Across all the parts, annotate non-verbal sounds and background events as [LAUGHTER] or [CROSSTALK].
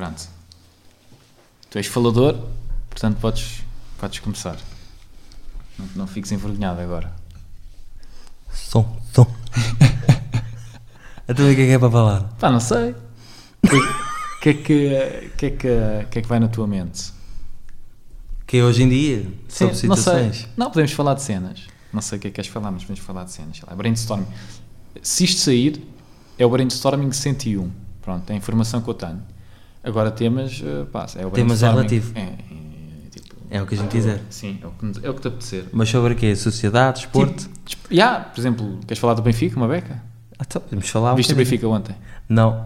Pronto. Tu és falador, portanto podes, podes começar. Não, não fiques envergonhado agora. Som, som. então o que é que é para falar? Pá, não sei. O que, é que, que, é que, que é que vai na tua mente? Que é hoje em dia, sobre Sim, não sei. situações. Não, podemos falar de cenas. Não sei o que é que queres falar, mas podemos falar de cenas. Lá, brainstorming. Se isto sair, é o brainstorming 101. Pronto, é a informação que eu tenho. Agora temas, eh, pá, é o Temas é relativo. É, é, tipo, É o que a gente quiser. Sim, é o que, é o que te apetecer. Mas sobre o quê? Sociedade, desporto? Tipo, yeah, por exemplo, queres falar do Benfica, uma beca? Ah, então, podemos falar um Viste o. Benfica ontem? Não.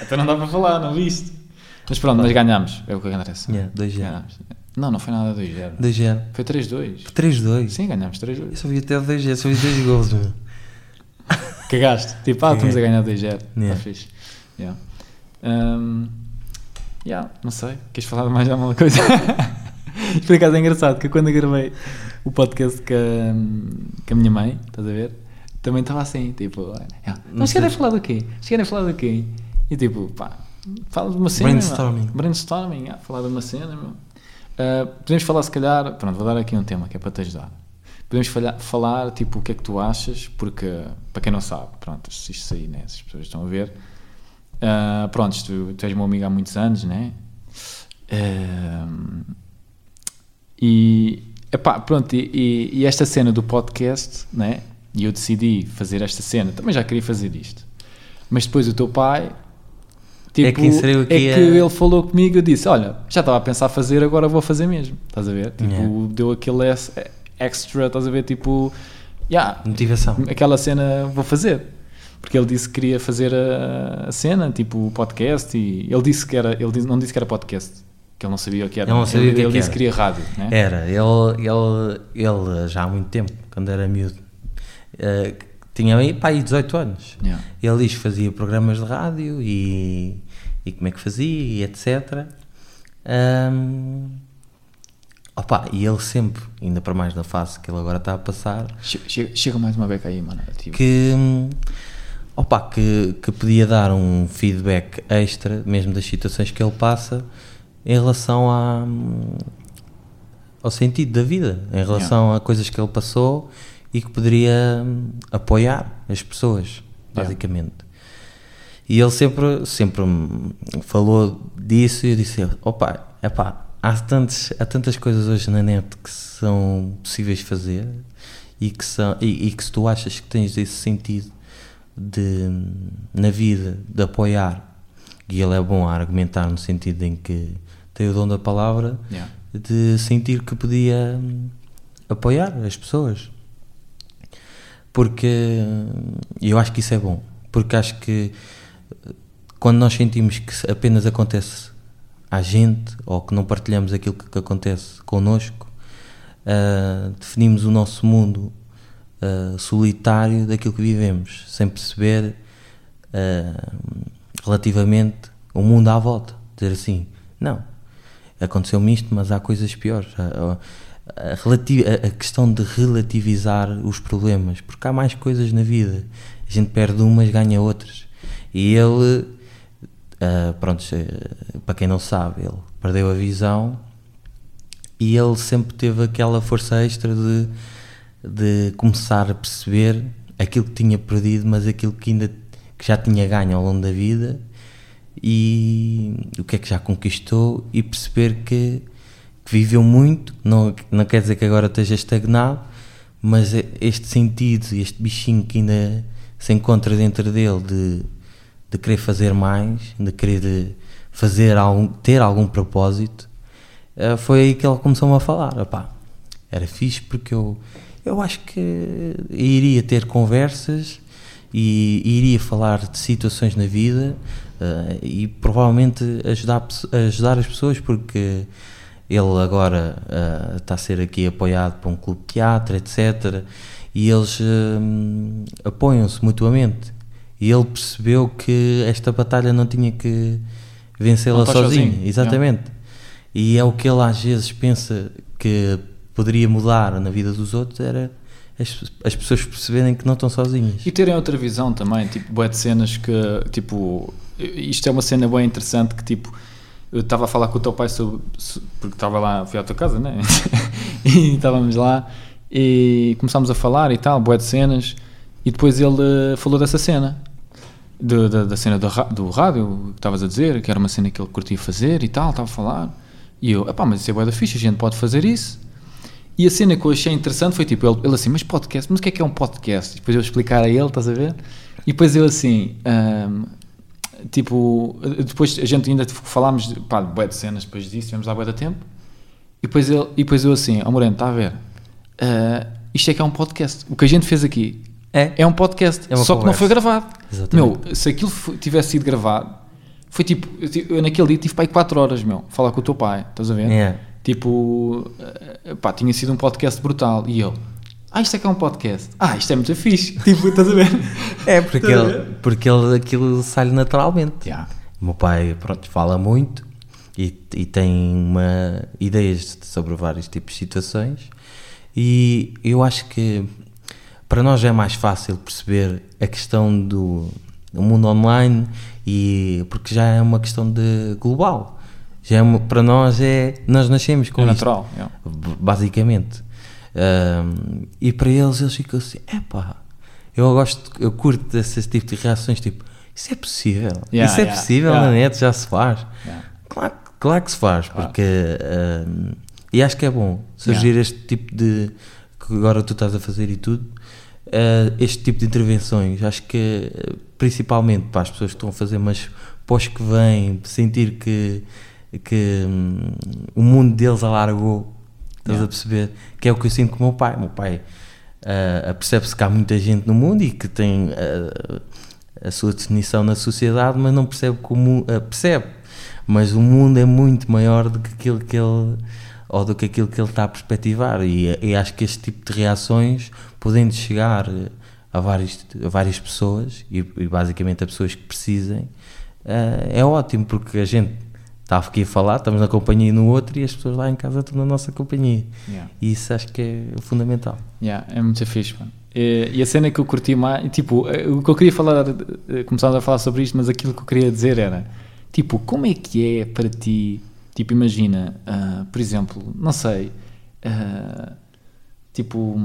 Até [LAUGHS] não dá para falar, não viste? Mas pronto, mas ganhámos. É o que interessa. Yeah, 2-0. Ganhámos. Não, não foi nada 2-0. 2-0. Foi 3-2. 3-2. Sim, ganhámos Eu 3-2. só vi até o 2-0, só vi 2 gols, meu. [LAUGHS] Cagaste. Tipo, ah, estamos a ganhar 2-0. Está Yeah. fixe. Yeah. Um, yeah, não sei. Queres falar mais alguma coisa? [LAUGHS] Por acaso é engraçado que quando eu gravei o podcast com a, com a minha mãe, estás a ver? Também estava assim, tipo, yeah. Não a sei. falar do quê? A falar do quê? E tipo, pá, fala de uma cena. Brainstorming. Brainstorming, yeah, falar de uma cena. Uh, podemos falar, se calhar, pronto, vou dar aqui um tema que é para te ajudar. Podemos falhar- falar, tipo, o que é que tu achas, porque, para quem não sabe, pronto, se isto sair, né, as pessoas estão a ver, uh, pronto, tu, tu és meu amigo há muitos anos, né? Uh, e, epá, pronto, e, e- e esta cena do podcast, né? E eu decidi fazer esta cena, também já queria fazer isto. Mas depois o teu pai, tipo, É que inseriu é que a- ele falou comigo, eu disse, olha, já estava a pensar fazer, agora vou fazer mesmo. Estás a ver? Tipo, Yeah. deu aquele ex- extra, estás a ver? Tipo, yeah, Motivação. aquela cena vou fazer. Porque ele disse que queria fazer a, a cena, tipo o podcast, e ele disse que era, ele disse- não disse que era podcast, que ele não sabia o que era. Ele não sabia o que é ele que disse que queria rádio, né? Era, ele, ele, ele já há muito tempo, quando era miúdo, eh, tinha aí, pá, aí 18 anos. Yeah. Ele diz que fazia programas de rádio e, e como é que fazia e etc. Ahm, opa, e ele sempre, ainda para mais na fase que ele agora está a passar, Che- Chega, chega mais uma beca aí, mano. Tipo, que, opa, que, que podia dar um feedback extra, mesmo das situações que ele passa, em relação à, ao sentido da vida, em relação a coisas que ele passou e que poderia hum, apoiar as pessoas, Yeah. basicamente. E ele sempre, sempre hum, falou disso e eu disse, opa, epá, há, tantos, há tantas coisas hoje na net que são possíveis fazer e que, são, e, e que se tu achas que tens esse sentido de, na vida de apoiar, e ele é bom a argumentar no sentido em que tem o dom da palavra, yeah. de sentir que podia hum, apoiar as pessoas. Porque eu acho que isso é bom. Porque acho que eh, quando nós sentimos que apenas acontece à gente ou que não partilhamos aquilo que, acontece connosco, ah, definimos o nosso mundo ah, solitário daquilo que vivemos, sem perceber ah, relativamente o mundo à volta. Dizer assim, não, aconteceu-me isto, mas há coisas piores. A, a- a a- questão de relativizar os problemas, porque há mais coisas na vida. A gente perde umas, ganha outras. E ele, ah, pronto, para quem não sabe, ele perdeu a visão e ele sempre teve aquela força extra de, de começar a perceber aquilo que tinha perdido, mas aquilo que ainda que já tinha ganho ao longo da vida e o que é que já conquistou e perceber que, que viveu muito, não, não quer dizer que agora esteja estagnado, mas é este sentido, este bichinho que ainda se encontra dentro dele de, de querer fazer mais, de querer fazer algum, ter algum propósito, eh, foi aí que ele começou-me a falar. Epá, era fixe porque eu, eu acho que iria ter conversas e iria falar de situações na vida eh, e provavelmente ajudar, ajudar as pessoas porque ele agora eh, está a ser aqui apoiado por um clube de teatro, etc. E eles hum, apoiam-se mutuamente. E ele percebeu que esta batalha não tinha que vencê-la sozinho. sozinho, Exatamente. E é o que ele às vezes pensa que poderia mudar na vida dos outros era as, as pessoas perceberem que não estão sozinhas. E terem outra visão também, tipo, boé de cenas que, tipo, isto é uma cena bem interessante que, tipo, eu estava a falar com o teu pai sobre, so- porque estava lá, fui à tua casa, né? [LAUGHS] e estávamos lá e começámos a falar e tal, boé de cenas, e depois ele eh, falou dessa cena, da- da cena do, do rádio, que estavas a dizer, que era uma cena que ele curtia fazer e tal, estava a falar, e eu, epá, mas isso é boé da ficha, a gente pode fazer isso. E a cena que eu achei interessante foi tipo, ele, ele assim, mas podcast, mas o que é que é um podcast? E depois eu explicar a ele, estás a ver? E depois eu assim, ahm, tipo, depois a gente ainda falámos de, pá, de bué de cenas depois disso, tivemos lá bué de tempo. E depois, ele, e depois eu assim, ó Moreno, está a ver? Ah, isto é que é um podcast. O que a gente fez aqui É? é um podcast, É só que não conversa. foi gravado. Exatamente. Meu, se aquilo tivesse sido gravado, foi tipo, eu, naquele dia tive para aí 4 horas, meu, falar com o teu pai, estás a ver? É. Tipo, eh, pá, tinha sido um podcast brutal. E eu, ah, isto é que é um podcast. Ah, isto é muito fixe. [LAUGHS] Tipo, estás a ver? É, porque, ele, porque ele, aquilo sai naturalmente. Yeah. O meu pai, pronto, fala muito e, e tem uma, ideias sobre vários tipos de situações e eu acho que para nós é mais fácil perceber a questão do, do mundo online e porque já é uma questão de global. Já é para nós é nós nascemos com É isto, natural. yeah. basicamente. Ahm, e para eles eles ficam assim, epá, eu gosto, eu curto desse tipo de reações, tipo, isso é possível, Yeah, isso é yeah, possível na net, já se faz. Claro, claro que se faz, Claro. porque ahm, e acho que é bom surgir este tipo de que agora tu estás a fazer e tudo, ah, este tipo de intervenções, acho que ah, principalmente para as pessoas que estão a fazer, mas os que vêm, sentir que, que hum, o mundo deles alargou, estás Yeah. a perceber? Que é o que eu sinto com o meu pai. O meu pai ah, percebe-se que há muita gente no mundo e que tem ah, a sua definição na sociedade, mas não percebe como ah, percebe. Mas o mundo é muito maior do que aquilo que ele ou do que aquilo que ele está a perspectivar e, e acho que este tipo de reações podendo chegar a várias, a várias pessoas e, e basicamente a pessoas que precisem ah, é ótimo porque a gente está aqui a falar, estamos na companhia no outro e as pessoas lá em casa estão na nossa companhia Yeah. e isso acho que é fundamental Yeah, é muito fixe, mano. E, e a cena que eu curti mais, tipo, eh, o que eu queria falar, eh, começámos a falar sobre isto, mas aquilo que eu queria dizer era, tipo, como é que é para ti, tipo, imagina, ah, por exemplo, não sei, ah, tipo,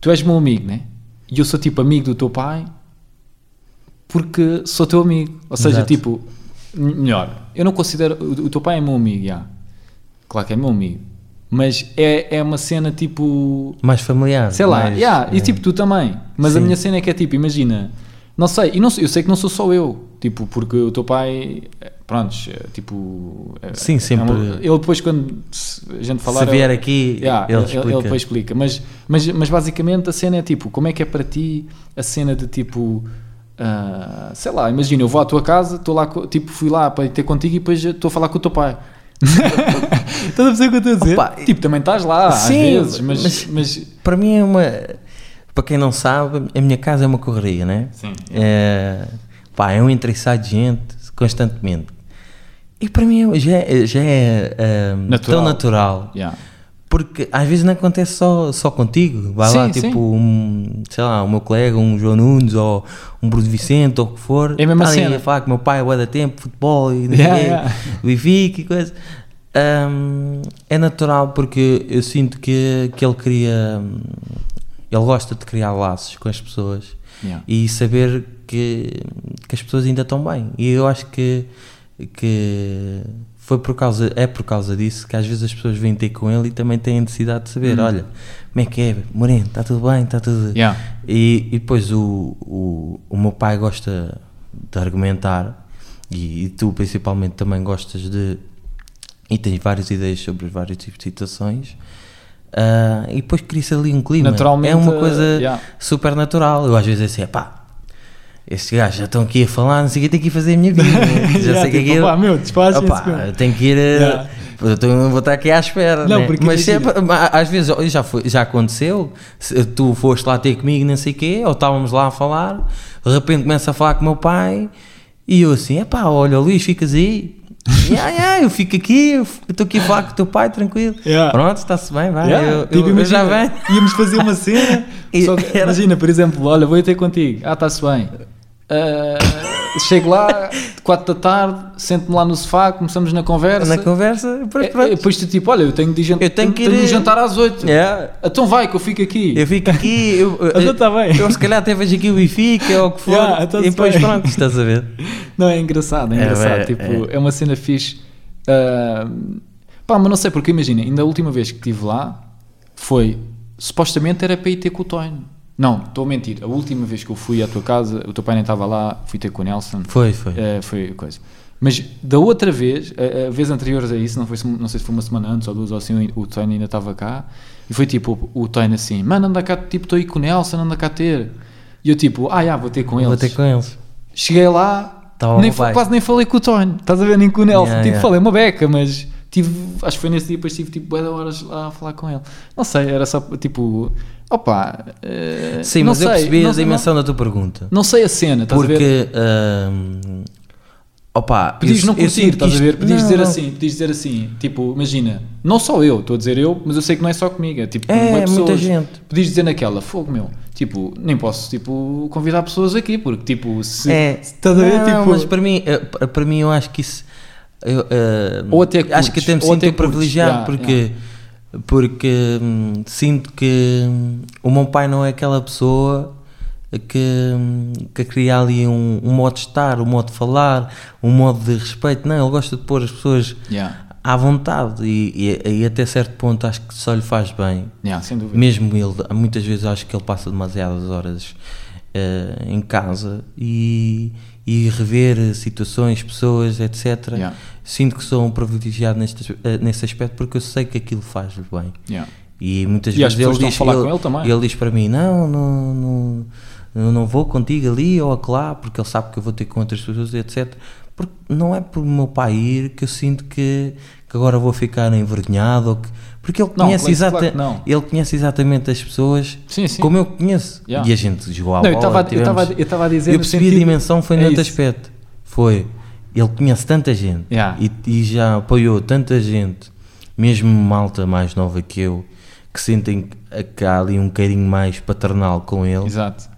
tu és meu amigo, né? E eu sou, tipo, amigo do teu pai porque sou teu amigo. Ou seja, Exato. tipo, melhor, eu não considero, o, o teu pai é meu amigo, já. Claro que é meu amigo. Mas é, é uma cena tipo. mais familiar Sei lá, mais, yeah, e é. tipo tu também. Mas a Sim. minha cena é que é tipo, imagina, não sei, e não, eu sei que não sou só eu, tipo, porque o teu pai, prontos, é, tipo. é- Sim, é sempre- uma- ele depois, quando a gente falar. se vier ele- aqui Yeah, ele, ele, explica ele depois explica. Mas, mas, mas basicamente a cena é tipo, como é que é para ti a cena de tipo. Ah, sei lá, imagina, eu vou à tua casa, estou lá, tipo, fui lá para ter contigo e depois estou a falar com o teu pai. [LAUGHS] Estás a perceber o que eu estou a dizer? Opa, tipo, também estás lá Sim, às vezes, mas, mas- mas, para mim é uma para quem não sabe a minha casa é uma correria né Sim. é, pá, é um entra e sai de gente constantemente e para mim já é, já é ah, Natural. tão natural Yeah. Porque às vezes não acontece só, só contigo. Vai lá, Sim, tipo, sim. um, sei lá, o meu colega, um João Nunes ou um Bruno Vicente ou o que for. É a mesma tá cena. falar o meu pai, bué da tempo, futebol e não Yeah, yeah. Benfica e coisa. Hum, é natural porque eu sinto que, que ele cria. Ele gosta de criar laços com as pessoas Yeah. e saber que, que as pessoas ainda estão bem. E eu acho que, que foi por causa, é por causa disso que às vezes as pessoas vêm ter com ele e também têm a necessidade de saber: Uhum. olha, como é que é, Moreno, está tudo bem, está tudo. Yeah. E, e depois o, o, o meu pai gosta de argumentar e, e tu principalmente também gostas de. e tens várias ideias sobre vários tipos de situações. ah, e depois cria-se ali um clima. Naturalmente, é uma coisa yeah. super natural. Eu às vezes assim, pá, estes gajos já estão aqui a falar, não sei o que, tenho que ir fazer a minha vida. né? [LAUGHS] já Yeah, sei que tipo, aquilo. pá, meu, tenho que ir. Yeah. Eu não vou estar aqui à espera, Não, né? porque mas imagina- sempre, mas às vezes já, foi, já aconteceu. Tu foste lá ter comigo, não sei o quê, ou estávamos lá a falar, de repente começa a falar com o meu pai, e eu assim, é pá, olha, Luís, ficas aí. [LAUGHS] yeah, yeah, eu fico aqui, eu estou aqui a falar com o teu pai, tranquilo. Yeah. Pronto, está-se bem, vai. Yeah, eu, tipo, eu- eu já imagina, venho. Íamos fazer uma cena. [LAUGHS] E que, era- Imagina, por exemplo, olha, vou ir ter contigo. Ah, está-se bem. Ah, chego lá, 4 da tarde, sento-me lá no sofá, começamos na conversa. Na conversa, depois É, pronto. é, depois tu tipo, olha, eu tenho de, jan- Eu tenho que ir- de jantar às 8. Yeah. Então vai, que eu fico aqui. Eu fico aqui, eu, [LAUGHS] eu, Então tá bem. eu se calhar até vejo aqui o Benfica ou o que for, Yeah, então e depois bem. pronto, estás a ver? [LAUGHS] Não, é engraçado, é É, engraçado. é, tipo, é. é. uma cena fixe. Ah, pá, mas não sei, porque imagina, ainda a última vez que estive lá foi, supostamente era para ir ter com o Toino. Não, estou a mentir. A última vez que eu fui à tua casa, o teu pai nem estava lá, fui ter com o Nelson. Foi, foi. Eh, foi coisa. Mas da outra vez, a, a vez anterior a isso, não, foi, não sei se foi uma semana antes ou duas ou assim, o Toino ainda estava cá. E foi tipo, o, o Toino assim, mano, anda cá, tipo, estou aí com o Nelson, anda cá ter. E eu tipo, ah, já, vou ter com eles. Vou ter com eles. Cheguei lá, Tava nem o quase nem falei com o Tony, estás a ver, nem com o Nelson. Yeah, tipo, yeah. falei uma beca, mas tive, acho que foi nesse dia, depois tive tipo de horas lá a falar com ele. Não sei, era só tipo, opa, eh, Sim, não mas eu sei, percebi não a dimensão da tua pergunta. Não, não sei a cena, estás a ver? Porque, ahm, opa, Podias eu- não eu curtir, estás a isto- ver? Podias Não, dizer não. assim, podias dizer assim, tipo, imagina, não só eu, estou a dizer eu, mas eu sei que não é só comigo, é tipo, É, muita pessoas. gente. Podias dizer naquela, fogo meu, tipo, nem posso, tipo, convidar pessoas aqui, porque, tipo, se, É, se estás a ver, não, tipo... mas para mim, eh, para mim eu acho que isso eu, eh, Ou até acho que curtes, até me sinto curtes, privilegiado yeah, porque porque hum, sinto que hum, o meu pai não é aquela pessoa que, hum, que cria ali um, um modo de estar, um modo de falar, um modo de respeito. Não, ele gosta de pôr as pessoas Yeah, à vontade e, e, e até certo ponto acho que só lhe faz bem. yeah, sem dúvida. Mesmo ele, muitas vezes acho que ele passa demasiadas horas eh, em casa e, e rever situações, pessoas, etc. Yeah. Sinto que sou um privilegiado neste, eh, nesse aspecto porque eu sei que aquilo faz-lhe bem. Yeah. E muitas E vezes ele diz, ele ele diz para mim: Não, não, não, eu não vou contigo ali ou acolá, porque ele sabe que eu vou ter com outras pessoas, etc. Porque não é por meu pai ir que eu sinto que, que agora vou ficar envergonhado. Que, porque ele Não, conhece, claro- exata, claro ele conhece exatamente as pessoas Sim, sim. como eu conheço. Yeah. E a gente jogou à Não, eu bola. eu estava a- dizer Eu percebi sentido- a dimensão foi é nesse aspecto. Foi. Ele conhece tanta gente Yeah. e, e já apoiou tanta gente, mesmo malta mais nova que eu, que sentem que há ali um carinho mais paternal com ele, Exato.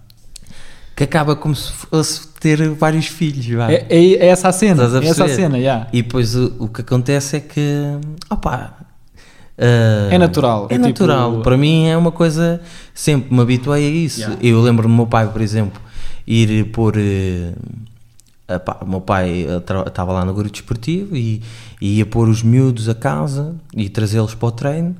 que acaba como se fosse ter vários filhos. É, é, é essa a cena. A É essa a cena, yeah. E depois o, o que acontece é que, opá, ah, É natural, É é tipo- natural. Para mim é uma coisa, sempre me habituei a isso. Yeah. Eu lembro do meu pai, por exemplo, ir pôr. eh, epá, o meu pai estava lá no grupo desportivo e, e ia pôr os miúdos a casa e trazê-los para o treino.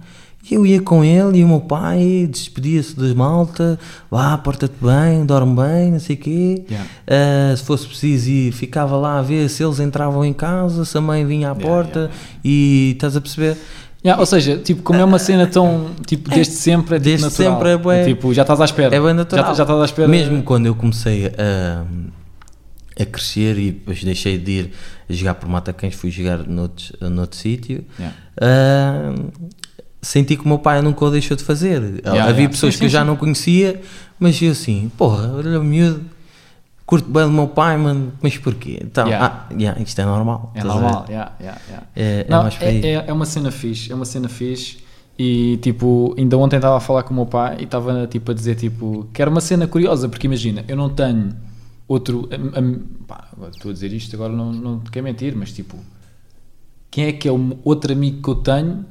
E eu ia com ele e o meu pai despedia-se da malta, vá, porta-te bem, dorme bem, não sei o quê. Yeah. Uh, se fosse preciso, e ficava lá a ver se eles entravam em casa, se a mãe vinha à porta yeah, e estás a perceber? Yeah, ou seja, tipo, como é uma cena tão, tipo, desde sempre é tipo, Desde natural. sempre é bué- Tipo, já estás à espera. É bem natural. Já, já estás à espera. Mesmo quando eu comecei a, a crescer e depois deixei de ir a jogar por Matacães, fui jogar noutro, noutro sítio, Yeah. uh, senti que o meu pai nunca o deixou de fazer. Yeah, Havia yeah. pessoas Sim, que eu sim, já sim. não conhecia, mas eu assim, porra, olha o miúdo, curto bem do meu pai, mano, mas porquê? Então, Yeah. ah, yeah, isto é normal. É normal, yeah, yeah, yeah. É, é Não, é, é, é uma cena fixe, é uma cena fixe e tipo, ainda ontem estava a falar com o meu pai e estava tipo a dizer tipo, que era uma cena curiosa, porque imagina, eu não tenho outro, a- a- pá, estou a dizer isto agora não, não te quero mentir, mas tipo, quem é que é o outro amigo que eu tenho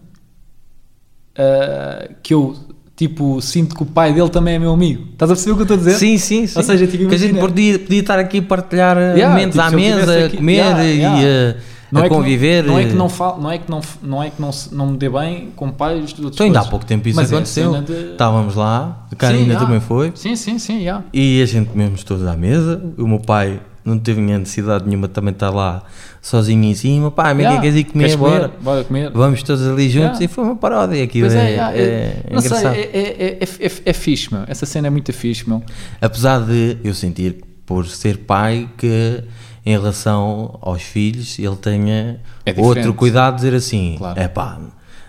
ah, que eu tipo sinto que o pai dele também é meu amigo? Estás a perceber o que eu estou a dizer? Sim, sim, sim. Ou seja, tipo, que a gente podia, podia estar aqui a partilhar Yeah, momentos tipo, à mesa, a aqui- comer yeah, e yeah. A, a é que conviver. Não, não é que não fal, não é que não, não é que não, não me dê bem com pais de outros Então, ainda há pouco tempo isso Mas é aconteceu. de- Estávamos lá, a Karina yeah. também foi, Sim, sim, sim, yeah. e a gente comemos todos à mesa. O meu pai não teve necessidade nenhuma também estar lá sozinho em cima. Pá, amiga, Yeah. queres ir comer? Queres Bora. Bora comer. Vamos todos ali juntos Yeah. e foi uma paródia. Aquilo Pois é, é, é- é- é não sei, engraçado. é, é, é, é, é fixe, meu. Essa cena é muito fixe, meu. Apesar de eu sentir, por ser pai, que em relação aos filhos ele tenha É outro cuidado de dizer assim: Claro. é pá,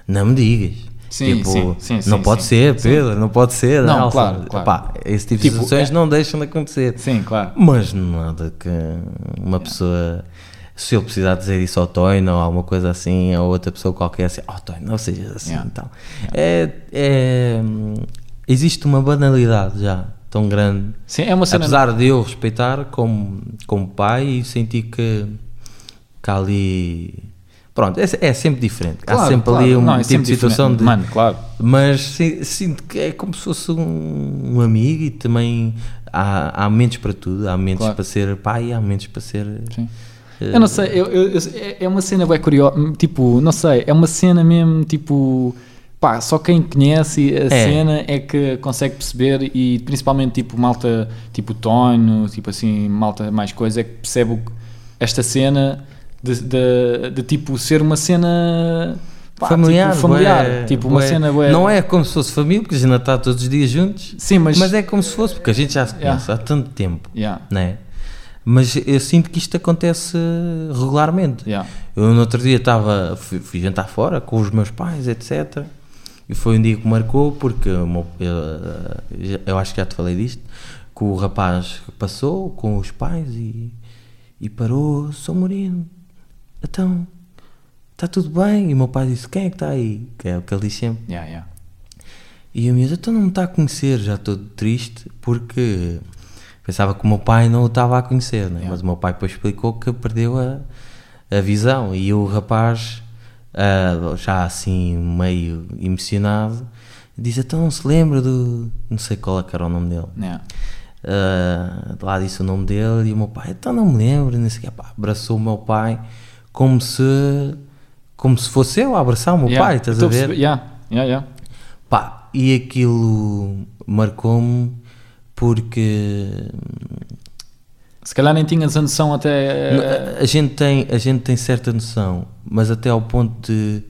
não me digas. Sim, Tipo, sim, sim, não sim, pode sim. ser. Pedro, não pode ser. Não, claro, claro. Epá, esse tipo, Tipo, de situações é- não deixam de acontecer. Sim, claro. Mas nada que uma pessoa se eu precisar dizer isso ao Toino ou alguma coisa assim, ou outra pessoa qualquer assim, oh Toino, não sejas assim Yeah. e tal. É, é, existe uma banalidade já tão grande. Sim, é uma cena. Apesar de eu respeitar como, como pai e sentir que, que há ali. Pronto, é, é sempre diferente. há Claro, sempre claro. ali um Não, é tipo de situação diferente. de. Mano, claro. Mas si- sinto que é como se fosse um, um amigo e também há, há momentos para tudo. Há momentos Claro. para ser pai, há momentos para ser. Sim. eh, Eu não sei, eu, eu- eu- é- é uma cena bem curiosa, tipo, não sei, é uma cena mesmo, tipo, pá, só quem conhece a É. cena é que consegue perceber e principalmente, tipo, malta, tipo, Tonho, tipo assim, malta mais coisa, é que percebe esta cena de, de, de, tipo, ser uma cena... pá, familiar, tipo, familiar, bué- tipo, uma bué- cena bué- Não é como se fosse família, porque a gente está todos os dias juntos, Sim, mas... mas, é como se fosse, porque a gente já se Yeah. conhece há tanto tempo, Yeah, né? Mas eu sinto que isto acontece regularmente. yeah, Eu no outro dia estava, fui, fui jantar fora com os meus pais, etc. E foi um dia que marcou porque o meu- eu, eu acho que já te falei disto, que o rapaz passou com os pais e, e parou, sou Moreno, então está tudo bem? E o meu pai disse, quem é que está aí? Que é o que ele diz sempre. yeah, yeah. E a miúda, então não me está a conhecer, já estou triste, porque pensava que o meu pai não o estava a conhecer, né? Yeah. mas o meu pai depois explicou que perdeu a, a visão. E o rapaz, ah, já assim meio emocionado, disse: Então não se lembra do. Não sei qual é que era o nome dele. yeah. Ah, lá disse o nome dele e o meu pai, então não me lembro, nem sei quê. Pá, abraçou o meu pai como se. Como se fosse eu a abraçar o meu Yeah, pai, estás a ver? Yeah, yeah, yeah. Pá, e aquilo marcou-me porque Se calhar nem tinhas a noção até... a, gente tem, a gente tem certa noção, mas até ao ponto de,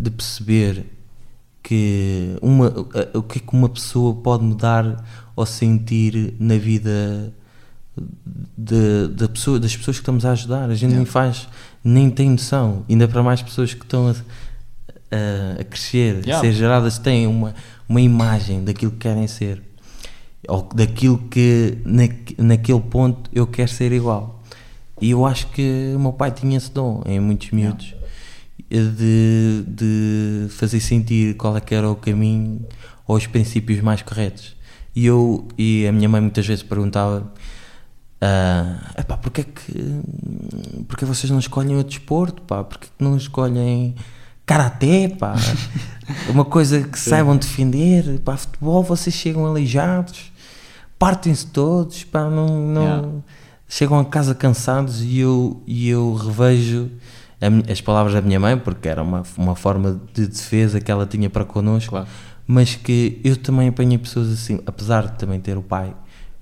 de perceber que uma, a- o que é que uma pessoa pode mudar ou sentir na vida de, da pessoa, das pessoas que estamos a ajudar. A gente nem faz, nem tem noção. Ainda para mais pessoas que estão a, a, a crescer, a Yeah. ser geradas, têm uma, uma imagem daquilo que querem ser. Ou daquilo que na, naquele ponto eu quero ser igual. E eu acho que o meu pai tinha esse dom em muitos miúdos de, de fazer sentir qual é que era o caminho ou os princípios mais corretos. E eu e a minha mãe muitas vezes perguntava ah, epá, porque é que porque vocês não escolhem o desporto, pá? Porque é que não escolhem karaté, pá? [LAUGHS] Uma coisa que saibam defender, pá, futebol vocês chegam aleijados, partem-se todos, pá, não, não Yeah. chegam a casa cansados e eu, e eu revejo a as palavras da minha mãe, porque era uma, uma forma de defesa que ela tinha para connosco, Claro. mas que eu também apanhei pessoas assim, apesar de também ter o pai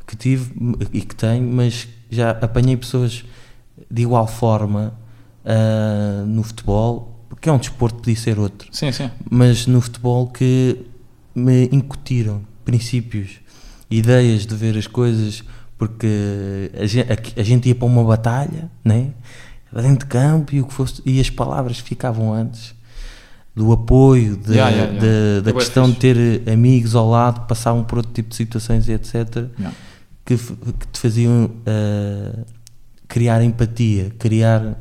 que tive e que tenho, mas já apanhei pessoas de igual forma ah, no futebol, porque é um desporto podia ser outro, Sim, sim. mas no futebol que me incutiram princípios, ideias de ver as coisas, porque a gente, a, a gente ia para uma batalha, né? dentro de campo e, o que fosse, e as palavras ficavam antes do apoio, de- Yeah, yeah, yeah. de- da É bué questão de ter amigos ao lado que passavam por outro tipo de situações e etc. Que, que te faziam ah, criar empatia, criar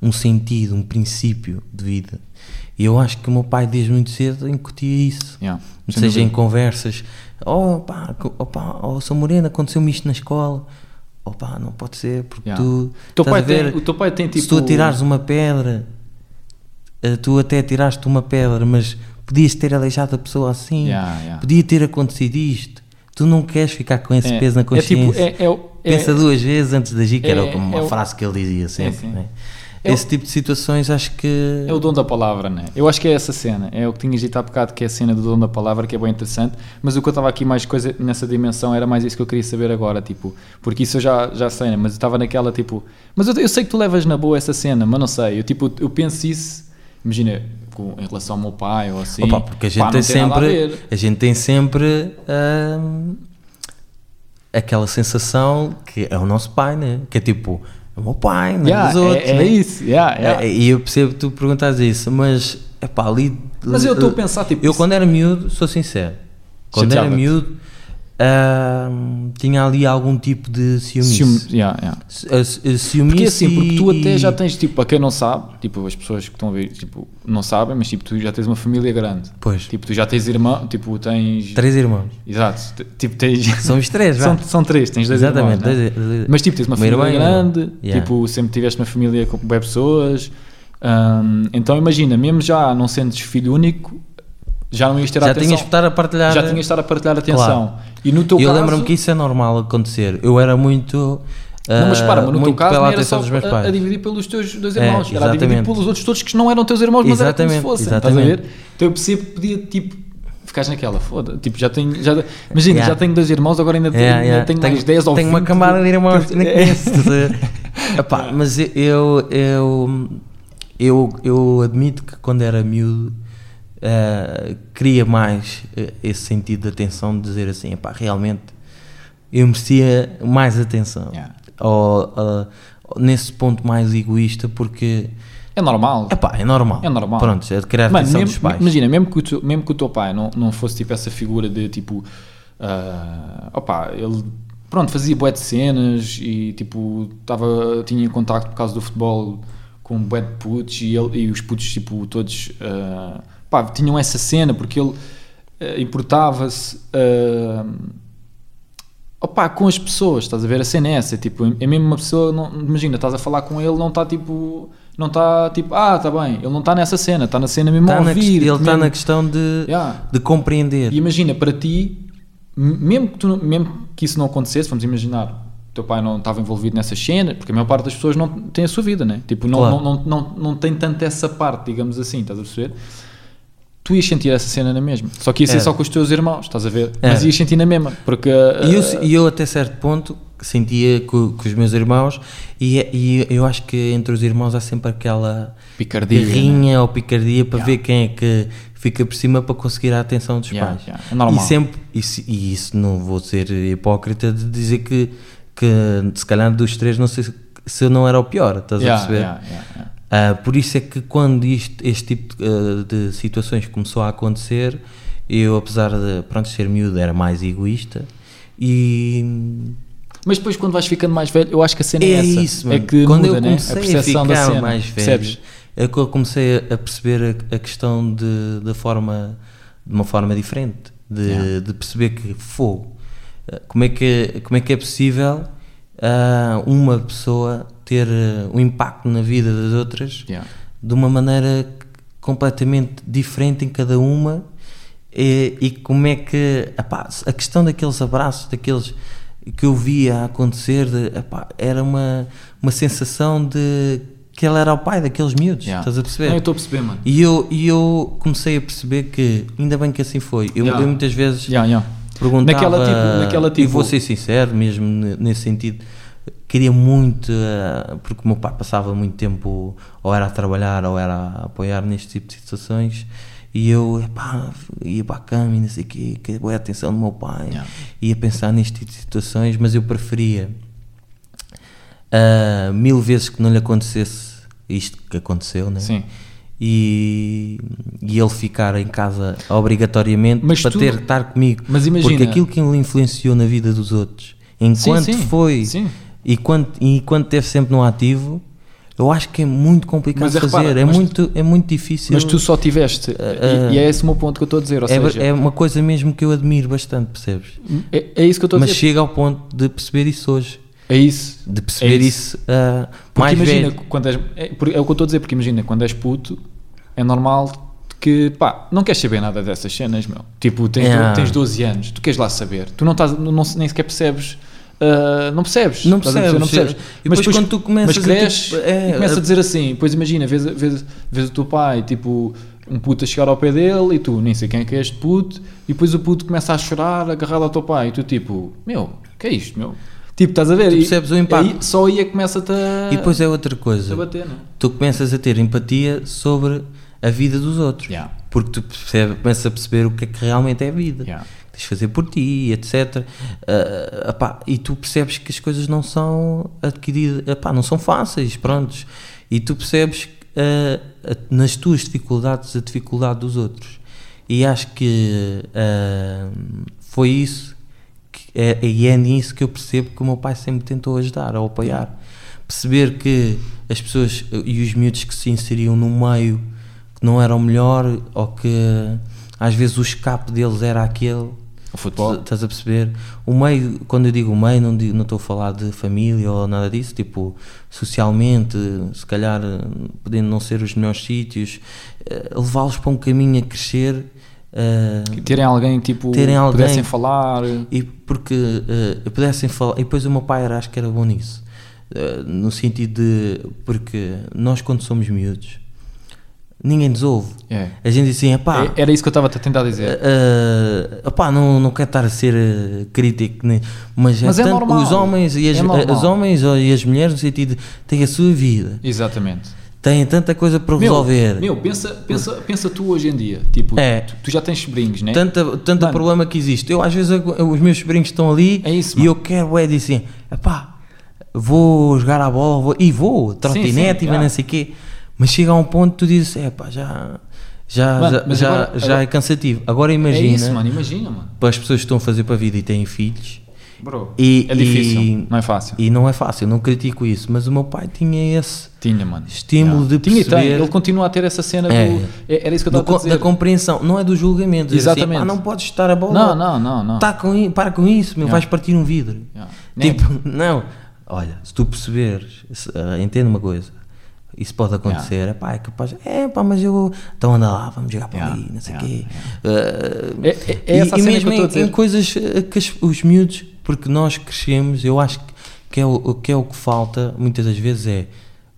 um sentido, um princípio de vida. E eu acho que o meu pai, desde muito cedo, incutia isso. Yeah. Seja em dúvida. conversas, oh pá, oh, pá, oh, São Morena, aconteceu-me isto na escola. Oh pá, não pode ser, porque Yeah. tu. Teu, pai ver, tem, o teu pai tem tipo. se tu atirares uma pedra, eh, tu até tiraste uma pedra, mas podias ter aleijado a pessoa assim, Yeah, podia ter acontecido isto. Tu não queres ficar com esse É- peso na É consciência. tipo. É, é, o- é, Pensa duas vezes antes de agir, que era é- como uma é o- frase que ele dizia sempre. sim. Esse tipo de situações acho que. É o dom da palavra, né? Eu acho que é essa cena. É o que tinhas dito há bocado, que é a cena do dom da palavra, que é bem interessante. Mas o que eu estava aqui mais coisa nessa dimensão era mais isso que eu queria saber agora, tipo, porque isso eu já, já sei, né? Mas eu estava naquela, tipo, mas eu, eu sei que tu levas na boa essa cena, mas não sei. Eu, tipo, eu penso isso, imagina, com, em relação ao meu pai ou assim. Opa, porque a gente pá, tem a sempre, ver. a, gente tem sempre hum, aquela sensação que é o nosso pai, né? Que é tipo, é o meu pai, não é Yeah, dos outros, é, é né? isso, yeah, yeah. É, E eu percebo que tu perguntas isso, mas é pá, ali. Mas eu estou a pensar, tipo, Eu quando era miúdo, sou sincero, quando era miúdo, ah, tinha ali algum tipo de ciúmes. Ciúme, yeah, yeah. Porque assim, porque tu até já tens, tipo, para quem não sabe, tipo, as pessoas que estão a ver, tipo, não sabem, mas tipo, tu já tens uma família grande. Pois. Tipo, tu já tens irmão, tipo, tens... Três irmãos. Exato. Tipo, tens... [LAUGHS] Somos três, são, são três, tens dois Exatamente. irmãos, né? dois- dois- Mas tipo, tens uma Uma família um grande, Yeah. tipo, sempre tiveste uma família com bem pessoas. Hum, então imagina, mesmo já não sentes filho único, já não ias ter a já atenção. tinhas de estar a partilhar. já tinhas de estar a partilhar atenção. E no teu eu caso. lembro-me que isso é normal acontecer. Eu era muito. Não, mas para, mas no teu muito caso não era só a, a dividir pelos teus dois É, irmãos, era a dividir exatamente. pelos outros todos que não eram teus irmãos, mas era como se Exatamente, fossem. Estás a exatamente. ver? Então eu percebo que podia, tipo, ficares naquela, foda tipo, já tenho, já, imagina, Yeah. já tenho dois irmãos, agora ainda tenho, Yeah, ainda yeah. tenho Tenho- mais 10 ou 20. Tenho uma camada de irmãos que nem É. conheço. a mas eu, eu, eu, eu admito que quando era miúdo ah, queria mais eh, esse sentido de atenção, de dizer assim, epá, realmente eu merecia mais atenção. Yeah. Ou, ah, nesse ponto mais egoísta, porque É normal. epá, é normal. É normal. Pronto, é de a Mano, atenção mesmo- dos pais. Imagina, mesmo que, o teu, mesmo que o teu pai não, não fosse tipo essa figura de tipo. ah, opá, ele pronto, fazia bué de cenas e tipo tava, tinha contacto por causa do futebol com bué de putos e, ele, e os putos tipo todos ah, pá, tinham essa cena porque ele ah, importava-se ah, opá, com as pessoas, estás a ver? A cena é essa, tipo, é mesmo uma pessoa, não, imagina, estás a falar com ele, não está tipo, não está tipo, ah, está bem, ele não está nessa cena, está na cena mesmo Tá a ouvir. ele está na questão de, Yeah. de compreender. E imagina, para ti, mesmo que, tu, mesmo que isso não acontecesse, vamos imaginar, teu pai não estava envolvido nessas cenas, porque a maior parte das pessoas não tem a sua vida, né? Tipo, não, Claro. não, não, não, não tem tanto essa parte, digamos assim, estás a perceber? Tu ias sentir essa cena na mesma, só que ia ser Era. só com os teus irmãos, estás a ver? Era. Mas ias sentir na mesma, porque... E eu, ah, e eu até certo ponto sentia com, com os meus irmãos e, é- e eu acho que entre os irmãos há sempre aquela Picardia, guerrinha ou picardia para Yeah. ver quem é que fica por cima para conseguir a atenção dos Yeah, pais. yeah, é normal. E sempre, se- e isso não vou ser hipócrita de dizer que, que se calhar dos três não sei se, eu não era o pior, estás a perceber? Ah, por isso é que quando isto, este tipo de, ah, de situações começou a acontecer, eu apesar de pronto, ser miúdo era mais egoísta e Mas depois quando vais ficando mais velho, eu acho que a cena é, é essa. isso, é que quando muda, eu né? comecei a a, percepção ficar mais velho, percebes? é que eu comecei a, a perceber a, a questão de, da forma, de uma forma diferente, de, Yeah. de perceber que fogo, eh, como é que, como é que é possível ah, uma pessoa ter eh, um impacto na vida das outras Yeah. de uma maneira completamente diferente em cada uma e, e como é que epá, a questão daqueles abraços daqueles que eu via acontecer de, epá, era uma, uma sensação de que ele era o pai daqueles miúdos Yeah. estás a perceber? Não, eu estou a perceber, mano. e eu, e eu comecei a perceber que ainda bem que assim foi eu, Yeah. eu muitas vezes Yeah, yeah. perguntava Naquela tipo- naquela e tipo- vou ser sincero mesmo ne- nesse sentido queria muito eh, porque o meu pai passava muito tempo ou era a trabalhar ou era a apoiar neste tipo de situações e eu epá, ia para a cama e não sei o quê, que boa atenção do meu pai Yeah. ia pensar neste tipo de situações mas eu preferia ah, mil vezes que não lhe acontecesse isto que aconteceu né? Sim. e, e ele ficar em casa obrigatoriamente Mas para tu- ter estar comigo. Mas imagina- Porque aquilo que ele influenciou na vida dos outros, enquanto sim. foi Sim. E quando e enquanto esteve sempre no ativo, eu acho que é muito complicado Mas é, fazer. repara, é, mas- muito, é muito difícil. Mas tu só tiveste, Ah, e, e é esse o meu ponto que eu estou a dizer, ou é, seja, é uma coisa mesmo que eu admiro bastante, percebes? é, é isso que eu estou a Mas dizer. chega ao ponto de perceber isso hoje. É isso. De perceber É isso, ah, Porque mais imagina, velho. quando és, é, é o que eu estou a dizer, porque imagina, quando és puto, é normal que, pá, não queres saber nada dessas cenas, meu. Tipo, tens, Yeah. tens 12 anos, tu queres lá saber. Tu não estás, não- nem sequer percebes. Ah, não percebes, Não a perceber? percebes. E depois quando tu começas mas a, cresces tipo, é, e começas a- a dizer assim, depois imagina, vês, vês, vês o teu pai, tipo, um puto a chegar ao pé dele e tu nem sei quem é que é este puto, e depois o puto começa a chorar agarrado ao teu pai, e tu tipo, meu, o que é isto, meu? Tipo, estás a ver? Tu E- percebes o impacto. aí- só aí é que começa-te a, E depois é outra a coisa. bater, não é? tu começas a ter empatia sobre a vida dos outros. Yeah. Porque tu percebe, começas a perceber o que é que realmente é a vida. Yeah. Tens de fazer por ti, etc. Ah, epá, e tu percebes que as coisas não são adquiridas, não são fáceis, prontos. E tu percebes ah, a- nas tuas dificuldades a dificuldade dos outros. E acho que ah, foi isso é, e é nisso que eu percebo que o meu pai sempre tentou ajudar, ou apoiar. Perceber que as pessoas e os miúdos que se inseriam no meio que não era o melhor, ou que às vezes o escape deles era aquele. O futebol. Estás a perceber? O meio, quando eu digo o meio, não, digo, não estou a falar de família ou nada disso, tipo, socialmente, se calhar podendo não ser os melhores sítios, eh, levá-los para um caminho a crescer. Uh, terem alguém tipo terem alguém, pudessem falar e porque uh, pudessem falar e depois o meu pai era, acho que era bom nisso uh, no sentido de porque nós quando somos miúdos ninguém nos ouve. É. A gente diz assim, epá, É- Era isso que eu estava a tentar dizer. uh, epá, não, não quero estar a ser uh, crítico, né? mas, Mas é tanto normal. os homens e as, É os homens e as mulheres no sentido têm a sua vida, Exatamente. têm tanta coisa para resolver, Meu, pensa, pensa, pensa tu hoje em dia. Tipo, É. tu, tu já tens sobrinhos, né? tanta, tanta Mano. problema que existe. Eu às vezes eu- os meus sobrinhos estão ali É isso, e mano. eu quero é dizer assim, epá, vou jogar a bola vou, e vou, trotinete e não sei o quê. Mas chega a um ponto que tu dizes, epá, já, já, Mano, já, já, agora- já agora- é cansativo. Agora é imagina, isso, mano. Imagina, mano. para as pessoas que estão a fazer para a vida e têm filhos, Bro, E- é difícil. e- não é fácil. e não é fácil, não critico isso, mas o meu pai tinha esse Tinha, mano. estímulo Yeah. de Tinha tem. perceber- Ele continua a ter essa cena É. do. é- Era isso que eu estava a dizer. da compreensão, não é do julgamento. assim, Exatamente. "Ah, não podes estar a bola. Não, não, não, não. Tá com, para com isso, meu, Yeah. vais partir um vidro. Yeah. Tipo, [LAUGHS] não. Olha, se tu perceberes, se, ah, entenda uma coisa, isso pode acontecer, é pá, é capaz, é pá, mas eu, então anda lá, vamos jogar para Yeah, ali, não sei o yeah, quê. Ah, É- é- é essa a e, e mesmo que eu em, dizer. em coisas ah, que as- os miúdos, porque nós crescemos, eu acho que, que, é, o, que é o que falta muitas das vezes é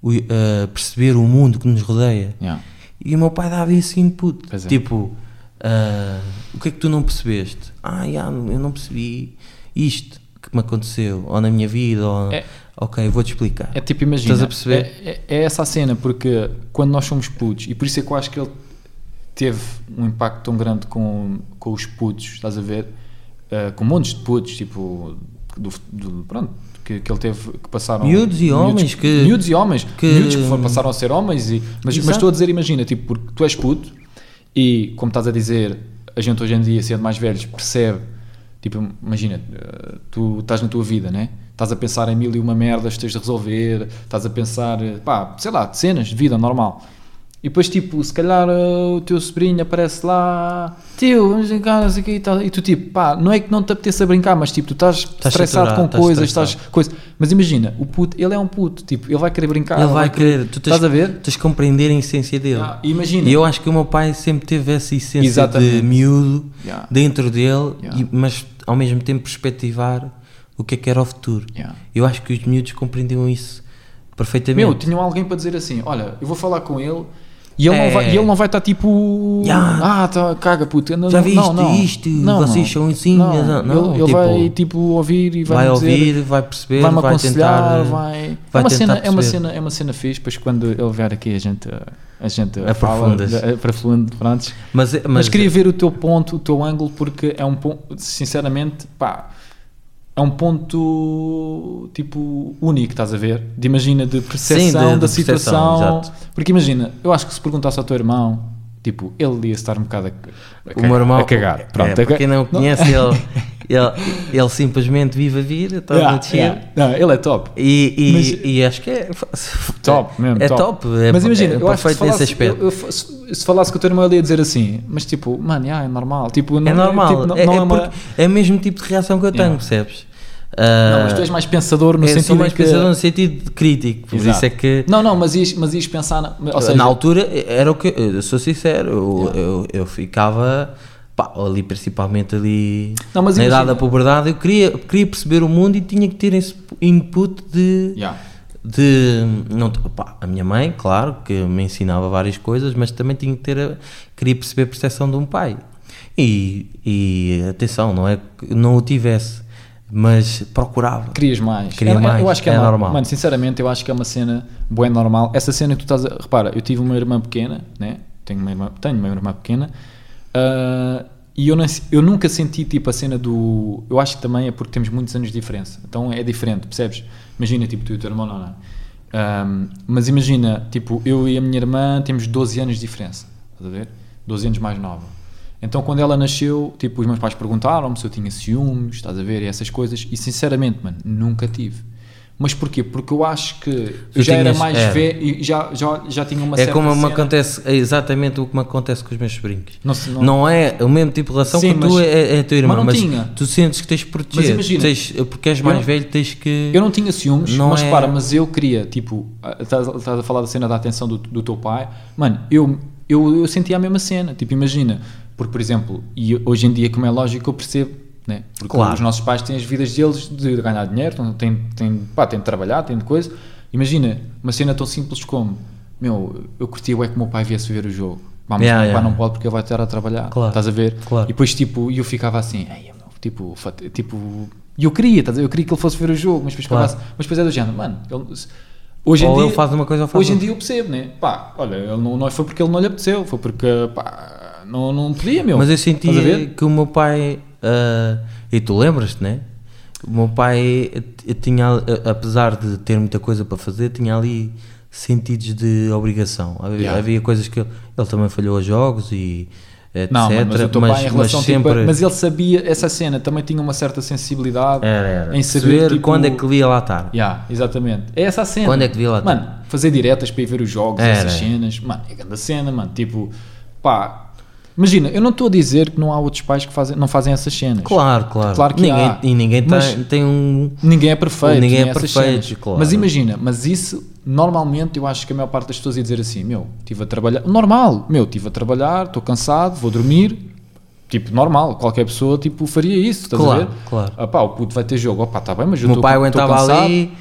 o, ah, perceber o mundo que nos rodeia. Yeah. E o meu pai dava esse input. É. Tipo, ah, o que é que tu não percebeste? Ah, já, eu não percebi isto que me aconteceu, ou na minha vida, ou... É- Ok, vou-te explicar. É tipo, imagina. Estás a perceber? É, é- é essa a cena, porque quando nós somos putos, e por isso é que eu acho que ele teve um impacto tão grande com, com os putos, estás a ver? Uh, com montes de putos, tipo, do, do- pronto, que, que ele teve, que passaram... Miúdos e homens que- Miúdos e homens, que- miúdos que foram- passaram a ser homens, e, mas, mas estou a dizer, imagina, tipo, porque tu és puto, e como estás a dizer, a gente hoje em dia, sendo mais velhos, percebe, tipo, imagina, uh, tu estás na tua vida, né? Estás a pensar em mil e uma merdas que tens de resolver, estás a pensar, uh, pá, sei lá, cenas de vida normal. E depois, tipo, se calhar uh, o teu sobrinho aparece lá, tio, vamos brincar, não sei o quê e tal. E tu, tipo, pá, não é que não te apeteça brincar, mas tipo, tu estás, estressado com estás coisas, estressado. estás coisas. Mas imagina, o puto, ele é um puto, tipo, ele vai querer brincar. Ele vai querer, tu tens, Estás a ver? tens de compreender a essência dele. Ah, imagina. E eu acho que o meu pai sempre teve essa essência Exatamente. de miúdo Yeah. dentro dele, Yeah. e- mas ao mesmo tempo perspectivar o que é que era o futuro. Yeah. Eu acho que os miúdos compreendiam isso perfeitamente. Meu, tinham alguém para dizer assim: olha, eu vou falar com ele e ele, É. não, vai, e ele não vai estar tipo. Ya. Ah, tá, caga, puto. Não, Já viste não, não. isto? Não, Vocês não. são assim, Não, não, ele, ele tipo, vai tipo ouvir e vai, vai dizer, ouvir, vai perceber, vai aconselhar, tentar, vai. vai é, uma tentar cena, é, uma cena, é uma cena fixe, depois quando ele vier aqui a gente, a gente Aprofundas. pronto. Mas, mas, Mas, queria ver o teu ponto, o teu ângulo, porque é um ponto, sinceramente, pá, é um ponto tipo único, estás a ver? De imagina, de percepção Sim, de- da de percepção, situação. exato. Porque imagina, eu acho que se perguntasse ao teu irmão, tipo, ele ia estar um bocado a, a, o cagar- meu irmão, a cagar. Pronto, é, para quem não o conhece, [LAUGHS] ele, ele, ele simplesmente vive a vida, está Yeah, a descer. yeah. Não, ele é top. E, e, Mas- e acho que é Top, mesmo. É top. top, é, mas imagina, é eu acho que se falasse, aspecto. eu- eu- se, se falasse com o teu irmão, ele ia dizer assim, mas tipo, mano, yeah, é normal. Tipo, não, é normal, tipo, não, é, não é é uma- é o mesmo tipo de reação que eu tenho, Yeah. percebes? Não, mas Ah, tu és mais pensador no eu sentido sou mais que... pensador no sentido crítico, por Exato. isso é que Não, não, mas ias, mas ias pensar... Na, ou seja, na altura era o que eu sou sincero, eu, eu, eu ficava pá, ali principalmente ali Não, mas na imagina- idade da puberdade, eu queria, queria perceber o mundo e tinha que ter esse input de, Yeah. de não, pá, a minha mãe, claro, que me ensinava várias coisas, mas também tinha que ter queria perceber a percepção de um pai. E, e atenção, não é que não o tivesse, mas procurava. Querias mais. Queria É- é- mais, Eu acho que é, é normal. Mano, sinceramente, eu acho que é uma cena boa e normal. Essa cena que tu estás a... Repara, eu tive uma irmã pequena, né? Tenho uma irmã, tenho uma irmã pequena. ah, e eu, não, eu nunca senti tipo a cena do... Eu acho que também é porque temos muitos anos de diferença. Então é diferente, percebes? Imagina, tipo, tu e o teu irmão, não, não. Ahm, mas imagina, tipo, eu e a minha irmã temos 12 anos de diferença. Estás a ver? 12 anos mais nova. Então quando ela nasceu, tipo, os meus pais perguntaram-me se eu tinha ciúmes, estás a ver, e essas coisas, e sinceramente, mano, nunca tive. Mas porquê? Porque eu acho que eu já era tinhas- mais era. velho e já, já, já tinha uma É certa como me cena. acontece, é exatamente o que me acontece com os meus sobrinhos. Não não- Não, é o mesmo tipo de relação Sim, que tu mas- é, é a tua irmã, mas não mas, tinha. tu sentes que tens de proteger. imagina, tens, porque és mais eu- velho, tens que. Eu não tinha ciúmes, Não mas é- repara, mas eu queria, tipo, estás, estás a falar da cena da atenção do, do teu pai, mano, eu, eu, eu sentia a mesma cena, tipo, imagina, porque, por exemplo, e hoje em dia, como é lógico, eu percebo, né? Porque Claro. os nossos pais têm as vidas deles de ganhar dinheiro, têm, têm, pá, têm de trabalhar, têm de coisa. Imagina, uma cena tão simples como, meu, eu curtia é que o meu pai viesse ver o jogo. Vamos, Yeah, o meu pai yeah. não pode porque ele vai estar a trabalhar, Claro. estás a ver? Claro. E depois, tipo, eu ficava assim, "Ei, meu, tipo, tipo, e eu queria, estás a ver? Eu queria que ele fosse ver o jogo, mas depois, Claro. assim- mas depois é do género, mano, ele- hoje em Ou dia, ele faz uma coisa ou faz hoje em dia eu percebo, né? Pá, olha, ele não, não foi porque ele não lhe apeteceu, foi porque, pá, não, não podia, meu. Mas eu ver? que o meu pai, ah, e tu lembras-te, né? O meu pai tinha, apesar de ter muita coisa para fazer, tinha ali sentidos de obrigação. Havia, Yeah. havia coisas que ele, ele também falhou a jogos e etc. Não, mano, mas mas, mas relação, tipo, sempre mas ele sabia, essa cena também tinha uma certa sensibilidade era, era. em saber, Saber tipo, quando é que devia lá estar. Yeah, exatamente. É essa a cena. Quando é que devia lá estar? Mano, fazer diretas para ir ver os jogos, Era. essas cenas. Mano, é grande cena, mano. Tipo, pá. Imagina, eu não estou a dizer que não há outros pais que fazem, não fazem essas cenas. Claro, claro. Claro que ninguém, há. E ninguém tem, tem um. Ninguém é perfeito. Ninguém é perfeito, claro. Mas imagina, mas isso, normalmente, eu acho que a maior parte das pessoas ia dizer assim: meu, estive a trabalhar. Normal, meu, estive a trabalhar, estou cansado, vou dormir. Tipo, normal, qualquer pessoa tipo, faria isso, estás Claro, a ver? claro. Pá, o puto vai ter jogo, opá, está bem, mas eu O meu estou pai aguentava ali,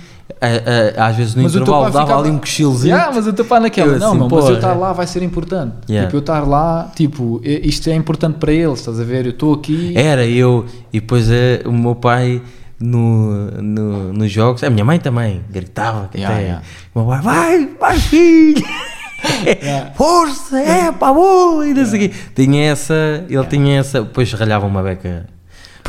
a- a- às vezes no Mas intervalo dava ficava- ali um cochilozinho. Yeah, mas o teu pai naquela, Eu não, assim, meu, mas eu estar lá vai ser importante. Yeah. Tipo, eu estar lá, tipo, é- isto é importante para eles, estás a ver? Eu estou aqui. Era eu, e depois é, o meu pai no, no, nos jogos, a minha mãe também gritava, que Yeah, até, yeah. o meu pai, vai, vai filho, [LAUGHS] força, é pá, boa, e não sei o quê. Tinha essa, ele tinha essa, depois ralhava uma beca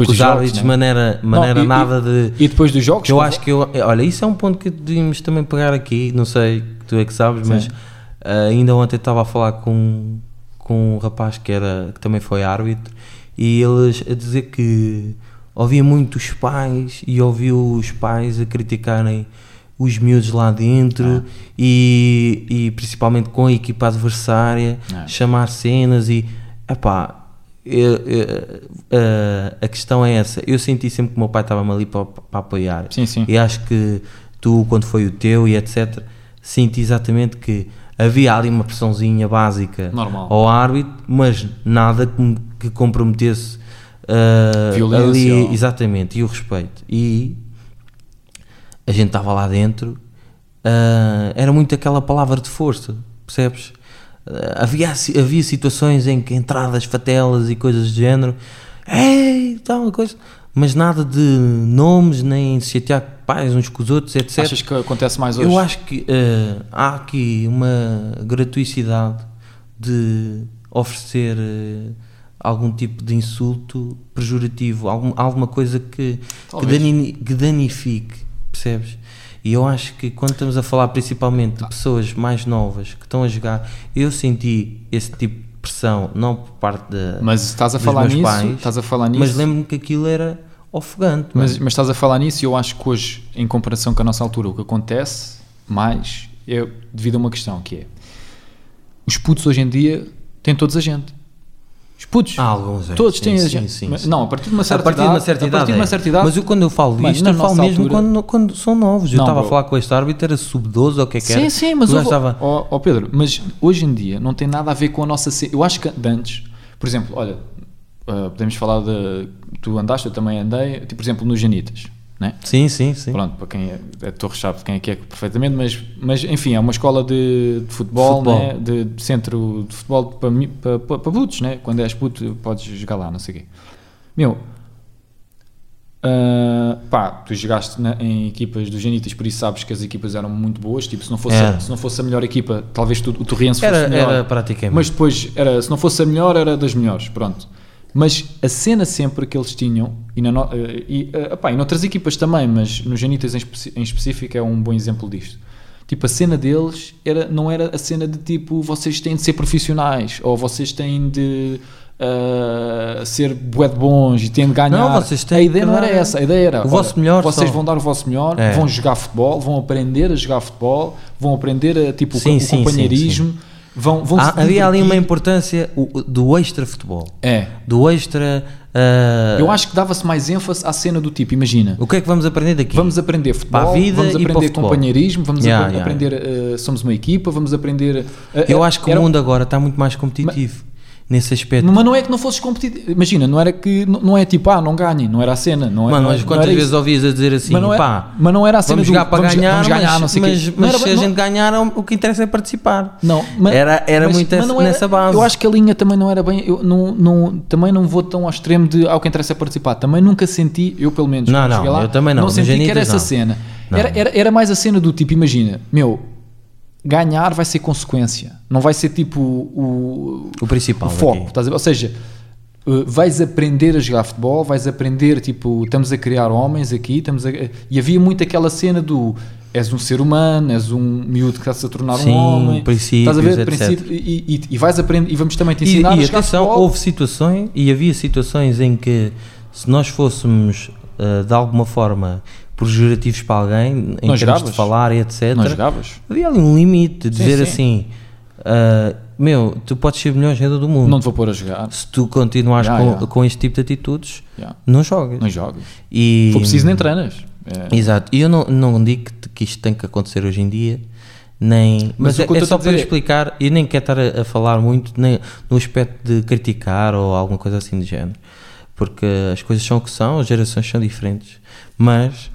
Depois dos árbitros, né? de maneira, Não, maneira e- nada de... E depois dos jogos, eu acho que eu, olha, isso é um ponto que devíamos também pegar aqui, não sei, tu é que sabes, mas Sim. ah, ainda ontem estava a falar com, com um rapaz que, era, que também foi árbitro e eles a dizer que ouvia muito os pais e ouviu os pais a criticarem os miúdos lá dentro e, e principalmente com a equipa adversária, É. chamar cenas e epá, eu- eu- a- a questão é essa. Eu senti sempre que o meu pai estava-me ali para, para apoiar. Sim, sim. E acho que tu, quando foi o teu e etc., senti exatamente que havia ali uma pressãozinha básica Normal. ao árbitro, mas nada que, que comprometesse ah, Violência ali, exatamente, e o respeito. E a gente estava lá dentro, ah, era muito aquela palavra de força, percebes? Ah, havia, havia situações em que entradas fatelas e coisas do género, ei, tal uma coisa, mas nada de nomes, nem se chatear pais uns com os outros, etc. achas que acontece mais hoje? Eu acho que eh, há aqui uma gratuicidade de oferecer eh, algum tipo de insulto pejorativo, algum, alguma coisa que, que, dani- que danifique, percebes? E eu acho que quando estamos a falar principalmente de pessoas mais novas que estão a jogar, eu senti esse tipo de pressão, não por parte da, Mas estás a dos falar meus nisso, pais, estás a falar nisso. mas lembro-me que aquilo era ofegante. Mas, mas estás a falar nisso e eu acho que hoje, em comparação com a nossa altura, o que acontece mais é devido a uma questão que é os putos hoje em dia têm todos a gente. Os putos, Há alguns, é. todos têm a sim, gente. sim, Mas- sim. Não, a partir de uma certa a partir idade. de uma certa a idade. partir de uma é. certa idade Mas eu quando eu falo Mano, isto, eu falo mesmo altura- quando, quando são novos. Eu Não, estava a falar com este árbitro, era sub-12 ou o que é que era. Sim, sim, mas houve- estava. ó, ó Pedro, mas hoje em dia não tem nada a ver com a nossa. ce- Eu acho que antes, por exemplo, olha, ah, podemos falar de. Tu andaste, eu também andei, tipo, por exemplo, nos Janitas, né? Sim, sim, sim. Pronto, para quem é, é Torres sabe quem é que é perfeitamente, mas, mas enfim, é uma escola de, de futebol, Futebol. Né? De, de centro de futebol para, para, para, para putos, né? quando és puto podes jogar lá, não sei o quê. Meu, ah, pá, tu jogaste na- em equipas dos Genitas, por isso sabes que as equipas eram muito boas, tipo, se não fosse, Era. se não fosse a melhor equipa, talvez tu, o Torriense fosse Era, melhor. era praticamente. Mas depois, era, se não fosse a melhor, era das melhores, pronto. Mas a cena sempre que eles tinham, e, na no, eh, e, eh, epá, e noutras equipas também, mas nos Janitas em, em específico é um bom exemplo disto. tipo, a cena deles era, não era a cena de tipo, vocês têm de ser profissionais, ou vocês têm de uh, ser bué de bons e têm de ganhar. Não, vocês têm a ideia não era essa, a ideia era, o olha, vosso melhor vocês só. vão dar o vosso melhor, É. vão jogar futebol, vão aprender a jogar futebol, vão aprender a, tipo, Sim, o sim, companheirismo, vão, vão Há- havia ali uma importância do extra futebol, É, do extra. ah, eu acho que dava-se mais ênfase à cena do tipo, imagina, o que é que vamos aprender daqui? Vamos aprender futebol, Para a vida vamos e aprender companheirismo, vamos Yeah, apre- yeah, aprender, uh, somos uma equipa, vamos aprender... uh, Eu uh, acho que era- o mundo agora está muito mais competitivo nesse aspecto. Mas não é que não fosses competitivo, imagina, não era que, não não é tipo, ah, não ganhem, não era a cena, não é, Mano, mas quantas vezes isso. ouvias a dizer assim, mas não, é, pá, mas não era a cena vamos do, jogar para vamos, ganhar, vamos ganhar, mas, não sei o mas, mas era- se a gente ganhar, o que interessa é participar. Não, mas, Era- era mas- muito essa- era- nessa base. Eu acho que a linha também não era bem. Eu não, não, também não vou tão ao extremo de ao que interessa é participar. Também nunca senti, eu pelo menos, Não, não, lá, eu também não, não senti que era essa cena. Era, era, era mais a cena do tipo, imagina, meu, ganhar vai ser consequência, não vai ser tipo o, O principal o foco. estás a? Ou seja, uh, vais aprender a jogar futebol, vais aprender, tipo, estamos a criar homens aqui, estamos a- e havia muito aquela cena do és um ser humano, és um miúdo que está-se a tornar Sim, um homem, princípios, estás a ver? Princípio- e, e, e vais aprender, e vamos também te E, ensinar a e jogar atenção, futebol. houve situações, e havia situações em que se nós fôssemos ah, de alguma forma pejorativos para alguém, em Não termos de falar e etc., Não jogavas? havia ali um limite de Sim, dizer sim. assim: ah, meu, tu podes ser o melhor jogador do mundo. Não te vou pôr a jogar. Se tu continuares Ya, com, ya. com este tipo de atitudes, Yeah. não jogas. Não jogas. E, Se for preciso, nem treinas. É. Exato, e eu não, não digo que, que isto tem que acontecer hoje em dia, nem, mas, o é, é só para é- explicar, e nem quero estar a, a falar muito nem no aspecto de criticar ou alguma coisa assim do género, porque as coisas são o que são, as gerações são diferentes, mas,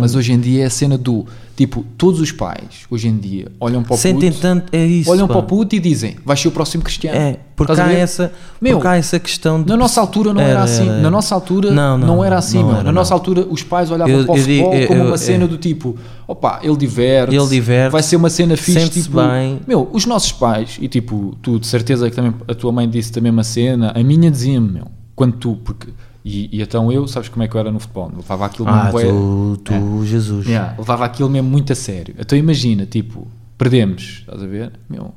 Mas hoje em dia é a cena do tipo, todos os pais hoje em dia olham para o sentem puto, tanto, é isso, olham pá. para o puto e dizem, vais ser o próximo cristiano. É, porque há, essa, Meu, porque há essa questão de. Na nossa altura não era, assim. Na nossa altura não, Não, não, era assim. não era, Na nossa altura os pais olhavam Eu- para o eu futebol eu- como uma cena é. do tipo, opa, ele diverte, Ele diverte, vai ser uma cena fixe, tipo, bem. meu, os nossos pais e tipo, tu de certeza que também a tua mãe disse também uma cena, a minha dizia-me, meu, quando tu, porque e, e então eu, sabes como é que eu era no futebol? Levava aquilo Ah, mesmo tu, tu É. Jesus. Yeah, levava aquilo mesmo muito a sério. Então imagina, tipo, perdemos, estás a ver? Meu,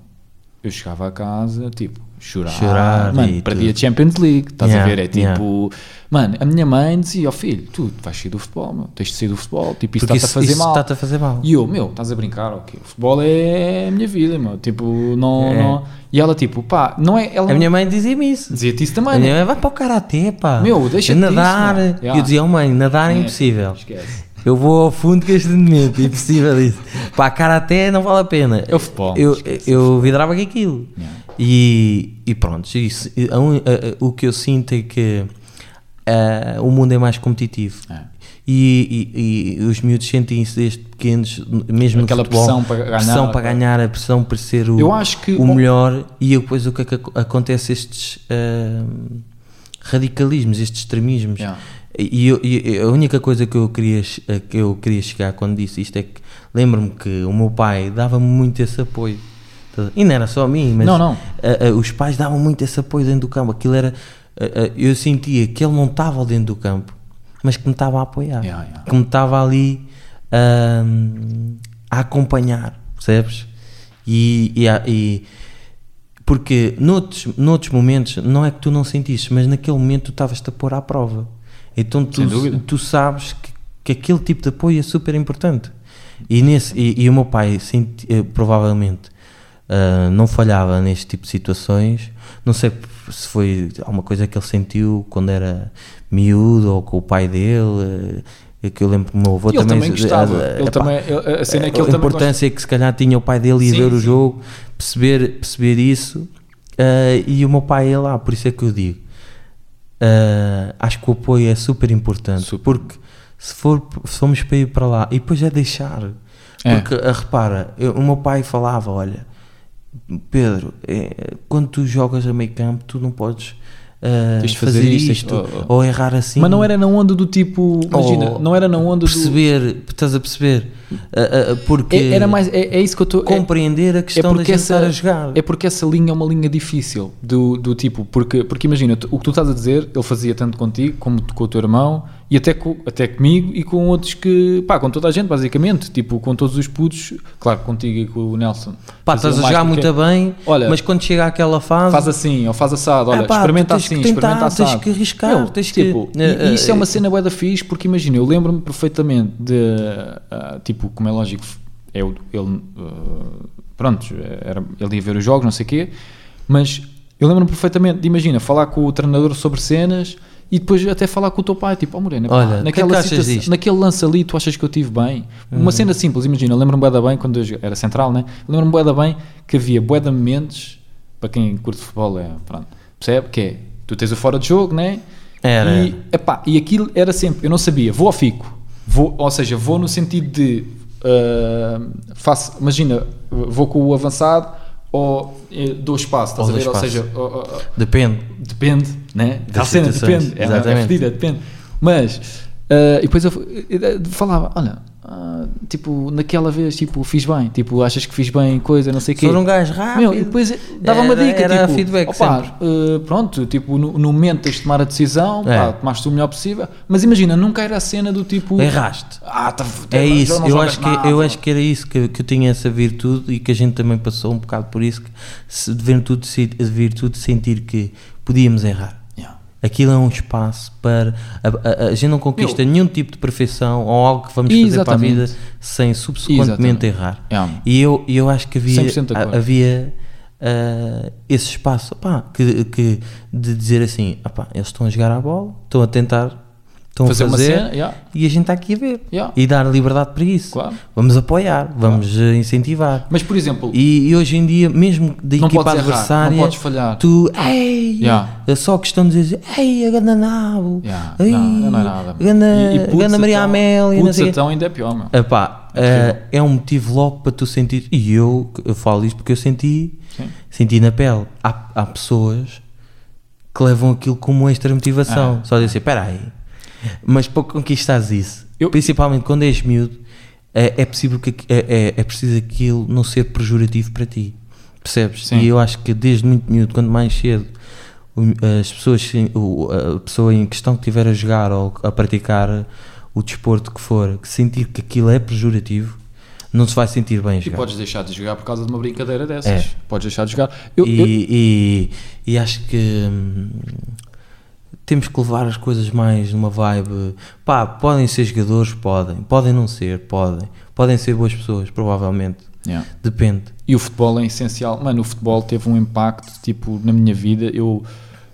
eu chegava a casa, tipo, chorar, Chorar mano, perdia a. Champions League, estás a Yeah, ver? É tipo, yeah. mano, a minha mãe dizia, ó filho, tu vais sair do futebol, meu, tens de sair do futebol, tipo, isso está-te a isso, fazer isso mal. está-te a fazer mal. E eu, meu, estás a brincar, ok, o futebol é a minha vida, meu, tipo, não, É. não... E ela, tipo, pá, não é, ela A minha mãe dizia-me isso. dizia-te isso A também, minha né? mãe vai para o karatê, pá. Meu, deixa-te Nadar. disso, meu. Eu dizia, oh mãe, nadar é, É, impossível. Esquece. Eu vou ao fundo com este momento, é impossível isso. Pá, karatê não vale a pena. É o futebol, Eu, eu vidrava com aquilo. Yeah. E, e pronto, isso, a un- a- a- o que eu sinto é que ah, o mundo é mais competitivo. É. E, e- e os miúdos sentem-se desde pequenos, mesmo Aquela futebol, pressão para ganhar. pressão para ganhar, a pressão para ser o, Eu o melhor. E depois o que é que ac- acontece? Estes ah, radicalismos, estes extremismos. Yeah. E, eu- e a única coisa que eu, queria, che- que eu queria chegar quando disse isto é que lembro-me que o meu pai dava-me muito esse apoio. E não era só a mim, mas Não, não. a- a- os pais davam muito esse apoio dentro do campo. Aquilo era. a- eu sentia que ele não estava dentro do campo, mas que me estava a apoiar, Yeah, yeah. que me estava ali ahm, a acompanhar, percebes? E, e, e- porque noutros, noutros momentos não é que tu não sentiste, mas naquele momento tu estavas-te a pôr à prova. Então tu, tu sabes que, que aquele tipo de apoio é super importante. E, nesse, e, e o meu pai eh, provavelmente ah, não falhava neste tipo de situações. Não sei se foi alguma coisa que ele sentiu quando era miúdo ou com o pai dele. eh, que eu lembro que o meu avô também eh, gostava. eh, Ele epá, também, a cena é que a ele também importância é que se calhar tinha o pai dele e Sim, ver o jogo, perceber, perceber isso. e o meu pai ia lá, por isso é que eu digo. Ah, acho que o apoio é super importante. Super. Porque se, for, se formos para ir para lá e depois é deixar. É. Porque ah, repara, eu- o meu pai falava: olha, Pedro, é, quando tu jogas a meio campo, tu não podes de fazer, fazer isto, isto, oh. ou errar assim. Mas não era na onda do tipo, imagina, Ou não era na onda do... perceber, estás a perceber? Ah, ah, porque É, era mais, é, é isso que eu estou... É, compreender a é questão da porque, essa, estar a jogar. é porque essa linha é uma linha difícil do, do tipo, porque, porque imagina, o que tu estás a dizer, ele fazia tanto contigo como com o teu irmão E até, co- até comigo e com outros que, pá, com toda a gente, basicamente, tipo, com todos os putos, claro, contigo e com o Nelson. Pá, estás a jogar muito bem, Olha, mas quando chega àquela fase. Faz assim, ou faz assado, olha, Ah, pá, experimenta tens assim, que tentar, experimenta tens assado. que arriscar, Meu, tens que- tipo, e- eh, e isso é uma eh, cena bué da fixe, porque imagina, eu lembro-me perfeitamente de, ah, tipo, como é lógico, é o- ele, ah, pronto, era, ele ia ver os jogos, não sei o quê, mas eu lembro-me perfeitamente de, imagina, falar com o treinador sobre cenas e depois até falar com o teu pai, tipo, oh Morena, Olha, o que é naquela situação- naquele lance ali, tu achas que eu tive bem? Hum. Uma cena simples, imagina, lembro-me bué da bem, quando eu era central, né? Lembro-me bué da bem que havia bué de momentos, para quem curte futebol, é, pronto, percebe? Que é, tu tens o fora de jogo, né? Era, E, epá, e aquilo era sempre, eu não sabia, vou ou fico? Vou, ou seja, vou no sentido de, ah, faço, imagina, vou com o avançado ou eh, dou espaço, estás Ou a ver? Ou seja, oh, oh, Depende. Depende, né? Das A cena depende. É, é fedida, depende. Mas, eh, e depois eu eh, falava, olha, ah, tipo, naquela vez, tipo, fiz bem. Tipo, achas que fiz bem coisa, não sei o quê. Sou um gajo rápido. Meu, e depois dava uma dica, era tipo, feedback opá, sempre. eh, pronto, tipo, no, no momento tens de tomar a decisão, É. pá, tomaste o melhor possível, mas imagina, nunca era a cena do tipo, Erraste. ah, tá, É já isso, eu acho, que, nada. eu acho que era isso que, que eu tinha essa virtude e que a gente também passou um bocado por isso, que se, de, virtude, de virtude sentir que podíamos errar. Aquilo é um espaço para. A, a- a gente não conquista nenhum tipo de perfeição ou algo que vamos fazer para a Exatamente. vida sem subsequentemente Exatamente. errar. Yeah. E eu, eu acho que havia, 100% de acordo. a- havia ah, esse espaço opá, que, que de dizer assim: opá, eles estão a jogar a bola, estão a tentar, estão Fazer a uma fazer cena, yeah. e a gente está aqui a ver Yeah. e dar liberdade para isso. Claro. Vamos apoiar, vamos eh, incentivar. Mas, por exemplo, E, e hoje em dia, mesmo da equipa errar, adversária, podes falhar. tu, ei, Yeah. é só questão de dizer, ei, a ganda nabo, ei, não, não é nada. a ganda, E- e a putz, ganda Maria então- Amélia, não sei então ainda é pior, meu. Epá, eh, é um motivo logo para tu sentir, e eu, eu falo isto porque eu senti, Sim. senti na pele. Há, há pessoas que levam aquilo como extra motivação, Ah. só dizer, espera aí, mas para conquistares isso, Eu- principalmente quando és miúdo, é, é possível que é, é, é preciso aquilo não ser pejorativo para ti, percebes? Sim. E eu acho que desde muito miúdo, quando mais cedo as pessoas, a pessoa em questão que estiver a jogar ou a praticar o desporto que for, que sentir que aquilo é pejorativo, não se vai sentir bem a E jogar. podes deixar de jogar por causa de uma brincadeira dessas. É. Podes deixar de jogar. Eu, e, eu- e, e acho que hum, temos que levar as coisas mais numa vibe. Pá, podem ser jogadores, podem, podem não ser, podem, podem ser boas pessoas, provavelmente. Yeah. Depende. E o futebol é essencial. Mano, o futebol teve um impacto, tipo, na minha vida, eu,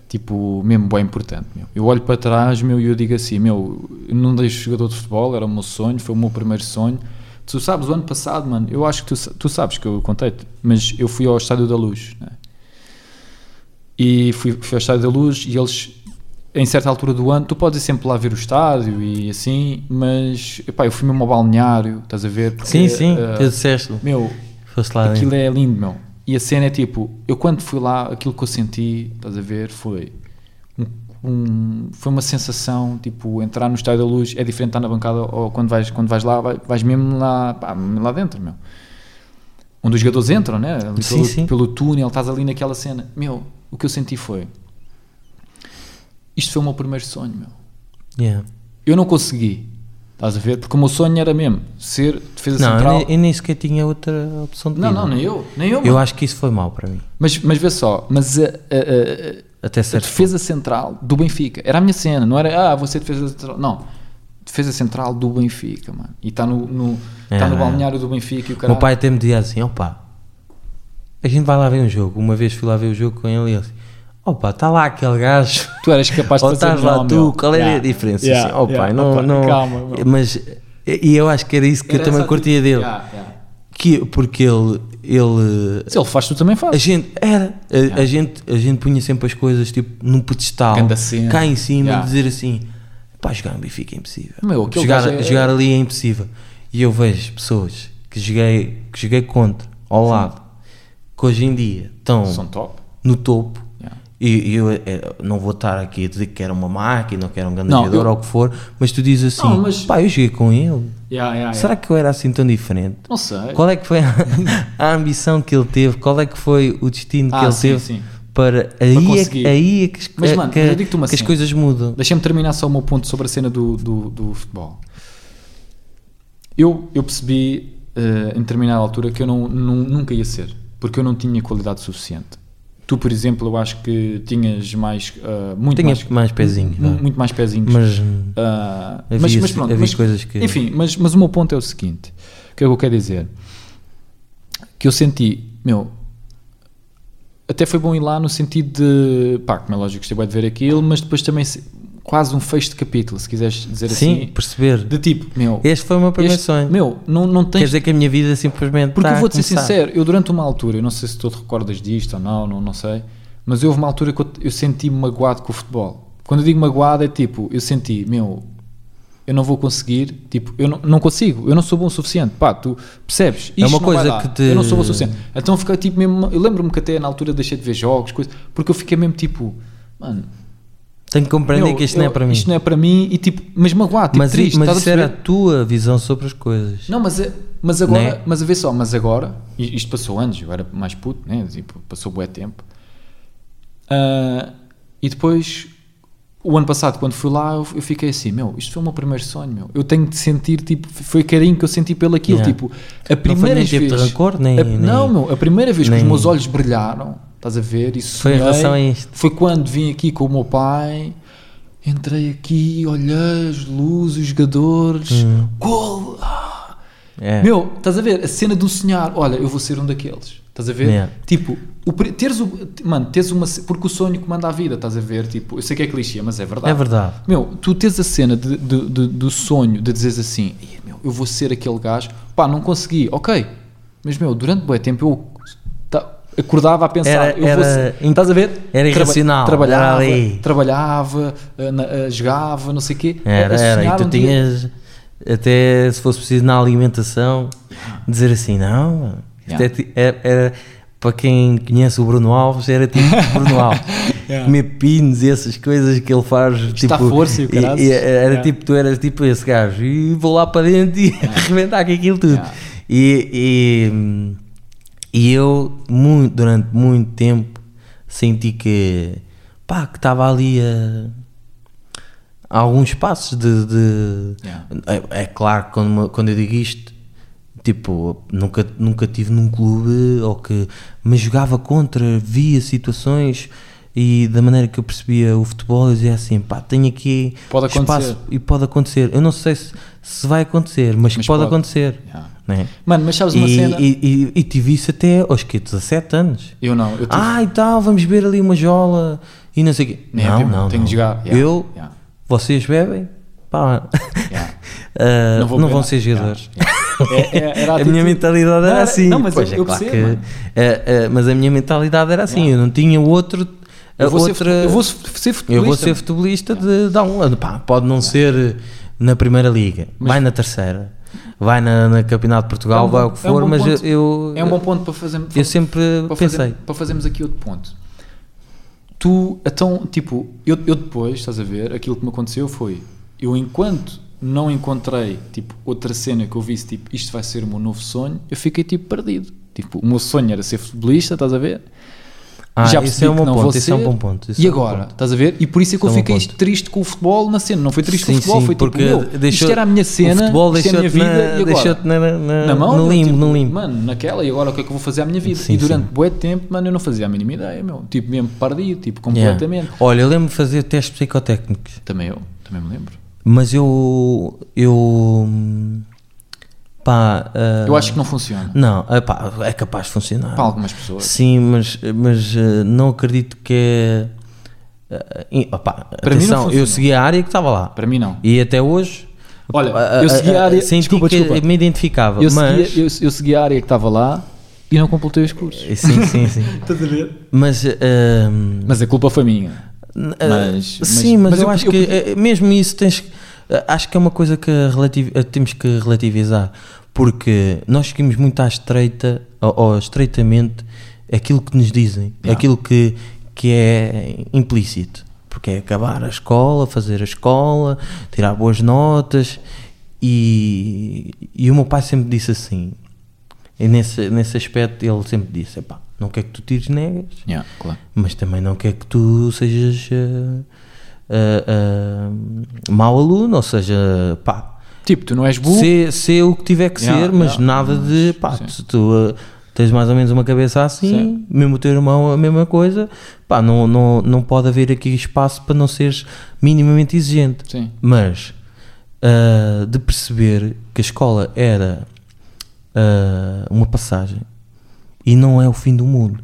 tipo, mesmo bem importante, meu. Eu olho para trás, meu, e eu digo assim, meu, eu não deixo jogador de futebol, era o meu sonho, foi o meu primeiro sonho. Tu sabes, o ano passado, mano, eu acho que tu, tu sabes que eu contei-te, mas eu fui ao Estádio da Luz, né? E fui, fui ao Estádio da Luz e eles, em certa altura do ano, tu podes ir sempre lá ver o estádio e assim, mas, epá, eu fui mesmo ao balneário, estás a ver? Porque, Sim, sim, eh, tu disseste. meu, Foste lá Aquilo dentro. é lindo, meu. E a cena é tipo, eu quando fui lá, aquilo que eu senti, estás a ver, foi um, um- foi uma sensação, tipo, entrar no estádio da luz é diferente de estar na bancada ou quando vais, quando vais lá, vai- vais mesmo lá, pá, lá dentro, meu. Onde os jogadores entram, né? Sim, pelo, sim. pelo túnel, estás ali naquela cena. Meu, o que eu senti foi, isto foi o meu primeiro sonho, meu. Yeah. Eu não consegui, estás a ver? Porque o meu sonho era mesmo ser defesa Não, central. eu nem sequer tinha outra opção de Não, vida. não, nem eu, nem eu, Eu mano. acho que isso foi mau para mim. Mas, mas vê só, mas a, a- a- Até a certo defesa central do Benfica era a minha cena, não era ah, você defesa central, não. Defesa central do Benfica, mano. E está no, no, É, tá no é. balneário do Benfica e o O cara. meu pai até me dizia assim: opa, a gente vai lá ver um jogo. Uma vez fui lá ver o jogo com ele e ele assim: opa, está lá aquele gajo. Tu eras capaz de Ou fazer estás lá não, tu, meu. qual é Yeah, a diferença? yeah, assim, oh yeah, não, opa, não. Calma, meu. Mas, e eu acho que era isso que Era eu também curtia atitude. dele. Que, porque ele, ele Se ele faz, tu também a fazes. gente era a, a gente a gente punha sempre as coisas tipo num pedestal cá em cima dizer assim pá jogar no Benfica é impossível Meu, jogar, é- jogar ali é impossível e eu vejo pessoas que joguei que joguei contra ao lado que hoje em dia estão no topo. E e eu, eh, não vou estar aqui a dizer que era uma máquina que era um eu- ou o que for mas tu dizes assim Não, mas- pá eu joguei com ele Yeah, yeah, será yeah. que eu era assim tão diferente Não sei. qual é que foi a, [LAUGHS] a ambição que ele teve? Qual é que foi o destino que Ah, ele sim, teve sim. para aí, é, que- conseguir. aí é que, as- Mas, mano, que- eu que as cena. coisas mudam. Deixa-me terminar só o meu ponto sobre a cena do, do, do futebol. Eu, eu percebi eh, em determinada altura que eu não, não- nunca ia ser, porque eu não tinha qualidade suficiente. Tu, por exemplo, eu acho que tinhas mais. eh, muito Tinha mais, mais pezinhos, vá. Muito mais pezinhos. Mas Ah, Havia- mas, mas pronto, havia mas- coisas que- Enfim, mas, mas o meu ponto é o seguinte: o que é que eu quero dizer? Que eu senti, meu, até foi bom ir lá no sentido de, pá, como é lógico, gostei bué de ver aquilo, mas depois também quase um fecho de capítulo, se quiseres dizer sim, assim, perceber. de tipo, meu, Este foi o meu primeiro este- sonho. meu, não, não Quer tens dizer que a minha vida simplesmente porque está eu vou-te ser sincero, eu durante uma altura, eu não sei se tu te recordas disto ou não, não, não sei, mas houve uma altura que eu, eu senti-me magoado com o futebol. Quando eu digo magoado é tipo, eu senti, meu, eu não vou conseguir, tipo, eu não, não consigo, eu não sou bom o suficiente. Pá, tu percebes? É uma Isto não vai coisa que te- Eu não sou bom o suficiente. Então fiquei tipo mesmo, eu lembro-me que até na altura deixei de ver jogos, coisas, porque eu fiquei mesmo tipo, mano, Tenho que compreender que isto eu- não é para mim. Isto não é para mim e tipo, mas magoado, tipo, mas triste, mas estás a isso era a tua visão sobre as coisas. Não, mas, é- mas agora, Né? mas a ver só, mas agora, isto passou anos, eu era mais puto, né? Tipo, passou bué tempo. Ah, e depois, o ano passado, quando fui lá, eu, eu fiquei assim, meu, isto foi o meu primeiro sonho, meu. Eu tenho de sentir, tipo, foi carinho que eu senti pelo aquilo, Yeah. tipo, a primeira nem vez... tipo de rancor, nem- a- nem- não, meu, a primeira vez que nem- os meus olhos brilharam, estás a ver, isso Foi em relação a isto. foi quando vim aqui com o meu pai, entrei aqui, olhei as luzes, os jogadores, Hum. gol! ah! É. Meu, estás a ver? A cena do sonhar, olha, eu vou ser um daqueles. Estás a ver? Yeah. Tipo, o, teres o. Mano, teres uma. Porque o sonho comanda a vida, estás a ver? Tipo, eu sei que é clichê, mas é verdade. É verdade. Meu, tu tens a cena de, de- de- do sonho de dizeres assim, "Ih, meu, eu vou ser aquele gajo, pá, não consegui, ok. Mas, meu, durante bem tempo eu acordava a pensar, Era- eu vou era Estás a ver? era irracional, Trabalhava, era trabalhava, eh, na- eh, jogava, não sei o quê. Era, a era. E tu um dia- tinhas, até se fosse preciso na alimentação, dizer assim: não, Yeah. é ti- era, era- para quem conhece o Bruno Alves, era tipo [LAUGHS] Bruno Alves. Yeah. Comer pinos e essas coisas que ele faz. Está tipo, força e o caraças. e- Era Yeah. tipo, tu eras tipo esse gajo, e vou lá para dentro e [LAUGHS] arrebentar com aquilo tudo. Yeah. E, e, e eu, muito, durante muito tempo, senti que, pá, que estava ali a, a alguns passos de. de- Yeah. é, é claro que quando, quando eu digo isto, tipo, nunca, nunca tive num clube ou que me jogava contra, via situações e da maneira que eu percebia o futebol, eu dizia assim, pá, tenho aqui Pode acontecer. espaço e pode acontecer. Eu não sei se, se vai acontecer, mas, Mas pode, pode. acontecer. Yeah. Né? Mano, mas sabes uma E, cena? e, e, e tive isso até aos que 17 anos. Eu não, eu tive- Ah, e tal, vamos beber ali uma jola e não sei o quê. Nem é não, tipo, não, tenho não. de jogar. Yeah, Eu, vocês bebem, pá, [LAUGHS] ah, não, vou vão ser jogadores. É- é- [LAUGHS] a atitude- minha mentalidade Não, era assim. não, mas Pois eu- é eu claro percebo, que- mano. ah, ah, mas a minha mentalidade era assim. Eu não tinha outro. Eu vou, ser, outra, futu- eu vou ser futebolista. eu vou ser futebolista de dar um ano. Pá, pode não ser na primeira liga, Mas- vai na terceira, vai na, na Campeonato de Portugal, É um vai o que é um for, mas eu, ponto. eu, É um bom ponto para fazer. eu sempre para, pensei. fazer, para fazermos aqui outro ponto. Tu, então, tipo, eu, eu depois, estás a ver, aquilo que me aconteceu foi, eu enquanto não encontrei, tipo, outra cena que eu visse, tipo, isto vai ser o meu novo sonho, eu fiquei, tipo, perdido. Tipo, o meu sonho era ser futebolista, estás a ver? Ah, Já isso percebi é um que bom não ponto, vou isso é um ser. bom ponto. E é um agora, estás a ver? E por isso é que eu Isso é um fiquei triste com o futebol na cena. Não foi triste com Sim, o futebol, sim, foi tipo, porque meu, deixou- isto era a minha cena, o futebol isto é a minha vida, na- e agora? na- na- na mão, no meu, limbo, tipo, no limbo. Mano, naquela, e agora o que é que eu vou fazer à minha vida? Sim, e durante sim. bué tempo, mano, eu não fazia a mínima ideia, meu. Tipo, mesmo perdido, tipo, Yeah. completamente. Olha, eu lembro de fazer testes psicotécnicos, Também eu, também me lembro. mas eu. Eu. Pá. ah, Eu acho que não funciona. Não, é, pá, é capaz de funcionar. Para algumas pessoas. Sim, mas, mas ah, não acredito que é. e, opá, Para mim não atenção, eu segui a área que estava lá. Para mim, não. E até hoje. Olha, eu segui a área- Senti desculpa, que desculpa. me identificava. Eu, mas. seguia, eu, eu segui a área que estava lá e não completei os cursos. Sim, sim, sim. [LAUGHS] Estás a ver? Mas. Mas a culpa foi minha. Mas- sim, mas- mas, eu, eu- acho eu- que eh, mesmo isso tens que- acho que é uma coisa que eh, temos que relativizar porque nós seguimos muito à estreita ou, ou estreitamente aquilo que nos dizem, Yeah. aquilo que, que é implícito, porque é acabar a escola, fazer a escola, tirar boas notas e, e o meu pai sempre disse assim E nesse, nesse aspecto ele sempre disse: epá, não quer que tu tires negas, Yeah, claro. mas também não quer que tu sejas uh, uh, mau aluno, ou seja, pá, Tipo, tu não és burro. ser, ser o que tiver que Yeah, ser, mas yeah, nada de pá, se tu uh, tens mais ou menos uma cabeça assim, Sim. mesmo o teu irmão a mesma coisa, pá, não, não, não pode haver aqui espaço para não seres minimamente exigente. Sim. Mas uh, de perceber que a escola era uma passagem e não é o fim do mundo,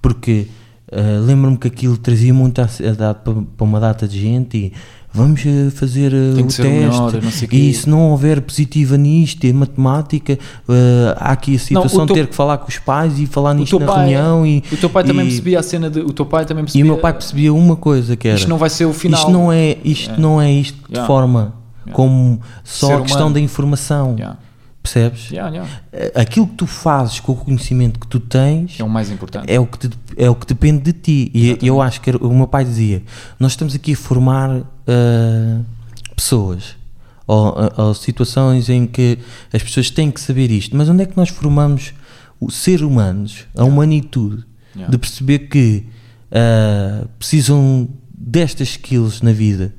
porque uh, lembro-me que aquilo trazia muita ansiedade para, para uma data de gente e vamos uh, fazer uh, o teste melhor, e se não houver positiva nisto em matemática uh, há aqui a situação de ter que falar com os pais e falar nisto na pai- reunião e, O teu pai também e- percebia a cena de. O teu pai também e percebia. o meu pai percebia uma coisa que era Isto não vai ser o final. isto não é isto É. não é isto de Yeah. forma Yeah. como só Ser a questão humano. da informação Yeah. Percebes Yeah, yeah. Eh, aquilo que tu fazes com o conhecimento que tu tens É o mais importante. é o que te- é o que depende de ti e Exatamente. eu acho que o meu pai dizia nós estamos aqui a formar ah, pessoas ou, ou situações em que as pessoas têm que saber isto mas onde é que nós formamos os seres humanos a humanitude Yeah. de perceber que ah, precisam destas skills na vida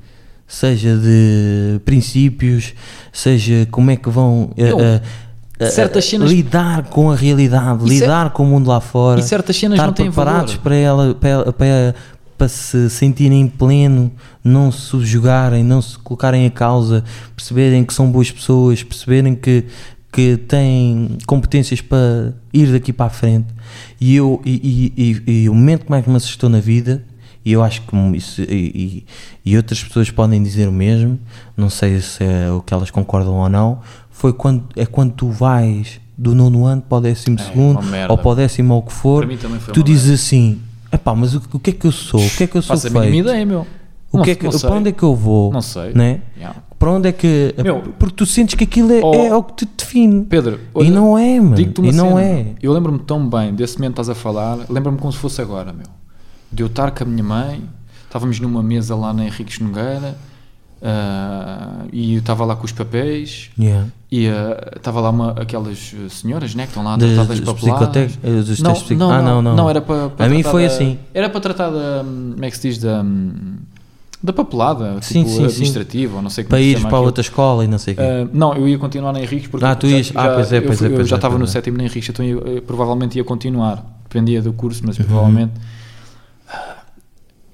seja de princípios seja como é que vão Eu- ah, ah, certas cenas- lidar com a realidade, E cer- lidar com o mundo lá fora, E certas cenas estar não têm preparados valor. para ela, para, para, para se sentirem em pleno, não se subjugarem, não se colocarem a causa, perceberem que são boas pessoas, perceberem que, que têm competências para ir daqui para a frente. E, eu, e, e, e, e o momento que mais me assustou na vida, e eu acho que isso, e, e, outras pessoas podem dizer o mesmo, não sei se é o que elas concordam ou não, foi quando, é quando tu vais do nono ano para o décimo É, segundo, uma merda. ou para o décimo ou o que for, tu dizes assim, epá, mas o, o que é que eu sou? O que é que eu sou Faço a feito? mínima ideia, meu. O Não- que é que, para onde é que eu vou? Não sei. Né? Yeah. Para onde é que... Meu, porque tu sentes que aquilo é, oh, é o que te define. Pedro, e não é, mano. E não cena, é. Eu lembro-me tão bem desse momento que estás a falar, lembro-me como se fosse agora, meu. De eu estar com a minha mãe, estávamos numa mesa lá na Henriques Nogueira, ah, e eu estava lá com os papéis, Yeah. e ah, estava lá uma, aquelas eh, senhoras, né, que estão lá a Das- tratar das dos papeladas. psicotec- eh, dos Não, psico- não, Ah, não, não, não. era para, para A mim foi da- assim. Era para tratar da, como é que se diz, da, da papelada, Sim, tipo sim, sim. administrativa, ou não sei como Para se ires chama para aquilo. outra escola e não sei o quê. Uh, não, eu ia continuar na Henriques porque Ah, tu já- ias- ah, pois é, eu pois fui- é, eu pois já é, estava pois no é. sétimo na Henriques, então eu, eu provavelmente ia continuar, dependia do curso, Uhum. mas provavelmente.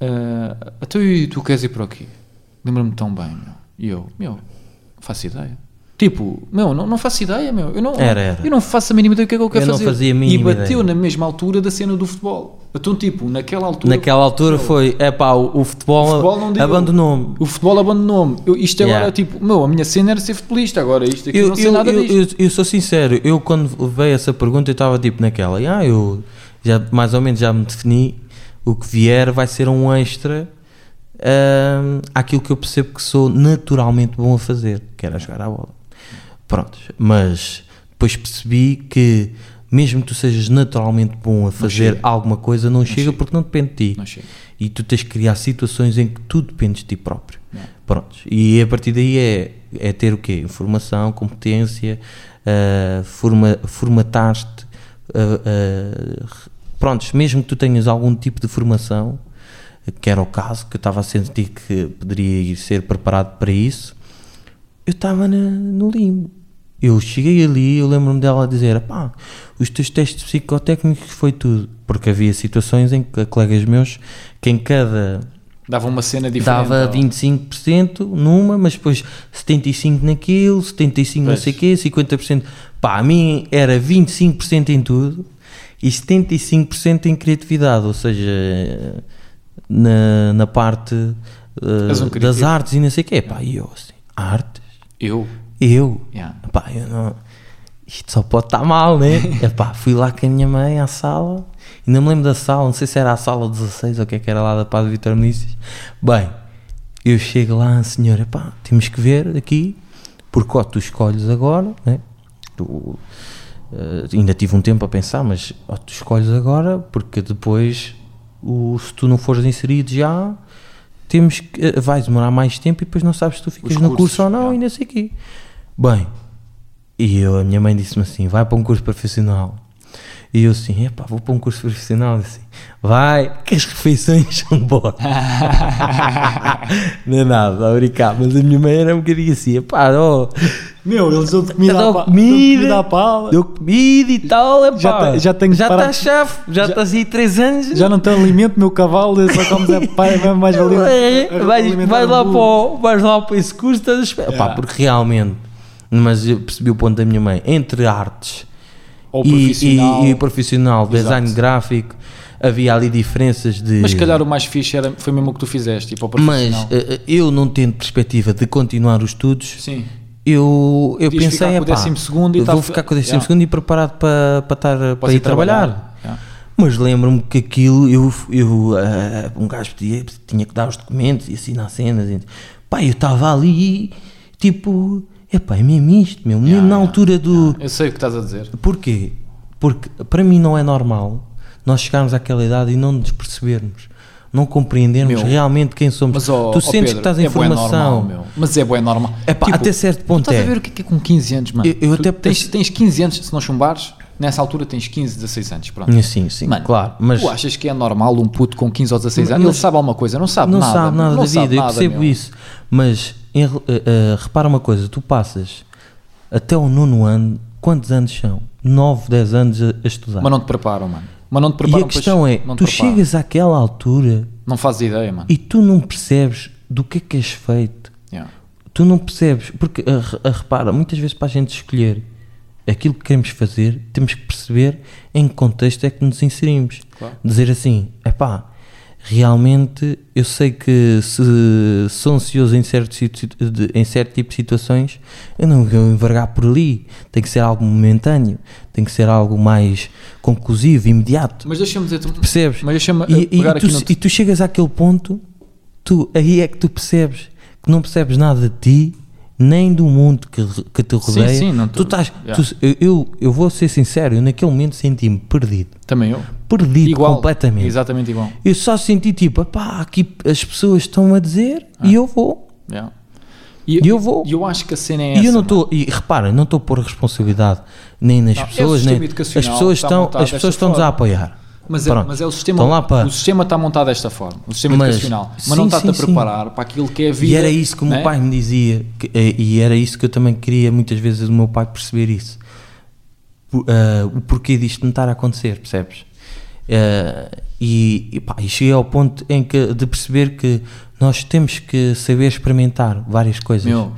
Uh, então e tu queres ir para aqui? Lembro-me tão bem, meu. E eu, meu, não faço ideia. Tipo, meu, não, não faço ideia, meu. Eu não, Era, era. Eu não faço a mínima ideia do que é que eu quero Eu não fazer. fazia a e mínima bateu ideia. na mesma altura da cena do futebol. Então, tipo, naquela altura. Naquela altura foi, é pá, o, o futebol, futebol não abandonou-me. O futebol abandonou-me. Isto agora, Yeah. tipo, meu, a minha cena era ser futebolista. Agora, isto aqui eu Eu, não sei eu, nada eu, disto. eu- eu sou sincero, eu quando veio essa pergunta eu estava tipo naquela, ah, eu já mais ou menos já me defini, o que vier vai ser um extra ahm, àquilo que eu percebo que sou naturalmente bom a fazer, que era jogar a bola. Pronto, mas depois percebi que mesmo que tu sejas naturalmente bom a fazer alguma coisa, não, chega, chega. porque não depende de ti. Não chega. E tu tens que criar situações em que tu dependes de ti próprio. Yeah. Pronto. E a partir daí é, é ter o quê? Informação, competência, ah, forma, formatar-te. ah, ah, prontos, mesmo que tu tenhas algum tipo de formação, que era o caso, que eu estava a sentir que poderia ir ser preparado para isso, eu estava no limbo. Eu cheguei ali, eu lembro-me dela dizer: pá, os teus testes psicotécnicos foi tudo. Porque havia situações em que colegas meus, que em cada Dava uma cena diferente. dava ó. 25% numa, mas depois 75% naquilo, 75% não Pois. sei o quê, 50%. Pá, a mim era 25% em tudo e 75% em criatividade, ou seja, na, na parte um das artes e não sei o quê. Pá, e eu assim, artes? Eu. Eu? Yeah. Pá, eu não. Isto só pode estar mal, né? [LAUGHS] Epá, fui lá com a minha mãe à sala, ainda me lembro da sala, não sei se era a sala 16 ou o que é que era lá da Paz Vitor Vinícius. Bem, eu chego lá, senhora, pá, temos que ver aqui, porque tu escolhes agora, né? Tu, eh, ainda tive um tempo a pensar, mas ó, tu escolhes agora, porque depois, o, se tu não fores inserido já, temos que, eh, vais demorar mais tempo e depois não sabes se tu ficas Os no cursos, curso ou não e não sei o quê. Bem, E eu, a minha mãe disse-me assim: vai para um curso profissional. E eu assim, epá, vou para um curso profissional. Assim, vai, que as refeições [LAUGHS] são boas. não é nada, a brincar. Mas a minha mãe era um bocadinho assim, epá, ó, Meu, eles dão comida pa- dão comida à pala. deu comida e tal, epá. Já já tenho já está chave, já estás aí 3 anos. Já não tem alimento, meu cavalo, só comes é pai, vai mais valer. É, vais, alimentar vais lá para, o- vais lá para esse curso, estás a esperar. Pá, porque realmente, mas eu percebi o ponto da minha mãe, entre artes Ou e, profissional. e, e profissional, design Exato. gráfico, havia ali diferenças de. Mas se calhar o mais fixe era, foi mesmo o que tu fizeste, tipo, Mas profissional. eh, eh, eu não tendo perspectiva de continuar os estudos, Sim. eu, eu Podias pensei, ficar com segundo e tá vou fe- ficar com o décimo Yeah. segundo e preparado para, para, estar, para ir trabalhar. Yeah. Mas lembro-me que aquilo, eu, eu ah, um gajo pedia, tinha que dar os documentos e assinar cenas. E, pá, eu estava ali, tipo, epá, é mesmo isto, meu. Yeah, na altura do. Eu sei o que estás a dizer. Porquê? Porque para mim não é normal nós chegarmos àquela idade e não nos percebermos, não compreendermos Meu, realmente quem somos. Mas, ó, tu ó, sentes Pedro, que estás em é formação. normal. Mas é bem normal. Epá, até certo tu ponto estás é. a ver o que é que é com 15 anos, mano. Eu- eu Tu até tens, penso- tens 15 anos, se não chumbares, nessa altura tens 15, 16 anos, pronto. Sim, sim, Mano, claro. Mas Tu achas que é normal um puto com 15 ou 16 anos? Mas- ele sabe alguma coisa? Não sabe não nada. sabe nada não da sabe vida, eu percebo meu. isso. Mas em eh, eh, repara uma coisa: tu passas até o nono ano, quantos anos são? 9, 10 anos a, a estudar. Mas não te preparam, mano. Mas não te e preparam a questão pois, é: tu preparam. chegas àquela altura Não fazes ideia, mano. e tu não percebes do que é que és feito. Yeah. Tu não percebes, porque a, a repara, muitas vezes para a gente escolher aquilo que queremos fazer, temos que perceber em que contexto é que nos inserimos. Claro. Dizer assim, é pá, realmente eu sei que se sou ansioso em certo, em certo tipo de situações, eu não vou envergar por ali. Tem que ser algo momentâneo, tem que ser algo mais conclusivo, imediato. Mas deixa-me dizer... Percebes? Mas deixa-me E, e tu, no... e tu chegas àquele ponto, tu, aí é que tu percebes que não percebes nada de ti, nem do mundo que, que te Sim, rodeia. sim, não tu tô- estás, Yeah. tu- eu, eu, eu vou ser sincero, eu naquele momento senti-me perdido. Também eu. Perdido Igual. completamente. Exatamente igual. Eu só senti tipo, pá, aqui as pessoas estão a dizer e eu vou. Yeah. E eu vou. E eu acho que a cena é e essa, eu não estou, e repara, não estou a pôr responsabilidade nem nas Não, é o pessoas, sistema nem as pessoas estão, as pessoas estão-nos a apoiar. Mas é, mas é o sistema. Para- O sistema está montado desta forma. O sistema Mas- educacional. Mas sim, não está-te sim, a sim. preparar para aquilo que é a vida. E era isso que o meu né? pai me dizia, que- eh, e era isso que eu também queria muitas vezes do meu pai perceber isso. Ah, o porquê disto não estar a acontecer, percebes? Ah, e, e, pá, e cheguei ao ponto em que, de perceber que nós temos que saber experimentar várias coisas. Meu,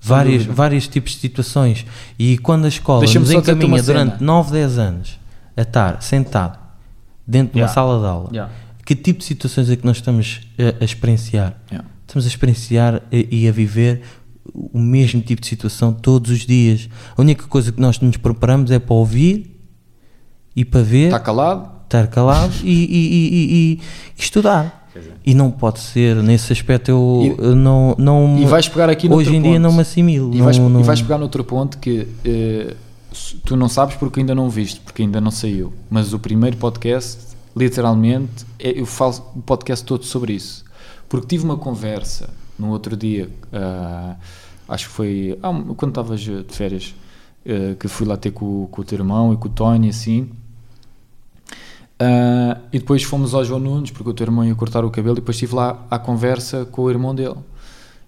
várias, vários tipos de situações. E quando a escola Deixa-me nos encaminha durante 9, 10 anos a estar sentado dentro de uma sala de aula, Yeah. que tipo de situações é que nós estamos a, a experienciar? Yeah. Estamos a experienciar e, e a viver o mesmo tipo de situação todos os dias. A única coisa que nós nos preparamos é para ouvir e para ver, Está calado? Estar calado e, e- e- e- estudar. E não pode ser, nesse aspecto eu, E- eu não, não E vais pegar aqui hoje em dia não me assimilo. E vais, não, não- e vais pegar noutro ponto que eh, tu não sabes porque ainda não viste, porque ainda não saiu. Mas o primeiro podcast, literalmente, é- eu falo o podcast todo sobre isso. Porque tive uma conversa no outro dia, ah, acho que foi ah, quando estavas de férias, eh, que fui lá ter com, com o teu irmão e com o Tony, assim. Ah, e depois fomos ao João Nunes, porque o teu irmão ia cortar o cabelo, e depois estive lá à conversa com o irmão dele.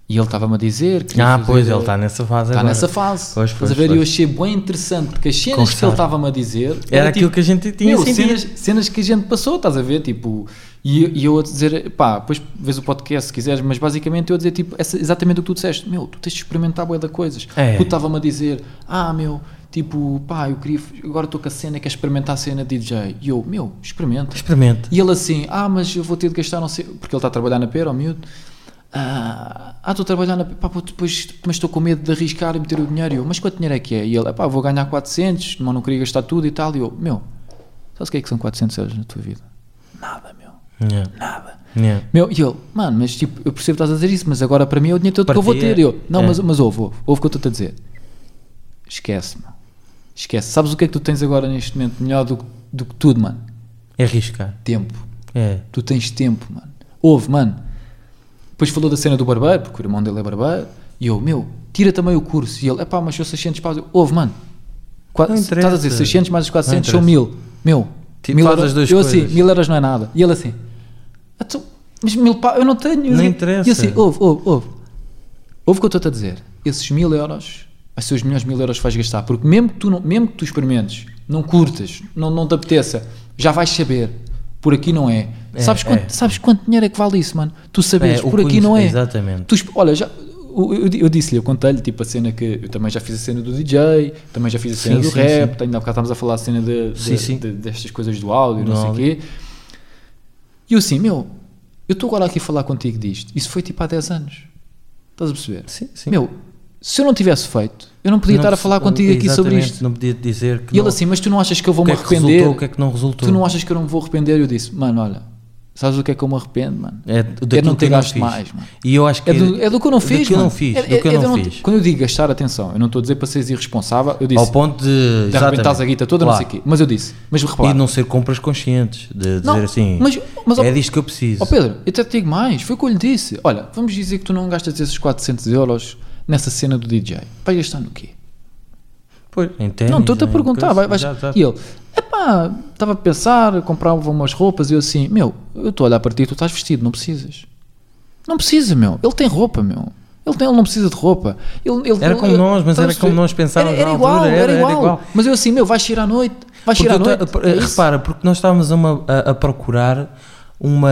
E ele estava-me a dizer que. Ah, pois, ele está nessa fase Está nessa fase. Pois, pois, ver? E eu pois. achei bem interessante, porque as cenas que Conversar. ele estava-me a dizer. Era aquilo tipo, que a gente tinha meu, cenas, cenas que a gente passou, estás a ver? Tipo, e, e eu a dizer, pá, depois vês o podcast se quiseres, mas basicamente eu a dizer, tipo, essa, exatamente o que tu disseste. Meu, tu tens de experimentar boia de coisas. É. Tu estava-me a dizer, ah, meu, tipo, pá, eu queria, agora estou com a cena, quer experimentar a cena DJ. E eu, meu, experimenta. Experimenta. E ele assim, ah, mas eu vou ter de gastar, não sei, porque ele está a trabalhar na pera, ao miúdo. Ah, ah, estou a trabalhar na pá, pô, depois, mas estou com medo de arriscar e meter o dinheiro. E eu, mas quanto dinheiro é que é? E ele, pá, vou ganhar 400, mas não queria gastar tudo e tal. E eu, meu, sabes o que é que são 400 euros na tua vida? Nada, meu, Yeah. nada. Yeah. Meu, e ele, mano, mas tipo, eu percebo que estás a dizer isso, mas agora para mim é o dinheiro todo que eu vou Partia, ter. E eu, não, é. mas, mas ouve, ouve, ouve o que eu estou a dizer. Esquece, meu. Esquece. Sabes o que é que tu tens agora neste momento melhor do, que- do que tudo, mano? É arriscar. Tempo. É. Tu tens tempo, mano. Houve, mano. Depois falou da cena do barbeiro, porque o irmão dele é barbeiro. E eu, meu, tira também o curso. E ele, epá, mas são 600 paus. Eu, Ouve, mano, qua- Não estás a dizer interessa. 600 mais os 400 Não são interessa. 1000. Meu, Tipo, mil euros. eu assim, coisas. 1000 euros não é nada. E ele assim, "Então, mas mil pau, eu não tenho. Não E eu- interessa. E assim, ouve, ouve, ouve. Ouve o que eu estou-te a dizer. Esses mil euros, vai ser os melhores mil euros que vais gastar. Porque mesmo que tu, não, mesmo que tu experimentes, não curtas, não, não te apeteça, já vais saber. Por aqui não é. É, sabes, quanto, é. sabes quanto dinheiro é que vale isso, mano? Tu saberes, É, por aqui não é. Exatamente. Tu, olha, já, eu, eu, eu disse-lhe, eu contei-lhe tipo a cena que eu também já fiz a cena do DJ, também já fiz a cena Sim, do sim, rap, sim. ainda há bocado estávamos a falar a cena de, de- Sim, de- destas coisas do áudio, Do não sei o áudio. quê. E eu assim, meu, eu estou agora aqui a falar contigo disto. Isso foi tipo há 10 anos. Estás a perceber? Sim, sim. Meu, se eu não tivesse feito, eu não podia Não estar a falar contigo aqui sobre isto. Não podia dizer que E ele não- assim, mas tu não achas que eu o vou-me que é que arrepender? resultou, o que é que não resultou. Tu não achas que eu não me vou arrepender? Eu disse, mano, olha, sabes o que é que eu me arrependo, mano? É É não que ter eu não gasto fiz. mais, mano. E eu acho que É do, é do que eu não fiz, eu mano. não fiz, É- do que eu é- é não não- fiz. Quando eu digo gastar, atenção, eu não estou a dizer para seres irresponsável, eu disse, Ao ponto de, de arrebentares a guita toda, não sei o Claro. quê. Mas eu disse, mas repara, E não ser compras conscientes, de Não, dizer assim, mas- mas, é disto que eu preciso. Ó Pedro, eu até te digo mais, foi o que eu lhe disse. Olha, vamos dizer que tu não gastas esses 400 euros nessa cena do DJ. Vais gastar no quê? Pois, não, estou-te a perguntar. Vai, vais- já, já. E ele, epá, estava a pensar, comprava umas roupas e eu assim, meu, eu estou a olhar para ti, tu estás vestido, não precisas. Não precisa, meu. Ele tem roupa, meu. Ele, tem, ele não precisa de roupa. Ele, ele- Era como ele- nós, mas era como nós pensávamos Era, era na igual, altura, era, era- era igual. igual. Mas eu assim, meu, vais sair à noite. Vais sair à eu noite. ta- é repara, porque nós estávamos a, uma- a- a procurar uma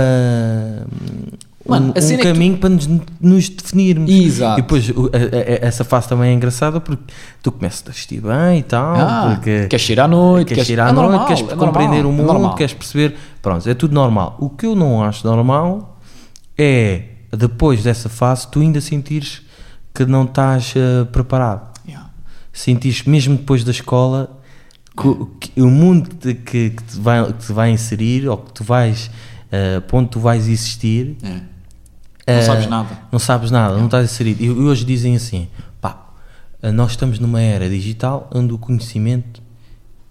Mano, um, um é que tu- caminho para nos, nos definirmos. Exato. E depois a- a- essa fase também é engraçada porque tu começas a vestir bem e tal, Ah, porque queres ir à noite, queres ir à é noite, normal, queres é compreender normal, o é mundo, normal. queres perceber, pronto, é tudo normal. O que eu não acho normal é depois dessa fase tu ainda sentires que não estás eh, preparado Yeah. sentires mesmo depois da escola que, que o mundo que, te- que, te vai, que te vai inserir ou que tu vais uh, para onde tu vais existir É. Não eh, sabes nada. não sabes nada, não estás inserido. E hoje dizem assim pá, eh, nós estamos numa era digital onde o conhecimento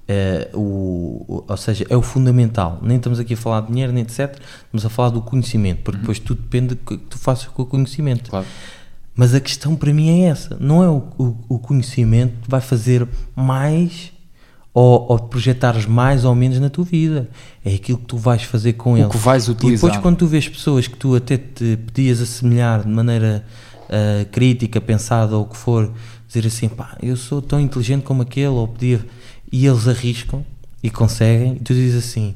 eh, o, ou seja, é o fundamental. Nem estamos aqui a falar de dinheiro nem etc estamos a falar do conhecimento porque depois tudo depende do que tu faças com o conhecimento. Claro. mas a questão para mim é essa: não é o, o, o conhecimento que vai fazer mais ou, ou projetares mais ou menos na tua vida. É aquilo que tu vais fazer com ele. que vais E utilizar. depois, quando tu vês pessoas que tu até te podias assemelhar de maneira ah, crítica, pensada ou o que for, dizer assim, pá, eu sou tão inteligente como aquele, ou podia. E eles arriscam e conseguem, e tu dizes assim.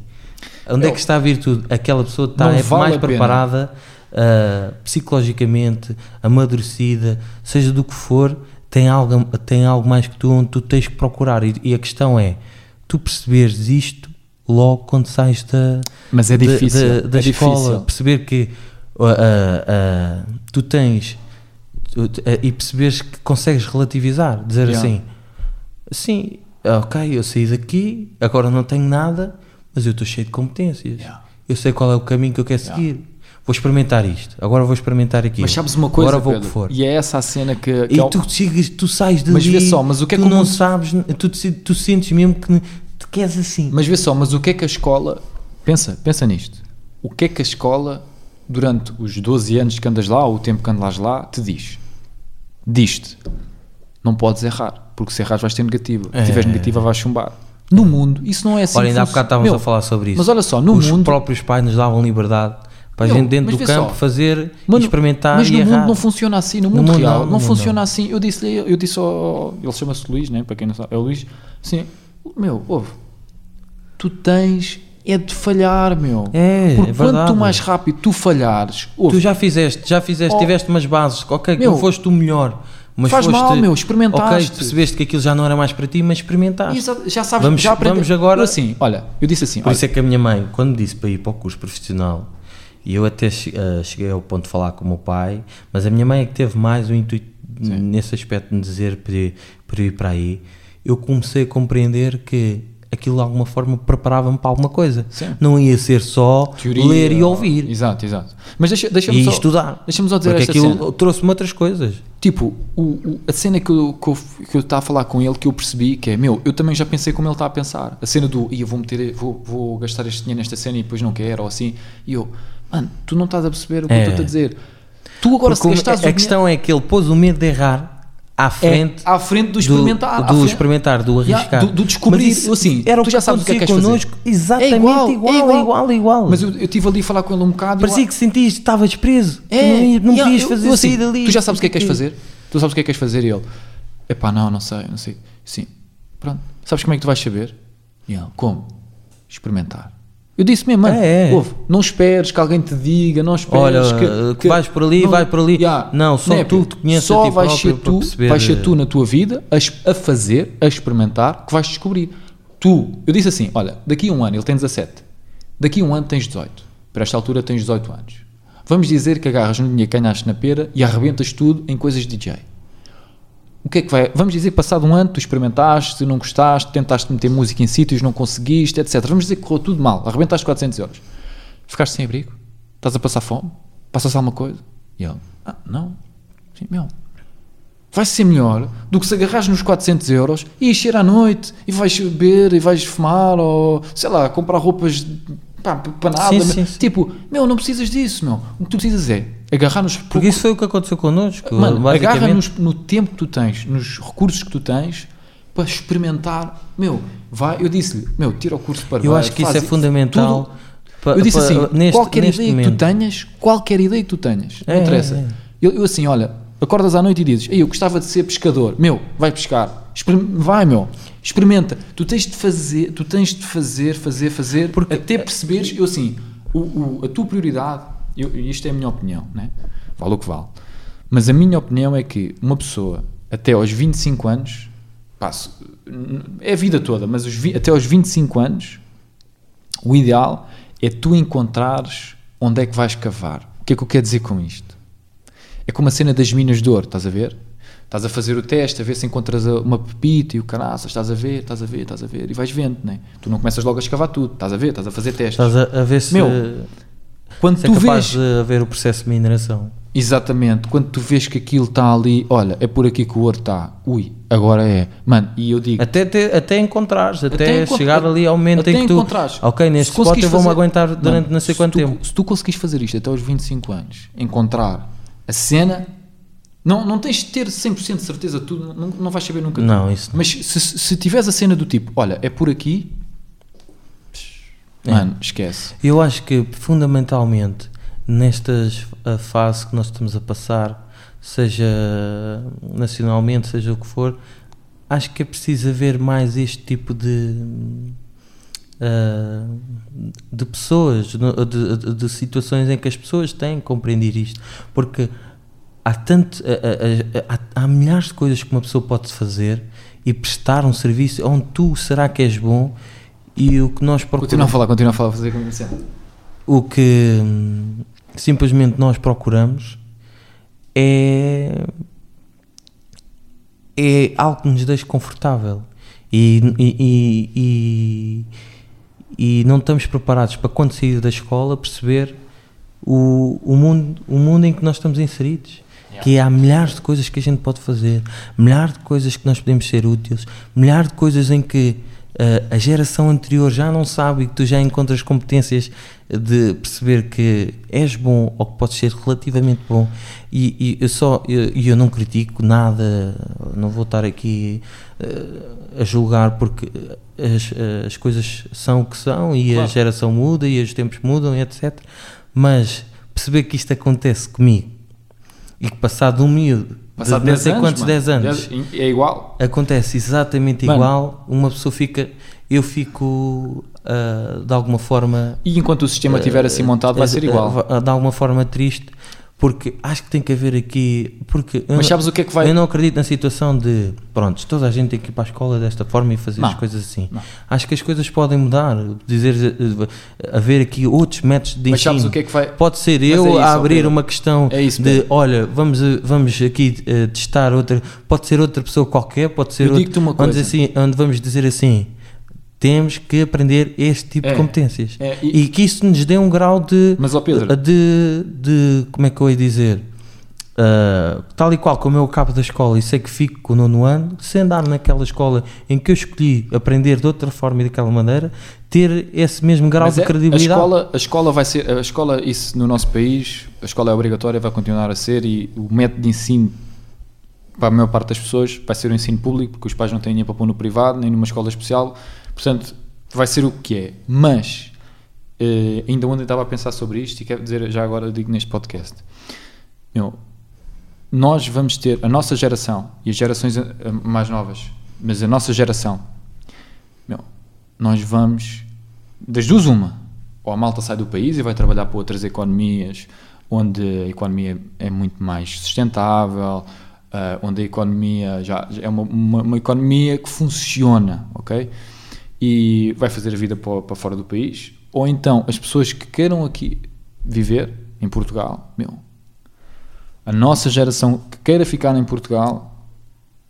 Onde é Eu- que está a virtude? Aquela pessoa está é vale mais preparada uh, psicologicamente, amadurecida, seja do que for, tem algo, tem algo mais que tu onde tu tens que procurar. E, e a questão é, tu perceberes isto logo quando sais da, Mas é da- difícil. da, da é escola, difícil. perceber que uh, uh, uh, tu tens uh, e perceberes que consegues relativizar, dizer Yeah. assim, sim, ok, eu saí daqui, agora não tenho nada, mas eu estou cheio de competências. Yeah. Eu sei qual é o caminho que eu quero Yeah. seguir. Vou experimentar isto, agora vou experimentar aquilo. Mas sabes uma coisa, agora vou Pedro? que for. E é essa a cena que, que E é o- tu, chegas, tu sais dali, Mas vê só, mas o que é tu que o não mundo- sabes, tu, tu sentes mesmo que te queres assim. Mas vê só, mas o que é que a escola. Pensa, pensa nisto. O que é que a escola, durante os 12 anos que andas lá, ou o tempo que andas lá, te diz? Diz-te: não podes errar, porque se errares vais ter negativa. Se É. tiveres negativa, vais chumbar. No mundo, isso não é assim. Olha, ainda há bocado estávamos Meu, a falar sobre isso. Mas olha só, no Os mundo. próprios pais nos davam liberdade para a gente dentro mas do campo só. fazer, e Mano, experimentar mas e no errar. mundo não funciona assim, no No mundo mundo real não, não, mundo funciona não. assim. Eu disse-lhe, eu disse ao, ele chama-se Luís, né? para quem não sabe, é o Luís, assim, meu, ouve, tu tens é de falhar, meu. É, Porque é quanto mais rápido tu falhares, ouve, Tu já fizeste, já fizeste, Oh. tiveste umas bases, ok, Meu, não foste o melhor, mas faz foste, mal, meu, experimentaste. Ok, percebeste que aquilo já não era mais para ti, mas experimentaste. Exa- já sabes, Vamos- já aprendeste. vamos agora- Eu assim, olha, eu disse assim, Por olha, isso é que a minha mãe, quando disse para ir para o curso profissional, e eu até eh, cheguei ao ponto de falar com o meu pai, mas a minha mãe é que teve mais o intuito nesse aspecto de me dizer para ir, para ir para aí, eu comecei a compreender que aquilo de alguma forma preparava-me para alguma coisa. Sim. Não ia ser só teoria, ler e ouvir. Exato, exato. Mas deixa, deixa-me E só, estudar. Deixa-me só dizer Porque esta aquilo trouxe-me outras coisas. Tipo, o, o- a cena que eu, que, eu, que eu estava a falar com ele, que eu percebi que é, meu, eu também já pensei como ele está a pensar. A cena do, "Ih, eu vou meter, vou, vou gastar este dinheiro nesta cena e depois não quero, ou assim. E eu, mano, tu não estás a perceber o que É. eu estou a dizer. Tu agora, Porque se gastares a, o a questão é que ele pôs o medo de errar à dinheiro- frente é à frente do experimentar. do, do experimentar, do arriscar. do- do descobrir. Isso Assim, era o tu que já sabes o que é que queres fazer. connosco. Exatamente É igual, igual, é igual. igual, igual. Mas eu eu estive ali a falar com ele um bocado. e Parecia que sentias estavas preso. É, não, não yeah, podias eu- fazer eu assim, sair dali. Tu já sabes o que é que queres fazer? Tu sabes o que é que queres fazer? E ele, epá, não, não sei, não sei. Sim, pronto. Sabes como é que tu vais saber? E ele, como? Experimentar. Eu disse mesmo, mano, É, é. ouve, não esperes que alguém te diga, não esperes Olha, que vais por ali, vai por ali. Não, só tu te conheces Só a ti vais ser tu, perceber- vais ser tu na tua vida a, a fazer, a experimentar, que vais descobrir. Tu, eu disse assim, olha, daqui a um ano, ele tem 17, daqui a um ano tens 18, para esta altura tens 18 anos. Vamos dizer que agarras no dinheiro que ganhaste na pera e arrebentas tudo em coisas de DJ. O que é que vai? Vamos dizer que passado um ano tu experimentaste, não gostaste, tentaste meter música em sítios, não conseguiste, etc. Vamos dizer que correu tudo mal, arrebentaste 400 euros. Ficaste sem abrigo? Estás a passar fome? Passas alguma coisa? E ele, ah, não. Sim, meu. Vai ser melhor do que se agarrares nos 400 euros e encher à noite e vais beber e vais fumar ou, sei lá, comprar roupas pá, para nada. Sim, sim, sim. Tipo, meu, não precisas disso, meu. O que tu precisas é agarrar nos Porque isso foi o que aconteceu connosco. Mano, agarra nos- no tempo que tu tens, nos recursos que tu tens, para experimentar. Meu, vai, eu disse-lhe, meu, tira o curso para Eu acho que isso é fundamental. pa- eu disse pa- assim, neste- qualquer neste ideia que momento. tu tenhas, qualquer ideia que tu tenhas, não É, interessa. é. Eu, eu assim, olha, acordas à noite e dizes, Ei, eu gostava de ser pescador. Meu, vai pescar. Vai, meu. Experimenta. Tu tens de fazer, tu tens de fazer, fazer, fazer, Porque- até perceberes, eu assim, o, o- a tua prioridade, eu, isto é a minha opinião, né? vale o que vale, mas a minha opinião é que uma pessoa, até aos 25 anos, se- é a vida toda, mas os até aos 25 anos, o ideal é tu encontrares onde é que vais cavar. O que é que eu quero dizer com isto? É como a cena das minas de ouro, estás a ver? Estás a fazer o teste, a ver se encontras uma pepita e o caraças, estás a ver, estás a ver, estás a ver, e vais vendo, né? Tu não começas logo a escavar tudo, estás a ver, estás a fazer testes. Estás a, a ver se, Meu, Quando é tu capaz vês, de haver o processo de mineração. exatamente, quando tu vês que aquilo está ali, olha, é por aqui que o ouro está, ui, agora é, mano, e eu digo, Até, te- até encontrares, até, Até chegar ali ao momento em que tu. Ok, neste spot eu vou-me aguentar durante Mano, não sei se quanto tu- tempo. Se tu conseguires fazer isto até aos 25 anos, encontrar a cena, não, não tens de ter 100% de certeza de tudo, não, não vais saber nunca tudo. Não, isso não. Mas se, se tiveres a cena do tipo, olha, é por aqui, É. mano, esquece. Eu acho que fundamentalmente nestas a fase que nós estamos a passar, seja nacionalmente, seja o que for, acho que é preciso haver mais este tipo de ah, de pessoas, de, de- de situações em que as pessoas têm que compreender isto, porque há tanto há, há- há- há milhares de coisas que uma pessoa pode fazer e prestar um serviço onde tu será que és bom e o que nós Continua a procuramos falar, continua a falar, fazer como cena. o que hum, simplesmente nós procuramos é é algo que nos deixe confortável. E, e, e, e, não estamos preparados para quando sair da escola perceber o, o, mundo, o mundo em que nós estamos inseridos. Que há milhares de coisas que a gente pode fazer milhares de coisas que nós podemos ser úteis milhares de coisas em que a geração anterior já não sabe e que tu já encontras competências de perceber que és bom ou que podes ser relativamente bom e, e eu só eu, e eu não critico nada não vou estar aqui eh, a julgar porque as, as coisas são o que são e a Claro. geração muda e os tempos mudam e etc mas perceber que isto acontece comigo e que passado um miúdo Passado de não 10 sei anos, quantos mano. 10 anos É igual. acontece exatamente Mano. igual, uma pessoa fica, eu fico ah, de alguma forma E enquanto o sistema estiver assim montado, vai ah, ser igual. va- de alguma forma triste, porque acho que tem que haver aqui, porque Mas não- sabes o que é que vai. eu não acredito na situação de, pronto, toda a gente tem que ir para a escola desta forma e fazer Não. as coisas assim. Não. Acho que as coisas podem mudar, dizer, eh, haver aqui outros métodos de Mas sabes ensino. o que é que vai. Pode ser Mas eu é isso, a abrir uma questão É de olha, vamos, eh, vamos aqui eh, testar outra, pode ser outra pessoa qualquer, pode ser Eu outra, onde, assim, onde vamos dizer assim, temos que aprender este tipo É, de competências. É, e- e, que isso nos dê um grau de, Mas, Pedro, de, de como é que eu ia dizer? Uh, tal e qual como eu acabo da escola e sei que fico com o nono ano, se andar naquela escola em que eu escolhi aprender de outra forma e daquela maneira, ter esse mesmo grau Mas de é- credibilidade. A escola, a escola vai ser, a escola, isso no nosso país, a escola é obrigatória, vai continuar a ser e o método de ensino para a maior parte das pessoas vai ser o ensino público, porque os pais não têm dinheiro para pôr no privado, nem numa escola especial, portanto, vai ser o que é. Mas, eh, ainda ontem estava a pensar sobre isto e quero dizer, já agora digo neste podcast, meu, nós vamos ter, a nossa geração e as gerações eh, mais novas, mas a nossa geração, meu, nós vamos, das duas uma, ou a malta sai do país e vai trabalhar para outras economias, onde a economia é muito mais sustentável, ah, onde a economia já é uma, uma, uma economia que funciona, ok? E vai fazer a vida para, para fora do país, ou então as pessoas que queiram aqui viver em Portugal, meu, a nossa geração que queira ficar em Portugal,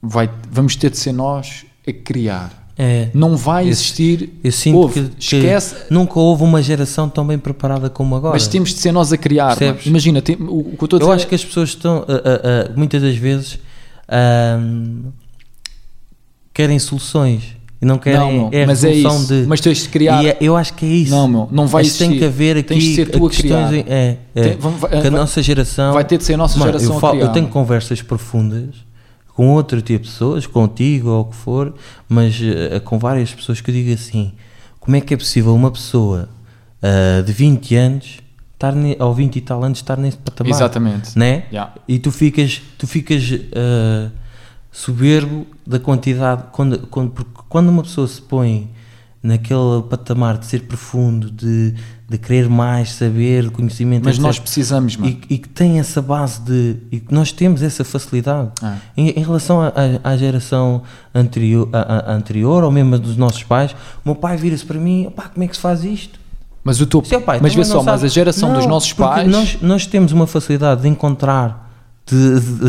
vai, vamos ter de ser nós a criar. É. Não vai Eu- existir. Eu sinto Houve, que, que esquece. nunca houve uma geração tão bem preparada como agora. Mas temos de ser nós a criar. Imagina, tem- o, o que eu estou a Eu dizer acho que as pessoas estão, a- a- a- muitas das vezes, querem soluções e não querem não, meu, é a mas é isso. de. Mas tens de criar. E é- eu acho que é isso. Não, meu, não vai Mas tem que haver aqui Tens de ser tu a questões. criar. em- É, é. Tem- vamos- vai- que a nossa geração. vai ter de ser a nossa Mano, geração eu, falo- criar, eu tenho mano. conversas profundas com outro tipo de pessoas, contigo ou o que for, mas eh, com várias pessoas que eu digo assim: como é que é possível uma pessoa ah, de 20 anos estar ne, ou 20 e tal anos estar nesse patamar? Exatamente. Né? Yeah. E tu ficas, tu ficas ah, soberbo da quantidade. Quando, quando, porque quando uma pessoa se põe naquele patamar de ser profundo, de, de querer mais saber, conhecimento, Mas etc., nós precisamos, mano. e, e que tem essa base de. e que nós temos essa facilidade. Ah. Em, em relação à- geração anterior, a- a- anterior, ou mesmo a dos nossos pais, o meu pai vira-se para mim: pá, como é que se faz isto? Mas o teu Seu pai mas vê também não só, mas a geração dos Não, nossos porque pais. Nós, nós temos uma facilidade de encontrar,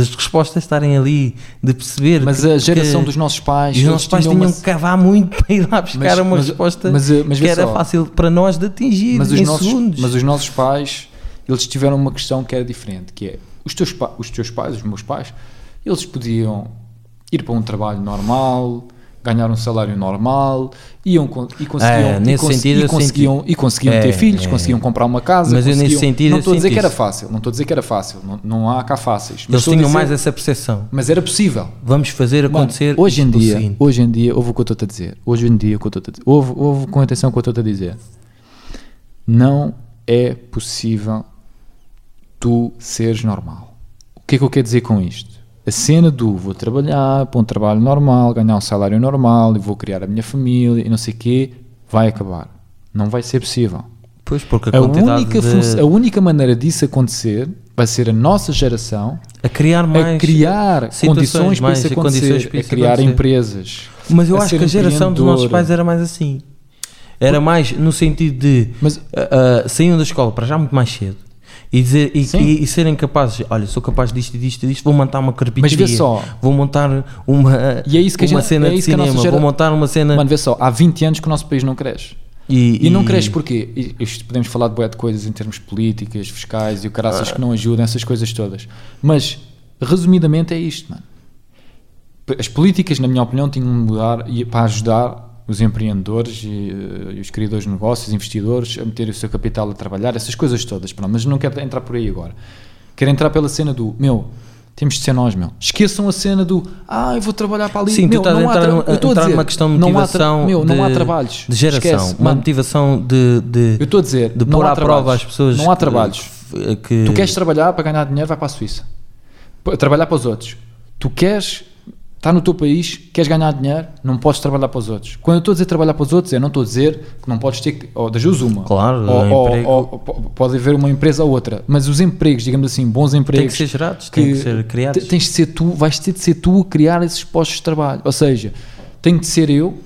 as respostas estarem ali, de perceber. Mas que- a geração que- dos nossos pais. e os nossos pais tinham tinham uma- que cavar muito para ir lá buscar Mas- uma mas- resposta mas, eh, que era só. fácil para nós de atingir mas os, em nossos, segundos. mas os nossos pais, eles tiveram uma questão que era diferente, que é os teus, os teus pais, os meus pais, eles podiam ir para um trabalho normal, ganhar um salário normal, iam e conseguiam, É, e cons- sentido e conseguiam, senti. e conseguiam É, ter filhos, é. conseguiam comprar uma casa. Mas eu nesse sentido não estou a dizer que era fácil, não estou a dizer que era fácil, não, não há cá fáceis, mas, Eles tinham dizer- mais essa percepção. mas era possível. Vamos fazer acontecer hoje em dia, seguinte. hoje em dia, ouve o que eu estou a dizer. Hoje em dia, o que eu estou a dizer. Ouve, ouve com atenção o que eu estou a dizer. Não é possível tu seres normal. O que é que eu quero dizer com isto? A cena do vou trabalhar para um trabalho normal, ganhar um salário normal e vou criar a minha família e não sei o quê, vai acabar. Não vai ser possível. Pois, porque a, A única, de- a única maneira disso acontecer vai ser a nossa geração a criar mais a criar condições para isso condições acontecer, para a isso criar acontecer. empresas. Mas eu a acho que a geração dos nossos pais era mais assim. Era mais no sentido de Mas- ah, ah, saíam da escola para já muito mais cedo e, dizer, e, e- e serem capazes, olha, sou capaz disto e disto e disto, vou montar uma carpintaria, Mas vê só. vou montar uma, E é isso que a uma gente- cena é de cinema, gera- vou montar uma cena Mano, vê só, há 20 anos que o nosso país não cresce. e, E, não cresce porquê? Isto podemos falar de bué de coisas em termos políticas, fiscais e o caraças que não ajudam, essas coisas todas. Mas, resumidamente, é isto, mano. As políticas, na minha opinião, tinham de mudar para ajudar os empreendedores e, eh, e os criadores de negócios, investidores, a meter o seu capital a trabalhar, essas coisas todas. Pronto, mas não quero entrar por aí agora. Quero entrar pela cena do, meu, temos de ser nós, meu. Esqueçam a cena do, ah, eu vou trabalhar para ali. Sim, tu meu, estás a entrar, tra- eu entrar dizer, numa questão de não há tra- motivação meu, não há de- trabalhos. de geração, Esquece, uma mano. motivação de, de, Eu estou a dizer, de pôr à prova às pessoas Não há trabalhos. que, Tu queres trabalhar para ganhar dinheiro, vai para a Suíça. Trabalhar para os outros. Tu queres estar no teu país, queres ganhar dinheiro, não podes trabalhar para os outros. Quando eu estou a dizer trabalhar para os outros, eu não estou a dizer que não podes ter que. Ou das duas uma. Claro, ou, um ou- ou- po- pode haver uma empresa ou outra. Mas os empregos, digamos assim, bons empregos. que ser gerados, têm que ser criados. te- Tens de ser tu, vais ter de ser tu a criar esses postos de trabalho. Ou seja, tenho de ser eu,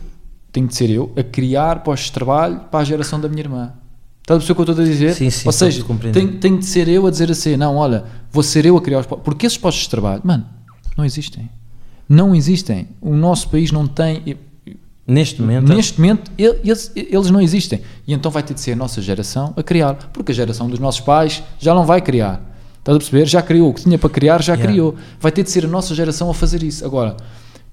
tenho de ser eu a criar postos de trabalho para a geração da minha irmã. Estás a perceber o que eu estou a dizer? Sim, sim, Ou seja, tenho, tenho de ser eu a dizer assim: não, olha, vou ser eu a criar os postos. Porque esses postos de trabalho, mano, não existem. Não existem. O nosso país não tem. Neste momento, Neste momento, ele- eles, eles não existem. E então vai ter de ser a nossa geração a criar. Porque a geração dos nossos pais já não vai criar. Estás a perceber? Já criou o que tinha para criar, já Yeah. criou. Vai ter de ser a nossa geração a fazer isso. Agora,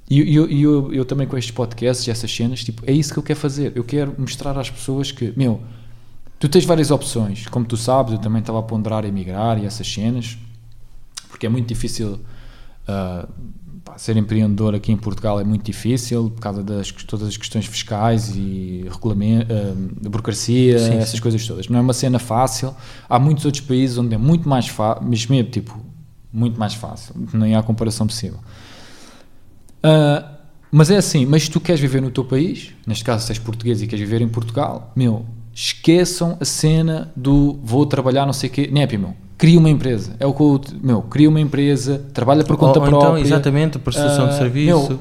e eu, eu, eu, eu também com estes podcasts e essas cenas, tipo, é isso que eu quero fazer. Eu quero mostrar às pessoas que, meu, tu tens várias opções. Como tu sabes, eu também estava a ponderar emigrar e essas cenas, porque é muito difícil. ah, pá, ser empreendedor aqui em Portugal é muito difícil por causa das todas as questões fiscais e regulamento, de burocracia, Sim, essas coisas todas. Não é uma cena fácil. Há muitos outros países onde é muito mais fácil, mesmo mesmo, tipo, muito mais fácil. Nem há comparação possível. Ah, mas é assim, mas se tu queres viver no teu país, neste caso se és português e queres viver em Portugal, meu, esqueçam a cena do vou trabalhar não sei o quê. Nepi, meu, cria uma empresa. É o que eu, meu, cria uma empresa, trabalha por conta ou, ou própria. então, exatamente, prestação de Ah, serviço. meu,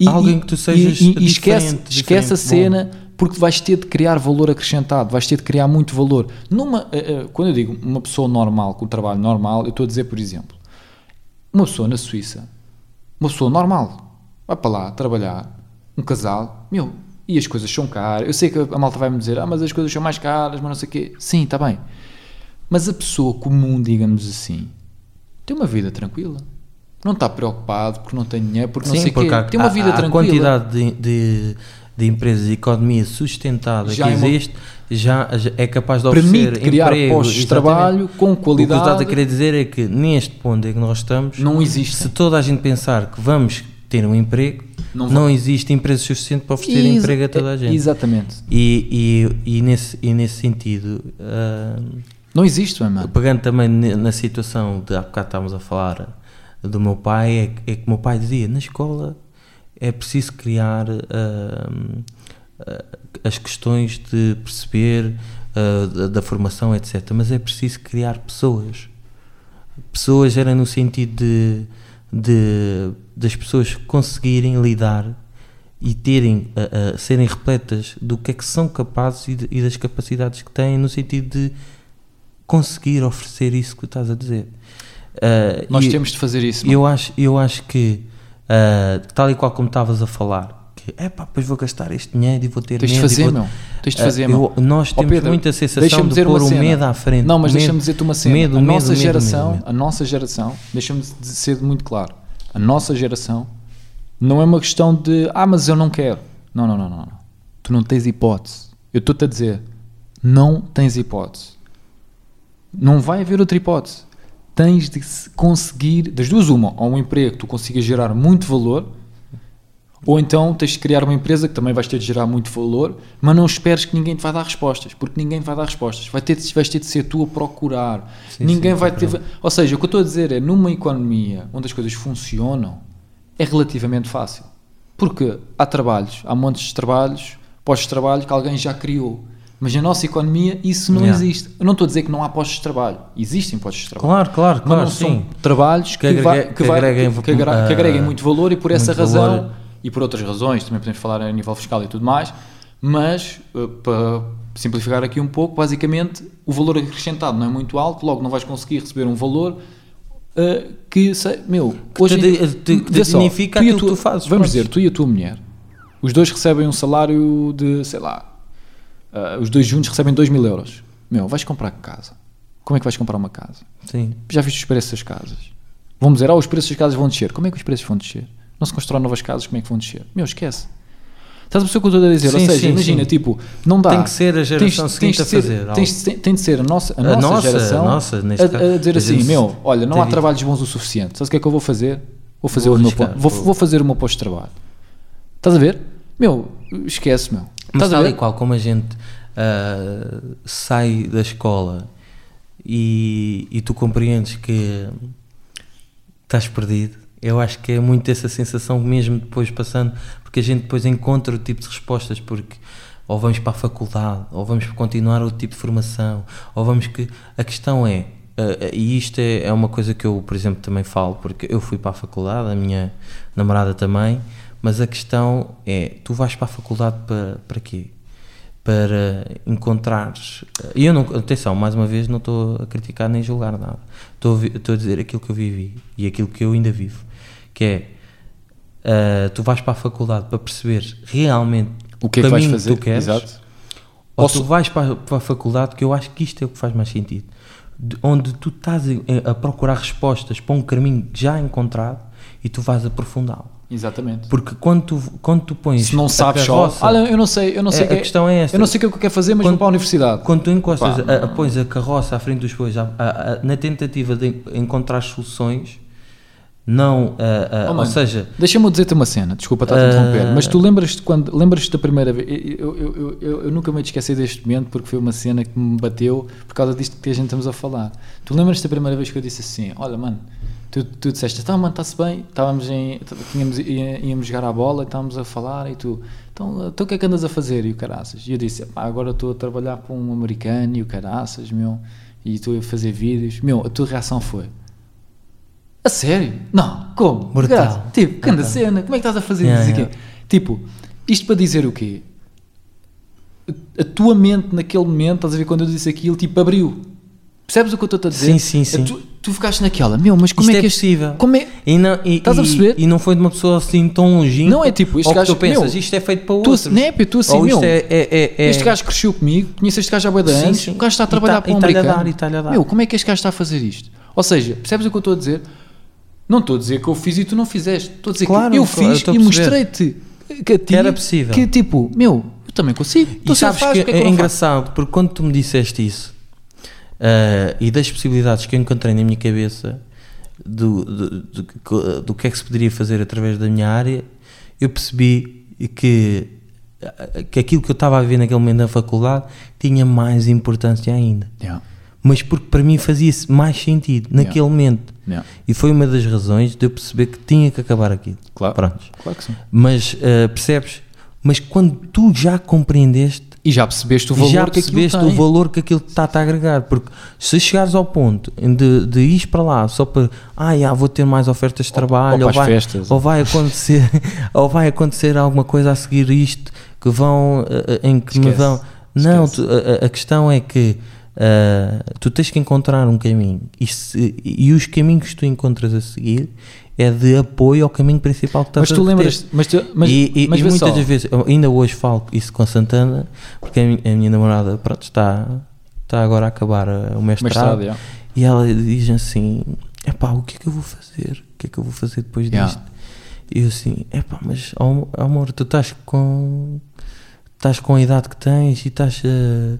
e- Alguém que tu sejas e, e esquece, diferente, esquece a diferente, bom. cena porque vais ter de criar valor acrescentado, vais ter de criar muito valor. Numa, eh, eh, quando eu digo uma pessoa normal, com um trabalho normal, eu estou a dizer, por exemplo, uma pessoa na Suíça, uma pessoa normal, vai para lá trabalhar, um casal, meu, e as coisas são caras. Eu sei que a malta vai-me dizer, ah, mas as coisas são mais caras, mas não sei o quê. Sim, está bem. Mas a pessoa comum, digamos assim, tem uma vida tranquila. Não está preocupado porque não tem dinheiro, porque não Sim, sei o quê. há, Tem uma vida há, há tranquila. quantidade de, de, de empresas e economia sustentada Já que é existe, já, já é capaz de oferecer criar emprego, postos de trabalho com O que tu estás qualidade. a querer dizer é que neste ponto em que nós estamos, Não existe. se toda a gente pensar que vamos ter um emprego, Não não, existe empresa suficiente para oferecer Exa- emprego a toda a gente. Exatamente. E, e, e, nesse, e nesse sentido, ah, Não existe, mano. pegando também na situação de há bocado estávamos a falar do meu pai, é, é que o meu pai dizia: na escola é preciso criar ah, ah, as questões de perceber ah, da, da formação, etc. Mas é preciso criar pessoas. Pessoas era no sentido de, de das pessoas conseguirem lidar e terem serem repletas do que é que são capazes e, de- e das capacidades que têm no sentido de conseguir oferecer isso que estás a dizer. Ah, Nós e temos de fazer isso. mano. eu acho, eu acho que ah, tal e qual como estavas a falar, que é pá, depois vou gastar este dinheiro e vou ter Tens de medo e fazer, vou- meu. Tens de Ah, fazer, eu- meu. Nós temos Pedro, muita sensação de pôr o cena. medo à frente. Não, mas deixa-me dizer-te uma cena. Medo, a medo, nossa medo, geração, medo, a nossa geração, deixa-me de ser muito claro. A nossa geração não é uma questão de ah, mas eu não quero. Não, não, não, não. não. Tu não tens hipótese. Eu estou-te a dizer, não tens hipótese. Não vai haver outra hipótese. Tens de se conseguir, das duas, uma, ou um emprego que tu consigas gerar muito valor, ou então tens de criar uma empresa que também vais ter de gerar muito valor, mas não esperes que ninguém te vai dar respostas, porque ninguém vai dar respostas. Vai ter de, vais ter de ser tu a procurar. Sim, ninguém sim, vai ter. Ou seja, o que eu estou a dizer é, numa economia onde as coisas funcionam, é relativamente fácil. Porque há trabalhos, há montes de trabalhos, postos de trabalho que alguém já criou. Mas na nossa economia isso não Yeah. existe. Eu não estou a dizer que não há postos de trabalho. Existem postos de trabalho. Claro, claro, Mas claro, não sim. são trabalhos que, Que vai- que que agreguem, que- que que muito valor e por essa razão valor. e por outras razões, também podemos falar a nível fiscal e tudo mais, mas uh, para simplificar aqui um pouco, basicamente o valor acrescentado não é muito alto, logo não vais conseguir receber um valor uh, que, sei, meu, hoje te- te- te dignifica tu aquilo que tu fazes, Vamos dizer, tu e a tua mulher, os dois recebem um salário de, sei lá, uh, os dois juntos recebem 2 mil euros. Meu, vais comprar casa. Como é que vais comprar uma casa? Sim. Já viste os preços das casas? Vão dizer, ah, os preços das casas vão descer. Como é que os preços vão descer? Não se constroem novas casas, como é que vão descer? Meu, esquece. Estás a o que eu estou a dizer? Ou Sim, seja, sim, imagina, sim. tipo, não dá. Tem que ser a geração Tens- seguinte tens a fazer tens- tem, tem de ser a nossa, a A nossa, nossa, geração a nossa, a, a dizer assim, meu, olha, não há trabalhos bons o suficiente. Sabes o que é que eu vou fazer? Vou fazer, Vou o, meu, arriscar, po- vou, vou- vou fazer o meu posto de trabalho. Estás a ver? Meu, esquece, meu. Mas tal e qual como a gente ah, sai da escola e, e tu compreendes que estás perdido, eu acho que é muito essa sensação mesmo depois passando, porque a gente depois encontra o tipo de respostas, porque ou vamos para a faculdade, ou vamos continuar outro tipo de formação, ou vamos que. A questão é, ah, e isto é, é uma coisa que eu, por exemplo, também falo, porque eu fui para a faculdade, a minha namorada também, mas a questão é, tu vais para a faculdade para, para quê? Para encontrares. E eu não. Atenção, mais uma vez, não estou a criticar nem julgar nada. Estou a, estou a dizer aquilo que eu vivi e aquilo que eu ainda vivo. Que é. ah, tu vais para a faculdade para perceber realmente O que é que vais fazer? tu queres, Exato. ou Posso- tu vais para, para a faculdade, que eu acho que isto é o que faz mais sentido. de- onde tu estás a, a procurar respostas para um caminho já encontrado e tu vais aprofundá-lo. Exatamente. Porque quando tu, quando tu pões Se não sabes só, carroça- olha, eu não sei, eu não sei É, o que a questão é esta. Eu não sei o que é que eu quero fazer, mas Quando- vou para a universidade. Quando tu encostas, Pá, a, a, pões a carroça à frente dos bois, a- a- a- na tentativa de encontrar soluções, não, a- a- Oh, ou mano, seja, Deixa-me dizer-te uma cena, desculpa estar a Ah. interromper, mas tu lembras-te quando lembras-te da primeira vez? Eu, eu, eu, eu, eu nunca me esquecer deste momento porque foi uma cena que me bateu por causa disto que a gente estamos a falar. Tu lembras-te da primeira vez que eu disse assim: Olha, mano, tu, tu disseste, tá, mano, está-se bem, estávamos em. Tínhamos, íamos jogar a bola e estávamos a falar e tu, então, então o que é que andas a fazer? E o caraças. E eu disse: agora estou a trabalhar para um americano e o caraças, meu, e estou a fazer vídeos. Meu, a tua reação foi. A sério? Não, como? Brutal. Tipo, que anda Brutal. cena, como é que estás a fazer Yeah, isso yeah. Tipo, isto para dizer o quê? A tua mente naquele momento, estás a ver quando eu disse aquilo, tipo, abriu. Percebes o que eu estou a dizer? Sim, sim, sim. Tu, tu ficaste naquela, meu, mas como isto é é, que este- possível. Como é? E não, e, Estás a e- perceber? E não foi de uma pessoa assim tão longínqua. Não é tipo, este que gajo- tu pensas, meu, isto é feito para Tu, outros. não é, pá, tu assim, ou isto meu, é, é, é, é- este gajo cresceu comigo, conheço este gajo há Sim, anos, sim. o gajo está a E trabalhar tá- para um e tá-lhe a americano. dar, e tá-lhe a dar. Meu, como é que este gajo está a fazer isto? Ou seja, percebes o que eu estou a dizer? Não estou a dizer que eu fiz e tu não fizeste. Estou a dizer Claro, que eu claro, eu fiz a e mostrei-te que, ti, Que era possível. Que tipo, meu, eu também consigo. E ele sabes que porque é é, que eu engraçado, porque quando tu me disseste isso ah, e das possibilidades que eu encontrei na minha cabeça do, do, do, do que é que se poderia fazer através da minha área, eu percebi que, que aquilo que eu estava a ver naquele momento na faculdade tinha mais importância ainda. Yeah, Mas porque para mim fazia mais sentido naquele momento. yeah, E foi uma das razões de eu perceber que tinha que acabar aquilo. Claro. Prontos. Claro que sim. Mas ah, percebes? Mas quando tu já compreendeste E já percebeste o valor já que aquilo percebeste tem. o valor que aquilo está-te a agregar. Porque se chegares ao ponto de, de ir para lá só para ah, já, vou ter mais ofertas de trabalho, ou ou, as vai, festas. ou vai acontecer, [LAUGHS] ou vai acontecer alguma coisa a seguir isto que vão eh, eh, em que me Esquece. vão. Não, tu- a, a- questão é que ah, tu tens que encontrar um caminho e, se- e os caminhos que tu encontras a seguir é de apoio ao caminho principal que estás Mas a tu ter. lembras, mas, tu, mas, e e- mas e muitas só, das vezes, ainda hoje falo isso com a Santana, porque a minha, a minha namorada pronto, está, está agora a acabar uh, o mestrado, mestrado, e ela diz assim: Epá, o que é que eu vou fazer? O que é que eu vou fazer depois Yeah. disto? E eu assim: Epá, mas ó, amor, tu estás com, estás com a idade que tens e estás. uh,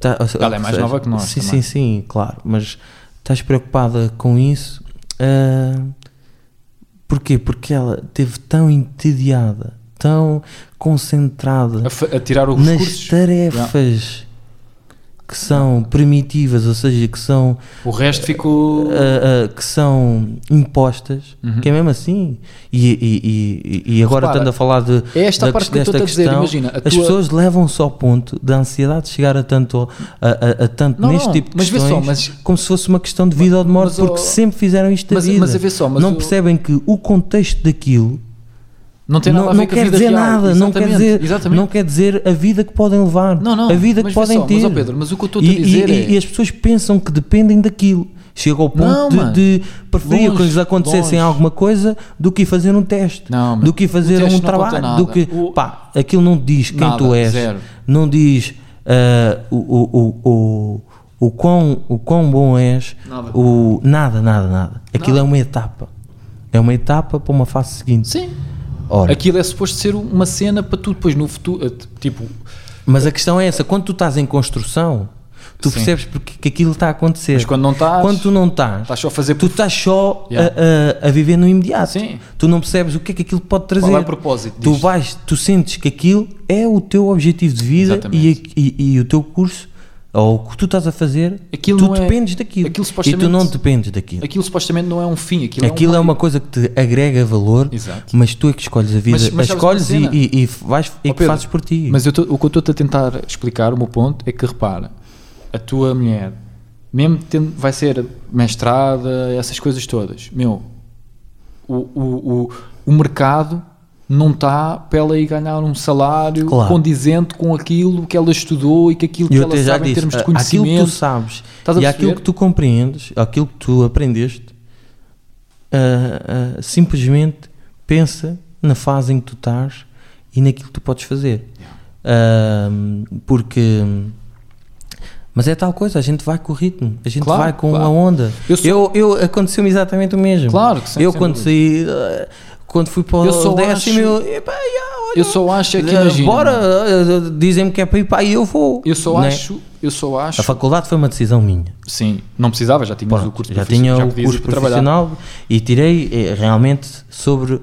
tá- Ela é mais seja, nova que nós Sim, também. sim, sim, claro, mas estás preocupada com isso. uh, Porquê? Porque ela esteve tão entediada, tão concentrada a, a tirar os nas recursos, tarefas que são primitivas, ou seja, que são, o resto ficou. ah, ah, que são impostas, Uhum. que é mesmo assim. E, e, e, e agora Repara, estando a falar de, é esta da parte que desta a dizer, questão, imagina, a as tua- pessoas levam-se ao ponto da ansiedade de chegar a tanto, a, a- a tanto Não, neste não, tipo de mas vê só, questões, mas- como se fosse uma questão de vida ou de morte, mas, porque ó, sempre fizeram isto da mas- vida. mas vê só, mas não o- percebem que o contexto daquilo não tem nada não, a ver não com quer dizer real. nada, não quer, dizer, exatamente. não quer dizer a vida que podem levar, Não, não, a vida que podem só, ter. mas, ó Pedro, mas o que eu estou-te a E- dizer e, é- e as pessoas pensam que dependem daquilo. Chega ao ponto Não, de, mano. de preferir Longe, que lhes acontecesse longe. alguma coisa do que fazer um teste, Não, do que fazer um trabalho, nada. do que O- pá, aquilo não diz quem Nada, tu és, zero. não diz ah, o, o, o, o, o, quão, o quão bom és, Nada. o nada, nada, nada. Aquilo é uma etapa, é uma etapa para uma fase seguinte. Sim. Ora, Aquilo é suposto ser uma cena para tu depois no futuro. eh, Tipo, Mas a questão é essa, quando tu estás em construção, tu Sim. percebes porque que aquilo está a acontecer. mas quando não estás, Quando tu não estás, estás só a fazer tu estás só Yeah. a, a- a viver no imediato. Sim. Tu não percebes o que é que aquilo pode trazer. Qual é o propósito tu disto? vais, tu sentes que aquilo é o teu objetivo de vida e, e- e o teu curso ou o que tu estás a fazer, Aquilo tu é- dependes daquilo. aquilo e tu não dependes daquilo. Aquilo supostamente não é um fim. Aquilo, Aquilo é, é um uma coisa que te agrega valor, Exato. mas tu é que escolhes a vida, Mas- mas escolhes e, e, e vais, e Ó, que Pedro, fazes por ti. Mas eu tô- o que eu estou-te a tentar explicar, o meu ponto, é que repara, a tua mulher, mesmo tendo, vai ser mestrada, essas coisas todas, meu, o, o, o, o mercado não está para ela ir ganhar um salário Claro. condizente com aquilo que ela estudou e que aquilo que eu ela sabe em disse, termos de a- aquilo que conhecimento. tu sabes e aquilo que tu compreendes, aquilo que tu aprendeste, ah, ah, simplesmente pensa na fase em que tu estás e naquilo que tu podes fazer. Ah, porque Mas é tal coisa, a gente vai com o ritmo, a gente Claro, vai com claro. a onda. Eu sou- Eu, eu, aconteceu-me exatamente o mesmo. Claro que sim, Eu quando saí, quando fui para Eu o décimo, acho- eu, epá, olha, Eu só acho é que eh, imagina. Bora, eh, dizem-me que é para ir para aí, eu vou. Eu só Né? acho, eu só acho. A faculdade foi uma decisão minha. Sim, não precisava, já Pronto, o curso já tinha já o curso profissional e tirei eh, realmente sobre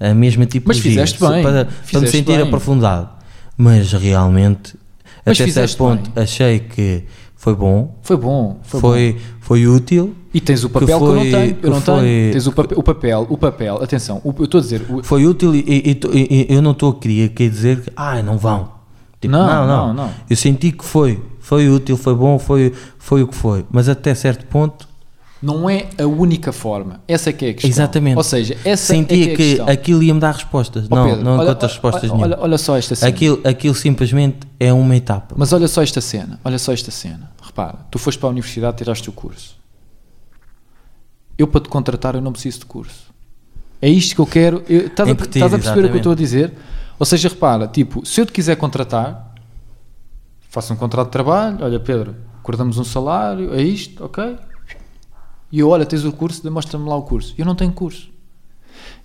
a mesma tipologia. fizeste bem, Para, para me fizeste sentir bem. aprofundado. Mas realmente, Mas até certo fizeste ponto, bem. achei que foi bom, Foi bom, foi, foi, bom. foi, útil. E tens o papel que, eu foi- não tenho. Eu não que foi- tenho. Tens o papel, o papel, o papel, atenção, o- eu estou a dizer, o- Foi útil e, e- e- eu não estou a querer quer dizer que ah, não vão. Tipo, Não, não, não, não, não. Eu senti que foi, foi útil, foi bom, foi, foi o que foi. Mas até certo ponto não é a única forma. Essa é que é a questão. Exatamente. Ou seja, essa sentia é que, é a que questão. aquilo ia-me dar respostas. Ó, não, Pedro, não olha- encontro respostas olha, nenhuma. olha, olha só esta cena. Aquilo, aquilo simplesmente é uma etapa. Mas olha só esta cena, olha só esta cena. Repara, tu foste para a universidade, tiraste o curso. Eu para te contratar eu não preciso de curso. É isto que eu quero. eu- Estás a, estás a perceber o que eu exatamente. estou a dizer? Ou seja, repara, tipo, se eu te quiser contratar, faço um contrato de trabalho, olha Pedro, acordamos um salário, é isto, ok? E eu, olha, tens o curso, mostra-me lá o curso. Eu não tenho curso.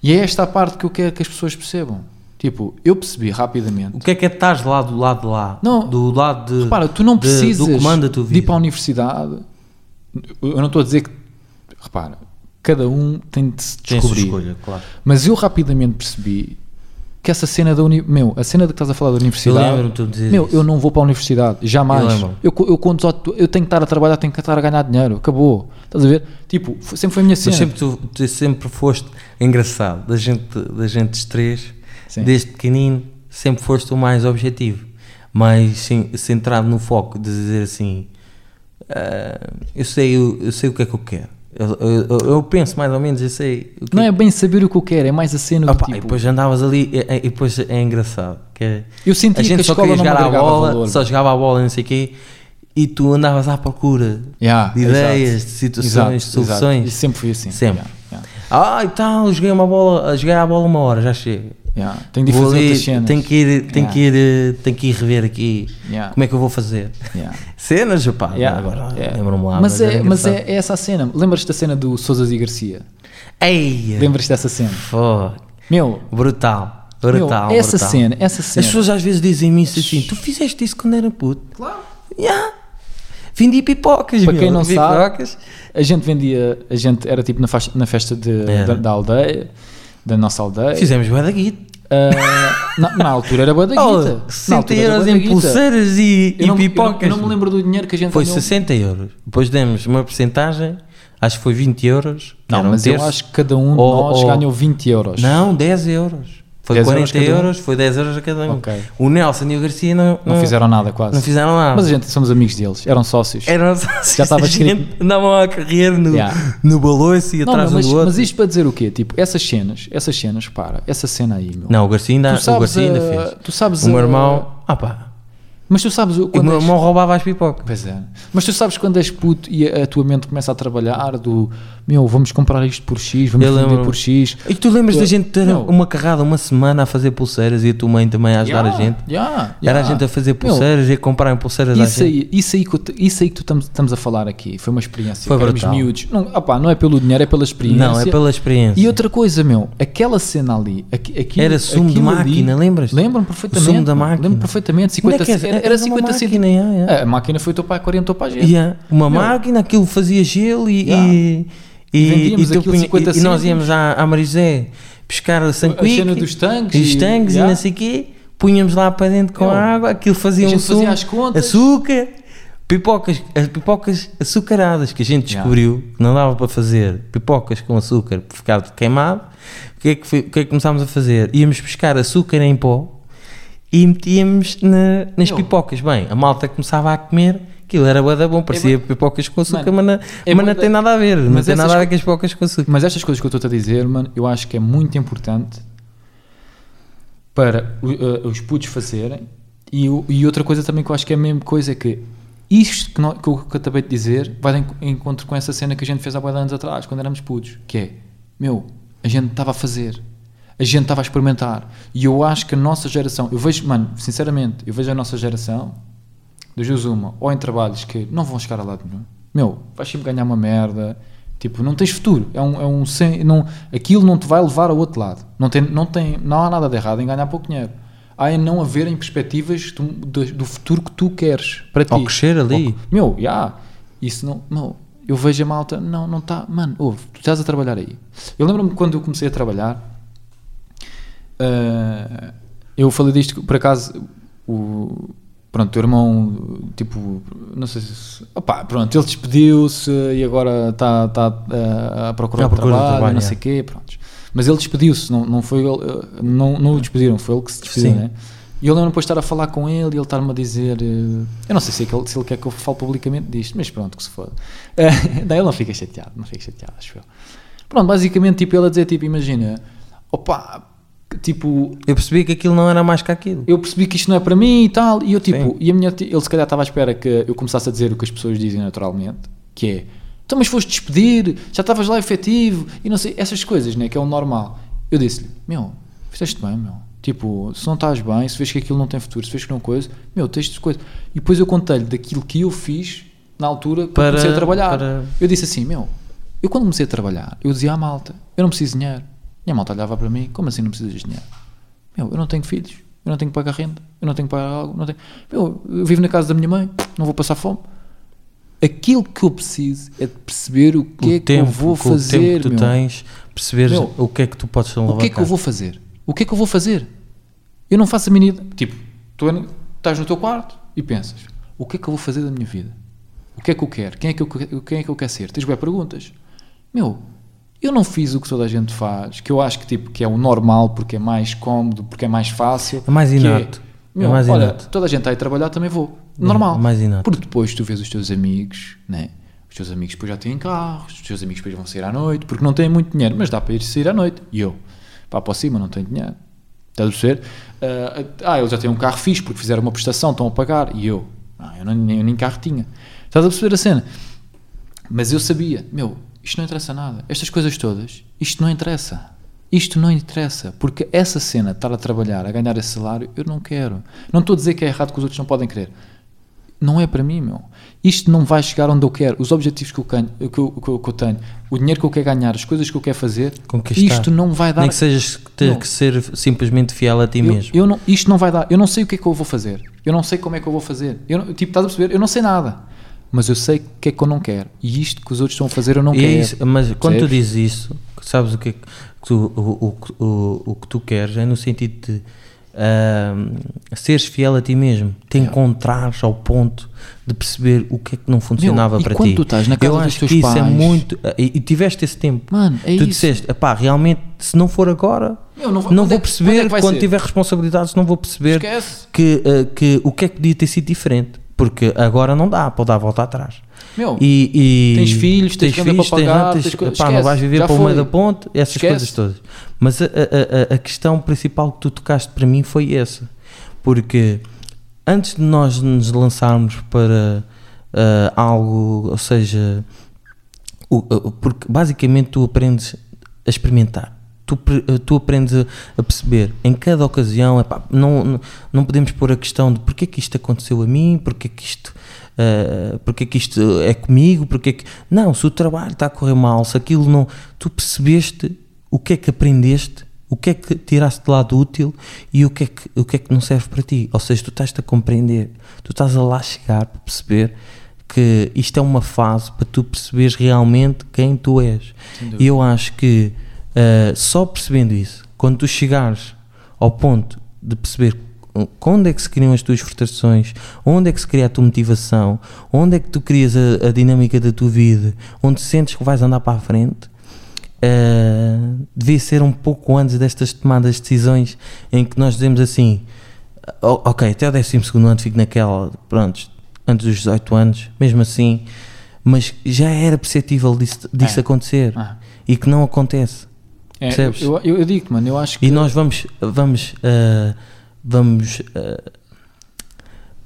E é esta a parte que eu quero que as pessoas percebam. Tipo, eu percebi rapidamente O que é que é estás lá do lado de lá? Não. Do lado de. Repara, tu não de- precisas do comando da tua de ir para a universidade. Eu não estou a dizer que. Repara, cada um tem de se descobrir. escolha, claro. Mas eu rapidamente percebi que essa cena da uni... Meu, a cena de que estás a falar da universidade. Eu de Meu, isso. eu não vou para a universidade, jamais. Eu Eu, eu, quando eu tenho que estar a trabalhar, tenho que estar a ganhar dinheiro. Acabou. Estás a ver? Tipo, sempre foi a minha Mas cena. sempre, tu, tu sempre foste engraçado, da gente, da gente três, Sim. desde pequenino, sempre foste o mais objetivo, mais cen- centrado no foco de dizer assim: ah, eu, sei, eu, eu sei o que é que eu quero, eu, eu- eu- penso mais ou menos, eu sei que Não é bem saber o que eu quero, é mais a cena do Opa, tipo. e depois andavas ali e, e- e depois é engraçado. Que é- Eu sentia a gente que a só escola queria não jogar a bola, valor. só jogava a bola e não sei o quê, e tu andavas à procura Yeah, de exato. ideias, de situações, de Exato, exato. soluções. Isso sempre foi assim. Sempre. Yeah, yeah, Ah, e tal, joguei uma bola, joguei a bola uma hora, já chega. yeah. Tenho de Vou fazer ali, outras cenas. tenho que ir, tenho que ir, eh, tenho que ir rever aqui. Como é que eu vou fazer? [LAUGHS] Cenas, pá, agora lembro-me lá. Mas, é, era mas é, é essa a cena. Lembras-te da cena do Souzas e Garcia? Ei, Lembras-te dessa cena? fuck, Meu, brutal, meu, brutal, essa brutal. cena, essa cena. As pessoas às vezes dizem-me isso assim: tu fizeste isso quando era puto? Claro. Yeah. Vendi pipocas, Para meu, quem não sabe, pipocas. a gente vendia, a gente era tipo na, faixa- na festa de, Era. da, da aldeia, da nossa aldeia. Fizemos bué da guita. Ah, na, na altura era boa da Oh, guita. Na 60 altura era euros bué em pulseiras e, e não, eu não- pipocas. eu não me lembro do dinheiro que a gente Foi ganhou. 60 euros. Depois demos uma porcentagem, acho que foi 20 euros. Não, era um mas eu acho que cada um de Ou- nós ou- ganhou 20 euros. Não, 10 euros. Foi 10 euros 40 cada um? euros, foi 10 euros a cada um. Ok. O Nelson e o Garcia não, Não fizeram nada quase. não fizeram nada. Mas a gente somos amigos deles, eram sócios. Eram Já estava [LAUGHS] escrito. Andavam a correr no, Yeah. no baloiço e Não, atrás não, um mas, do outro. mas isto para dizer o quê? Tipo, essas cenas, essas cenas, para, essa cena aí, meu. Não, o Garcia ainda, tu o Garcia ainda a- fez. Tu sabes O meu a- irmão. Ah pá. Mas tu sabes o- meu és- irmão roubava as pipocas. Pois é. Mas tu sabes quando és puto e a, a tua mente começa a trabalhar do meu, vamos comprar isto por X, vamos Eu vender lembro- por X. E tu lembras Eu- da gente ter uma carrada uma semana a fazer pulseiras e a tua mãe também a ajudar Yeah, a gente? yeah, Era a yeah. gente a fazer Meu, pulseiras e a comprar pulseiras Isso aí, isso, aí que, eu isso aí que tu estamos, estamos a falar aqui foi uma experiência. Foi brutal. miúdos. Não, opá, não é pelo dinheiro, é pela experiência. Não, é pela experiência. E outra coisa, meu, aquela cena ali, aqui, aquilo- Era sumo de máquina, lembras-te? Lembro-me perfeitamente. Sumo da meu, máquina. Lembro perfeitamente. 50, Onde é que era, era? era Era uma 50 máquina, centímetros. yeah, yeah. A máquina foi o teu pai, 40 para a gente. Uma Meu. máquina, aquilo fazia gelo e. e, e, tu aquilo punha- 50 e- e nós íamos à, à Marizé pescar a sanquique, cena dos tanques os e- tanques e, yeah. não sei o quê, punhamos lá para dentro com Meu, água, aquilo fazia a um fazia sumo, as contas. açúcar, pipocas, as pipocas açucaradas que a gente Yeah. descobriu que não dava para fazer pipocas com açúcar por ficar queimado. O que, é que, foi- o que é que começámos a fazer? Íamos buscar açúcar em pó e metíamos na- nas pipocas. Bem, a malta começava a comer, aquilo era bué da bom, parecia bué- pipocas com açúcar, Mano, mas, não, é mas não tem nada a ver, não Mas tem nada a ver co- com as pipocas com açúcar. Mas estas coisas que eu estou a dizer, mano, eu acho que é muito importante para eh, os putos fazerem. E, e outra coisa também que eu acho que é a mesma coisa é que isto que, nó- que eu que eu acabei de dizer vai de enco- encontro com essa cena que a gente fez há de anos atrás, quando éramos putos, que é, meu, a gente estava a fazer, a gente estava a experimentar. E eu acho que a nossa geração, eu vejo, mano, sinceramente, eu vejo a nossa geração, das duas uma, ou em trabalhos que não vão chegar a lado nenhum, meu, vais sempre ganhar uma merda, tipo, não tens futuro, é um, é um sem, não, aquilo não te vai levar ao outro lado, não, tem, não, tem, não há nada de errado em ganhar pouco dinheiro, há em não haverem perspectivas do, do, do futuro que tu queres para ti. Ou crescer ali. Ou- meu, já, isso não, meu, eu vejo a malta, não, não está, mano, ouve, tu estás a trabalhar aí. Eu lembro-me quando eu comecei a trabalhar, ah, eu falei disto, por acaso, o, pronto, o teu irmão, tipo, não sei se, opá, pronto, ele despediu-se e agora está tá, a procurar À procura de trabalho, trabalho, não é. sei o quê, pronto. Mas ele despediu-se, não, não foi ele, ah, não, não o despediram, foi ele que se despediu, Sim. né? E eu lembro depois de estar a falar com ele e ele estar-me a dizer. eh, Eu não sei se, é que ele, se ele quer que eu fale publicamente disto, mas pronto, que se foda. Eh, [LAUGHS] Não, ele não fica chateado, não fica chateado, acho eu. Pronto, basicamente, tipo, ele a dizer, tipo, imagina, opa, tipo, Eu percebi que aquilo não era mais que aquilo. eu percebi que isto não é para mim e tal, e eu tipo, Sim. e a minha, ele se calhar estava à espera que eu começasse a dizer o que as pessoas dizem naturalmente, que é, então mas foste despedir, já estavas lá efetivo, e não sei, essas coisas, né, que é o normal. Eu disse-lhe, meu, fizeste bem, meu, tipo, se não estás bem, se vês que aquilo não tem futuro, se vês que não coisa, meu, tens de coisa. E depois eu contei-lhe daquilo que eu fiz na altura Para- comecei a trabalhar. para- Eu disse assim, meu, eu quando comecei a trabalhar, eu dizia à malta, eu não preciso de dinheiro. E a malta olhava para mim, como assim não precisas de dinheiro? Meu, eu não tenho filhos, eu não tenho que pagar renda, eu não tenho que pagar algo, não tenho... Meu, eu vivo na casa da minha mãe, não vou passar fome. Aquilo que eu preciso é de perceber o que é que eu vou fazer, o tempo que tu meu. tens, perceberes Meu, o que é que tu podes O que é que eu vou fazer? O que é que eu vou fazer? Eu não faço a mínima... Tipo, tu estás no teu quarto e pensas, o que é que eu vou fazer da minha vida? O que é que eu quero? Quem é que eu, quem é que eu quero ser? Tens bem perguntas. Meu, eu não fiz o que toda a gente faz, que eu acho que, tipo, que é o normal, porque é mais cómodo, porque é mais fácil. É mais que inato. É meu, mais olha, inato. toda a gente está aí a trabalhar, também vou. Normal. É mais inato. Porque depois tu vês os teus amigos, né? Os teus amigos depois já têm carros, os teus amigos depois vão sair à noite, porque não têm muito dinheiro, mas dá para ir sair à noite. E eu, pá, para cima, não tenho dinheiro. Estás a perceber? Ah, ah, eles já têm um carro fixe porque fizeram uma prestação, estão a pagar. E eu, ah, eu, não, nem, eu nem carro tinha. Estás a perceber a cena? Mas eu sabia, meu, isto não interessa nada. Estas coisas todas, isto não interessa. Isto não interessa. Porque essa cena, de estar a trabalhar, a ganhar esse salário, eu não quero. Não estou a dizer que é errado que os outros não podem querer. Não é para mim, meu. Isto não vai chegar onde eu quero. Os objetivos que eu, canho- que eu- que eu- que eu tenho, o dinheiro que eu quero ganhar, as coisas que eu quero fazer, Conquistar. isto não vai dar. Nem que sejas ter Não. que ser simplesmente fiel a ti mesmo. Eu, não, isto não vai dar. Eu não sei o que é que eu vou fazer. Eu não sei como é que eu vou fazer. Eu não- tipo, estás a perceber? Eu não sei nada. Mas eu sei o que é que eu não quero. E isto que os outros estão a fazer, eu não E é quero. isso, mas quando tu Percebes? dizes isso, sabes o que, é que tu, o, o, o, o que tu queres é no sentido de ahm, seres fiel a ti mesmo, te encontrares ao ponto de perceber o que é que não funcionava e para quando ti. tu estás na casa Eu dos acho teus que isso é pais- muito. E, e tiveste esse tempo. Mano, é tu isso. disseste, epá, realmente, se não for agora, Meu, não não, quando vou é que- quando perceber, é quando tiver responsabilidades, não vou perceber Esquece. que, eh, que o que é que podia ter sido diferente. Porque agora não dá para dar a volta atrás. Meu, E, e- Tens filhos, tens renda para pagar, tens- tens pá, não esquece, vais viver para o meio da ponte, essas Esquece. coisas todas. Mas a, a- a- questão principal que tu tocaste para mim foi essa. Porque antes de nós nos lançarmos para ah, algo, ou seja, o- o- porque basicamente tu aprendes a experimentar. Tu, pre- tu aprendes a, perceber em cada ocasião, epá, não, não, podemos pôr a questão de porque é que isto aconteceu a mim, porque é que isto, ah, porque é, que isto é comigo, porque é que. Não, se o trabalho está a correr mal, se aquilo não. Tu percebeste o que é que aprendeste, o que é que tiraste de lado útil e o que é que, o que, é que não serve para ti. Ou seja, tu estás-te a compreender, tu estás a lá chegar para perceber que isto é uma fase para tu perceberes realmente quem tu és. E eu acho que ah, só percebendo isso, quando tu chegares ao ponto de perceber onde é que se criam as tuas frustrações, onde é que se cria a tua motivação, onde é que tu crias a, a dinâmica da tua vida, onde sentes que vais andar para a frente, ah, devia ser um pouco antes destas tomadas de decisões em que nós dizemos assim: "Oh, ok, até o 12 ano fico naquela, pronto, antes dos 18 anos, mesmo assim, mas já era perceptível disso, disso É. acontecer Ah. e que não acontece. É, percebes? eu, eu, eu digo, mano, eu acho que. E nós vamos, vamos, ah, vamos, ah,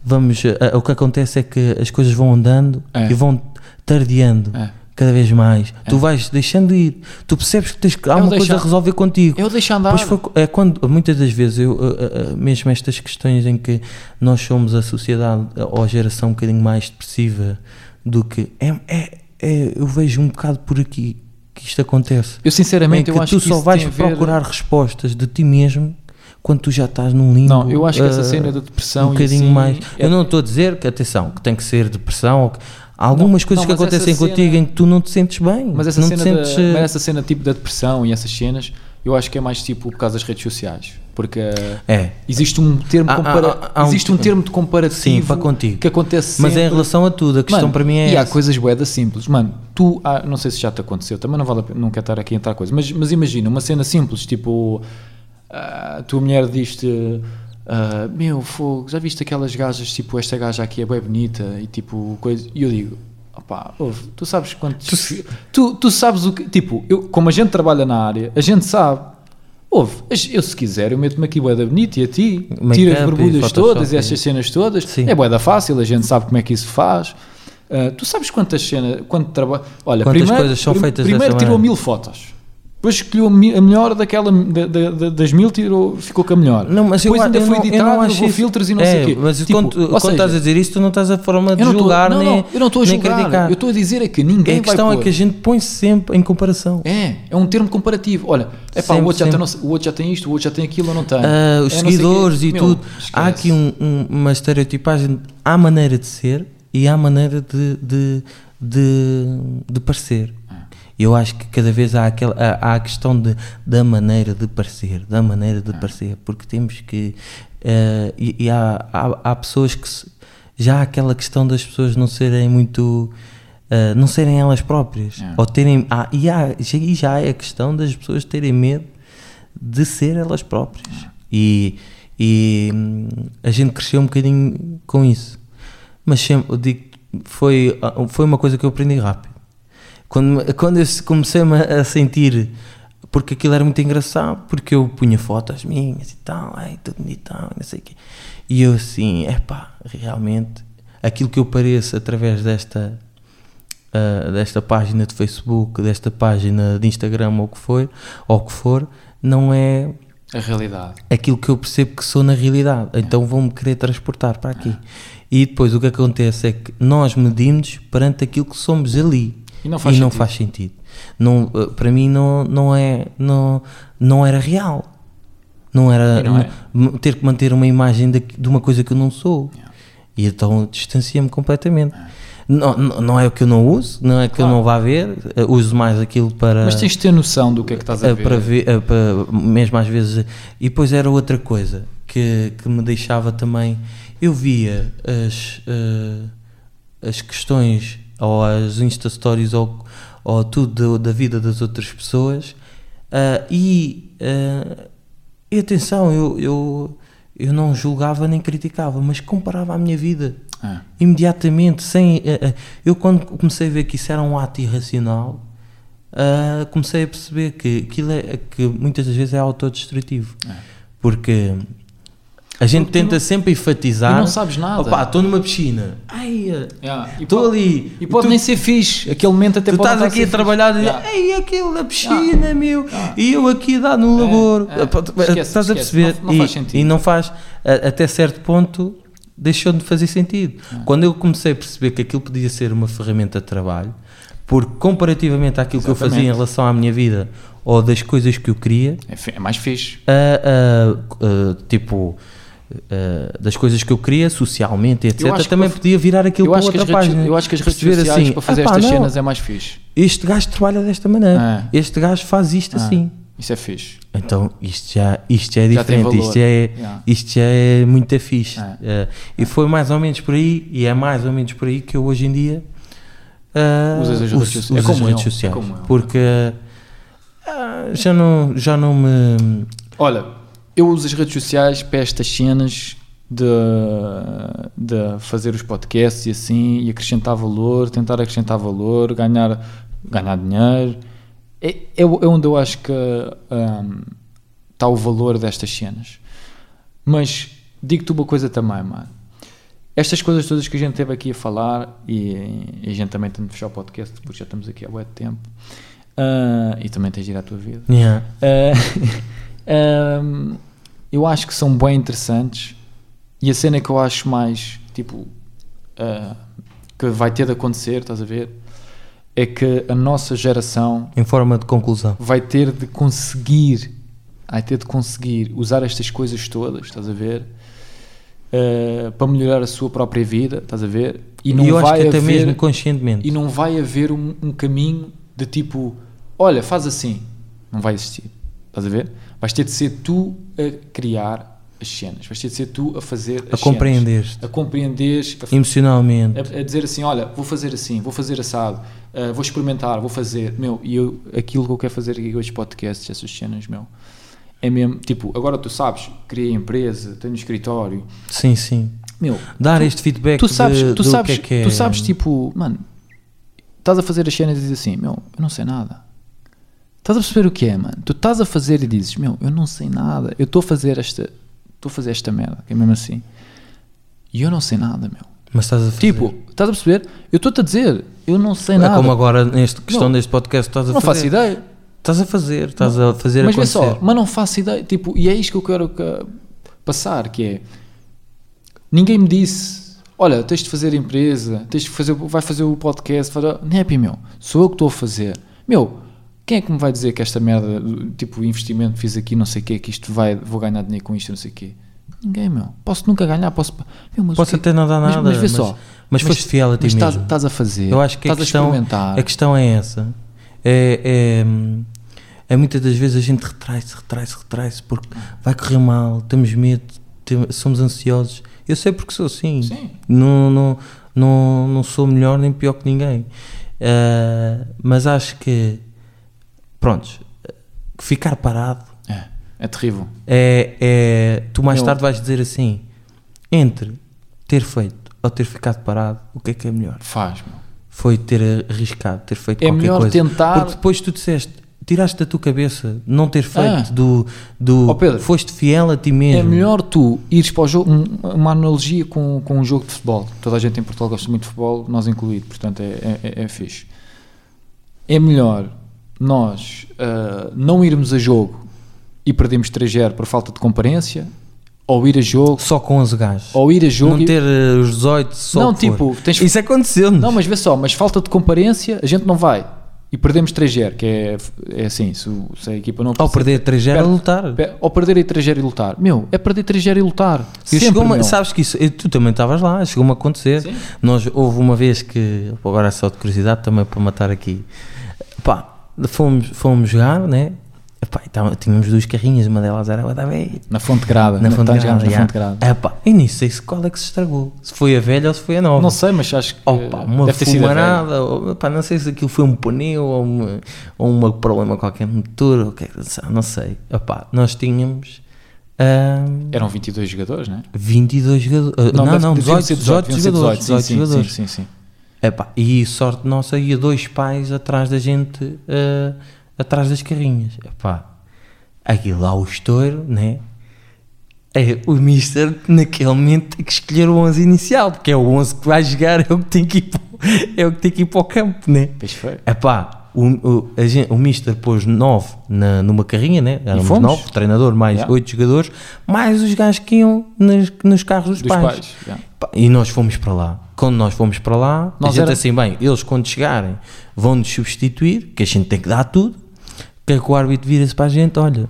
vamos, ah, o que acontece é que as coisas vão andando É. e vão tardeando É. cada vez mais. Tu vais deixando de ir. Tu percebes que tens que, há É o uma coisa deixar- a resolver contigo. É o deixar andar. Foi, é quando, muitas das vezes, eu, uh, uh, uh, mesmo estas questões em que nós somos a sociedade uh, ou a geração um bocadinho mais depressiva do que. É, é, é- eu vejo um bocado por aqui que isto acontece. Eu sinceramente que eu acho tu que só isso vais ver- procurar respostas de ti mesmo quando tu já estás num limbo. Não, eu acho que essa uh, cena da depressão um bocadinho assim, mais. é- Eu não estou a dizer que, atenção, que tem que ser depressão. Ou que, há algumas Não, coisas não, que acontecem cena- contigo em que tu não te sentes bem. Mas essa, não cena te sentes. da, uh, mas essa cena tipo da depressão e essas cenas, eu acho que é mais tipo por causa das redes sociais. Porque uh, É. existe um termo, Há- compara- há- há um- existe um termo de comparativo Sim, para contigo. que acontece Mas é em sempre. relação a tudo. A questão Mano, para mim é. E há essa. coisas boedas simples. Mano, tu, ah, não sei se já te aconteceu, também não vale a pena, não quero estar aqui a entrar coisas, mas, mas imagina, uma cena simples, tipo, ah, a tua mulher diz-te, ah, meu fogo, já viste aquelas gajas, tipo, esta gaja aqui é bem bonita e tipo, coisa, e eu digo, opá, ouve, tu sabes quantos, tu, tu sabes o que, tipo, eu, como a gente trabalha na área, a gente sabe. Ouve, eu se quiser, eu meto-me aqui boeda bonita e a ti, tiro as borbulhas todas e estas cenas todas, Sim. é boeda fácil, a gente sabe como é que isso faz. Uh, tu sabes quantas cenas, quanto trabalho. Olha, Quantas primeiro, coisas são feitas Primeiro tirou mil fotos. Depois escolheu a melhor daquela, da- da- da- das mil, tirou, ficou com a melhor. Não, mas eu, Depois ainda eu foi não, eu editado, não levou isso- filtros e não é, sei o quê. Mas Tipo, quando, quando seja, estás a dizer isso, tu não estás a forma de eu não julgar não, nem, não, eu não estou a julgar. criticar. Eu estou a dizer é que ninguém É a questão é que a gente põe sempre em comparação. É, é um termo comparativo. Olha, é pá, o, outro já tem, não o outro já tem isto, o outro já tem aquilo, eu não tenho. Ah, os É, não seguidores e Meu, tudo. Há esquece. aqui um- um- uma estereotipagem. Há maneira de ser e há maneira de, de, de, de parecer. Eu acho que cada vez há, aquela, há, há a questão de, da maneira de parecer, da maneira de parecer, porque temos que. eh, e e há, há, há pessoas que. se- já há aquela questão das pessoas não serem muito. eh, não serem elas próprias. É. Ou terem. há- e, há, já- e já é a questão das pessoas terem medo de ser elas próprias. E, e hum, a gente cresceu um bocadinho com isso. Mas sempre, digo, foi, ah, foi uma coisa que eu aprendi rápido. Quando, quando eu comecei-me a sentir, porque aquilo era muito engraçado, porque eu punha fotos minhas e tal, ai, tudo bonitão, não sei o quê. E eu assim, é pá, realmente, aquilo que eu pareço através desta, ah, desta página de Facebook, desta página de Instagram ou o que for, ou que for, não é A realidade. aquilo que eu percebo que sou na realidade. Então vou-me querer transportar para aqui. E depois o que acontece é que nós medimos perante aquilo que somos ali. E não faz não sentido. faz sentido. Não, eh, para mim não, não, é, não, não era real. Não era E não é. ter que manter uma imagem de, de uma coisa que eu não sou. E então distancia-me completamente. Não, não, não é o que eu não uso, não é que eu Claro. não vá ver, eh, uso mais aquilo para Mas tens de ter noção do que é que estás a eh, ver. para ver, para- mesmo às vezes. E depois era outra coisa que, que me deixava também. Eu via as, as questões ou as Insta Stories ou, ou tudo da, da vida das outras pessoas ah, e, ah, e atenção, eu, eu, eu não julgava nem criticava, mas comparava a minha vida É. imediatamente, sem. eh, eu quando comecei a ver que isso era um ato irracional, ah, comecei a perceber que aquilo é que muitas das vezes é autodestrutivo. Porque a gente tu tenta não- sempre enfatizar. e não sabes nada. Opa, estou numa piscina. Ai, eh, Yeah. Estou pode- ali. E pode tu, nem ser fixe. Aquele momento até tu pode estás não aqui a trabalhar fixe. e Yeah. ei, aquilo da piscina, meu. E eu aqui a dar no É, labor. é. Pá, Esquece, estás a esquece. perceber? Não- não e, faz sentido. e não faz, a- até certo ponto, deixou de fazer sentido. Quando eu comecei a perceber que aquilo podia ser uma ferramenta de trabalho, porque comparativamente àquilo que eu fazia em Exatamente. relação à minha vida ou das coisas que eu queria, É, é mais fixe. ah, ah, ah, tipo. Ah, das coisas que eu queria socialmente, etc. Também para- podia virar aquilo para outra página. eu acho que as redes sociais assim, para fazer "Epá, estas não, cenas é mais fixe. este gajo trabalha desta maneira, este gajo faz isto Ah, assim. Isso é fixe. Então isto já, isto já é Já diferente, isto já é, Yeah. isto já é muito fixe. É. Eh, e foi mais ou menos por aí, e é mais ou menos por aí que eu hoje em dia as uso- redes sociais. É uso as redes é sociais. eu. Porque já, não, já não me. Olha, eu uso as redes sociais para estas cenas de, de fazer os podcasts e assim, e acrescentar valor, tentar acrescentar valor, ganhar, ganhar dinheiro. É, é, é onde eu acho que hum, está o valor destas cenas. Mas digo-te uma coisa também, mano. estas coisas todas que a gente teve aqui a falar e, e a gente também tem de fechar o podcast porque já estamos aqui há muito tempo ah, e também tens de ir à tua vida. Yeah. Ah, [LAUGHS] um, eu acho que são bem interessantes e a cena que eu acho mais tipo ah, que vai ter de acontecer, estás a ver? É que a nossa geração Em forma de conclusão. vai ter de conseguir vai ter de conseguir usar estas coisas todas, estás a ver? Uh, para melhorar a sua própria vida, estás a ver? E não eu acho vai que até haver, mesmo conscientemente. e não vai haver um, um caminho de tipo, olha, faz assim, não vai existir, estás a ver? Vais ter de ser tu a criar as cenas, vais ter de ser tu a fazer as A compreender-te. cenas, a compreenderes, a Emocionalmente. a, a dizer assim, olha, vou fazer assim, vou fazer assado, uh, vou experimentar, vou fazer, meu, e eu, aquilo que eu quero fazer aqui com estes podcasts, essas cenas, meu, é mesmo, tipo, agora tu sabes, criei empresa, tenho escritório, Sim, sim. meu, Dar este feedback tu sabes, de, tu sabes, que é que é. tu sabes, tipo, mano, estás a fazer as cenas e dizes assim, meu, eu não sei nada. Estás a perceber o que é, mano? Tu estás a fazer e dizes, meu, eu não sei nada, eu estou a fazer esta, estou a fazer esta merda, que é mesmo assim. E eu não sei nada, meu. Mas estás a fazer. Tipo, estás a perceber? Eu estou-te a dizer, eu não sei é nada. como agora, nesta questão Não. deste podcast, estás a não fazer. faço ideia. Estás a fazer, estás a fazer mas acontecer. só, mas não faço ideia. Tipo, e é isto que eu quero que- passar, que é... Ninguém me disse, olha, tens de fazer empresa, tens de fazer, vai fazer o podcast. Faz... Não é, meu, sou eu que estou a fazer. Meu, quem é que me vai dizer que esta merda, tipo, investimento que fiz aqui, não sei o quê, que isto vai, vou ganhar dinheiro com isto, não sei o quê. Ninguém, meu. Posso nunca ganhar, posso... Meu, mas Posso até não dar Mas- nada. Mas, vê só. Mas, foste fiel a ti mas estás, mesmo. estás a fazer. Eu acho que a estás questão, a experimentar. a questão é essa. É, é, é muitas das vezes a gente retrai-se, retrai-se, retrai-se porque vai correr mal, temos medo, tem- somos ansiosos. Eu sei porque sou assim. Sim. Não, não, não, não sou melhor nem pior que ninguém. Ah, mas acho que, prontos, ficar parado É, é terrível. é, é tu mais Meu- tarde vais dizer assim: entre ter feito ou ter ficado parado, o que é que é melhor? Faz, meu. Foi ter arriscado, ter feito É qualquer melhor coisa. tentar- Porque depois tu disseste, tiraste da tua cabeça não ter feito Ah. do, do Ó Pedro, foste fiel a ti mesmo. É melhor tu ires para o jogo, um- uma analogia com, com um jogo de futebol. Toda a gente em Portugal gosta muito de futebol, nós incluído, portanto é, é, é, é fixe. É melhor nós ah, não irmos a jogo e perdemos 3-0 por falta de comparência, ou ir a jogo, Só com 11 gajos. ou ir a jogo não e- ter eh, os 18 só Não, tipo, tens- Isso aconteceu Não, mas vê só, mas falta de comparência, a gente não vai. E perdemos 3-0, que é, é assim, se, se a equipa não... Ao perder 3 era Perde- lutar. Pe- Ou perder e 3-0 e lutar. Meu, é perder 3-0 e lutar. Sempre, uma- sabes que isso, tu também estavas lá, chegou-me a acontecer. Sim. Nós, houve uma vez que, agora é só de curiosidade também para matar aqui, pá, fomos, fomos jogar, né? Epá, e tava- tínhamos duas carrinhas, uma delas era a da velha. Na fonte grada. Na fonte grada, na fonte grada. Epá, e nem sei se qual é que se estragou, se foi a velha ou se foi a nova. Não sei, mas acho que Opa, uma deve ter fumarada, ou, pá, não sei se aquilo foi um pneu ou, uma, ou um problema qualquer no motor, ou que é não sei. Opa, nós tínhamos ahm, Eram 22 jogadores, né? 22 jogadores. ah, Não, não, deviam 18, ser 18 deviam ser jogadores. 18 sim, sim, jogadores. Sim, sim, sim. Epá, e sorte nossa, ia dois pais atrás da gente, ah, atrás das carrinhas. Epá, aquilo lá o estouro, né? É, o Mister naquele momento tem que escolher o 11 inicial, porque é o 11 que vai jogar, é o que tem que ir para, o- é o que tem que ir para o campo, né? Pois foi. Epá, o, o, a gente, o Mister pôs 9 na, numa carrinha, né? Éramos fomos. 9, treinador mais Yeah. 8 jogadores, mais os gajos que iam nas- nos carros dos, Dos pais. pais. yeah. Pá, E nós fomos para lá. Quando nós fomos para lá, Nós a gente era- assim, bem, eles quando chegarem vão-nos substituir, que a gente tem que dar tudo. Que é que o árbitro vira-se para a gente, olha,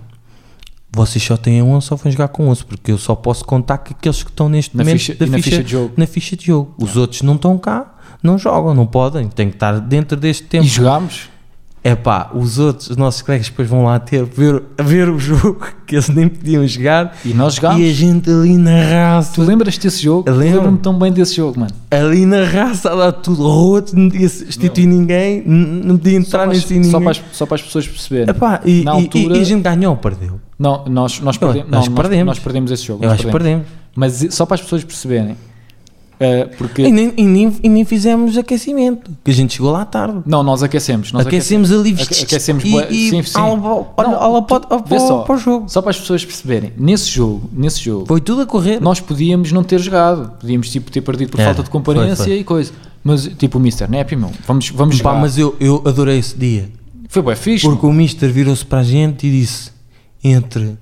vocês só têm 11, só vão jogar com 11, porque eu só posso contar com aqueles que estão neste Na momento ficha- na ficha de jogo. na ficha de jogo. Os outros não estão cá, não jogam, não podem, têm que estar dentro deste tempo. E jogámos. É pá, os outros, os nossos colegas depois vão lá ter, ver, ver o jogo, [LAUGHS] que eles nem podiam jogar, E nós jogámos. e a gente ali na raça, Tu lembras desse jogo? Lembro. Lembro-me tão bem desse jogo, mano. ali na raça dar tudo outro, não podia substituir ninguém, não podia entrar nesse ninguém. só, para as, só para as pessoas perceberem. Epá, e, Na e- altura- e a gente ganhou ou perdeu? Não, nós, nós, Eu perde- acho não, que nós- perdemos. nós perdemos esse jogo. Eu nós acho que perdemos. Mas só para as pessoas perceberem, Uh, porque... E nem, e, nem, e nem fizemos aquecimento, que a gente chegou lá tarde. Não, nós aquecemos. Nós aquecemos ali Aque- aquecemos e, e sim, sim. Olha, Não, olha para, o jogo. Só para as pessoas perceberem, nesse jogo, nesse jogo, Foi tudo a correr. nós podíamos não ter jogado, podíamos tipo, ter perdido por Era, falta de comparência foi, foi. e coisa. Mas tipo o Mister, não é, meu, vamos, vamos Pá, jogar. mas eu, eu adorei esse dia. Foi bem fixe. Porque o Mister virou-se para a gente e disse: entre,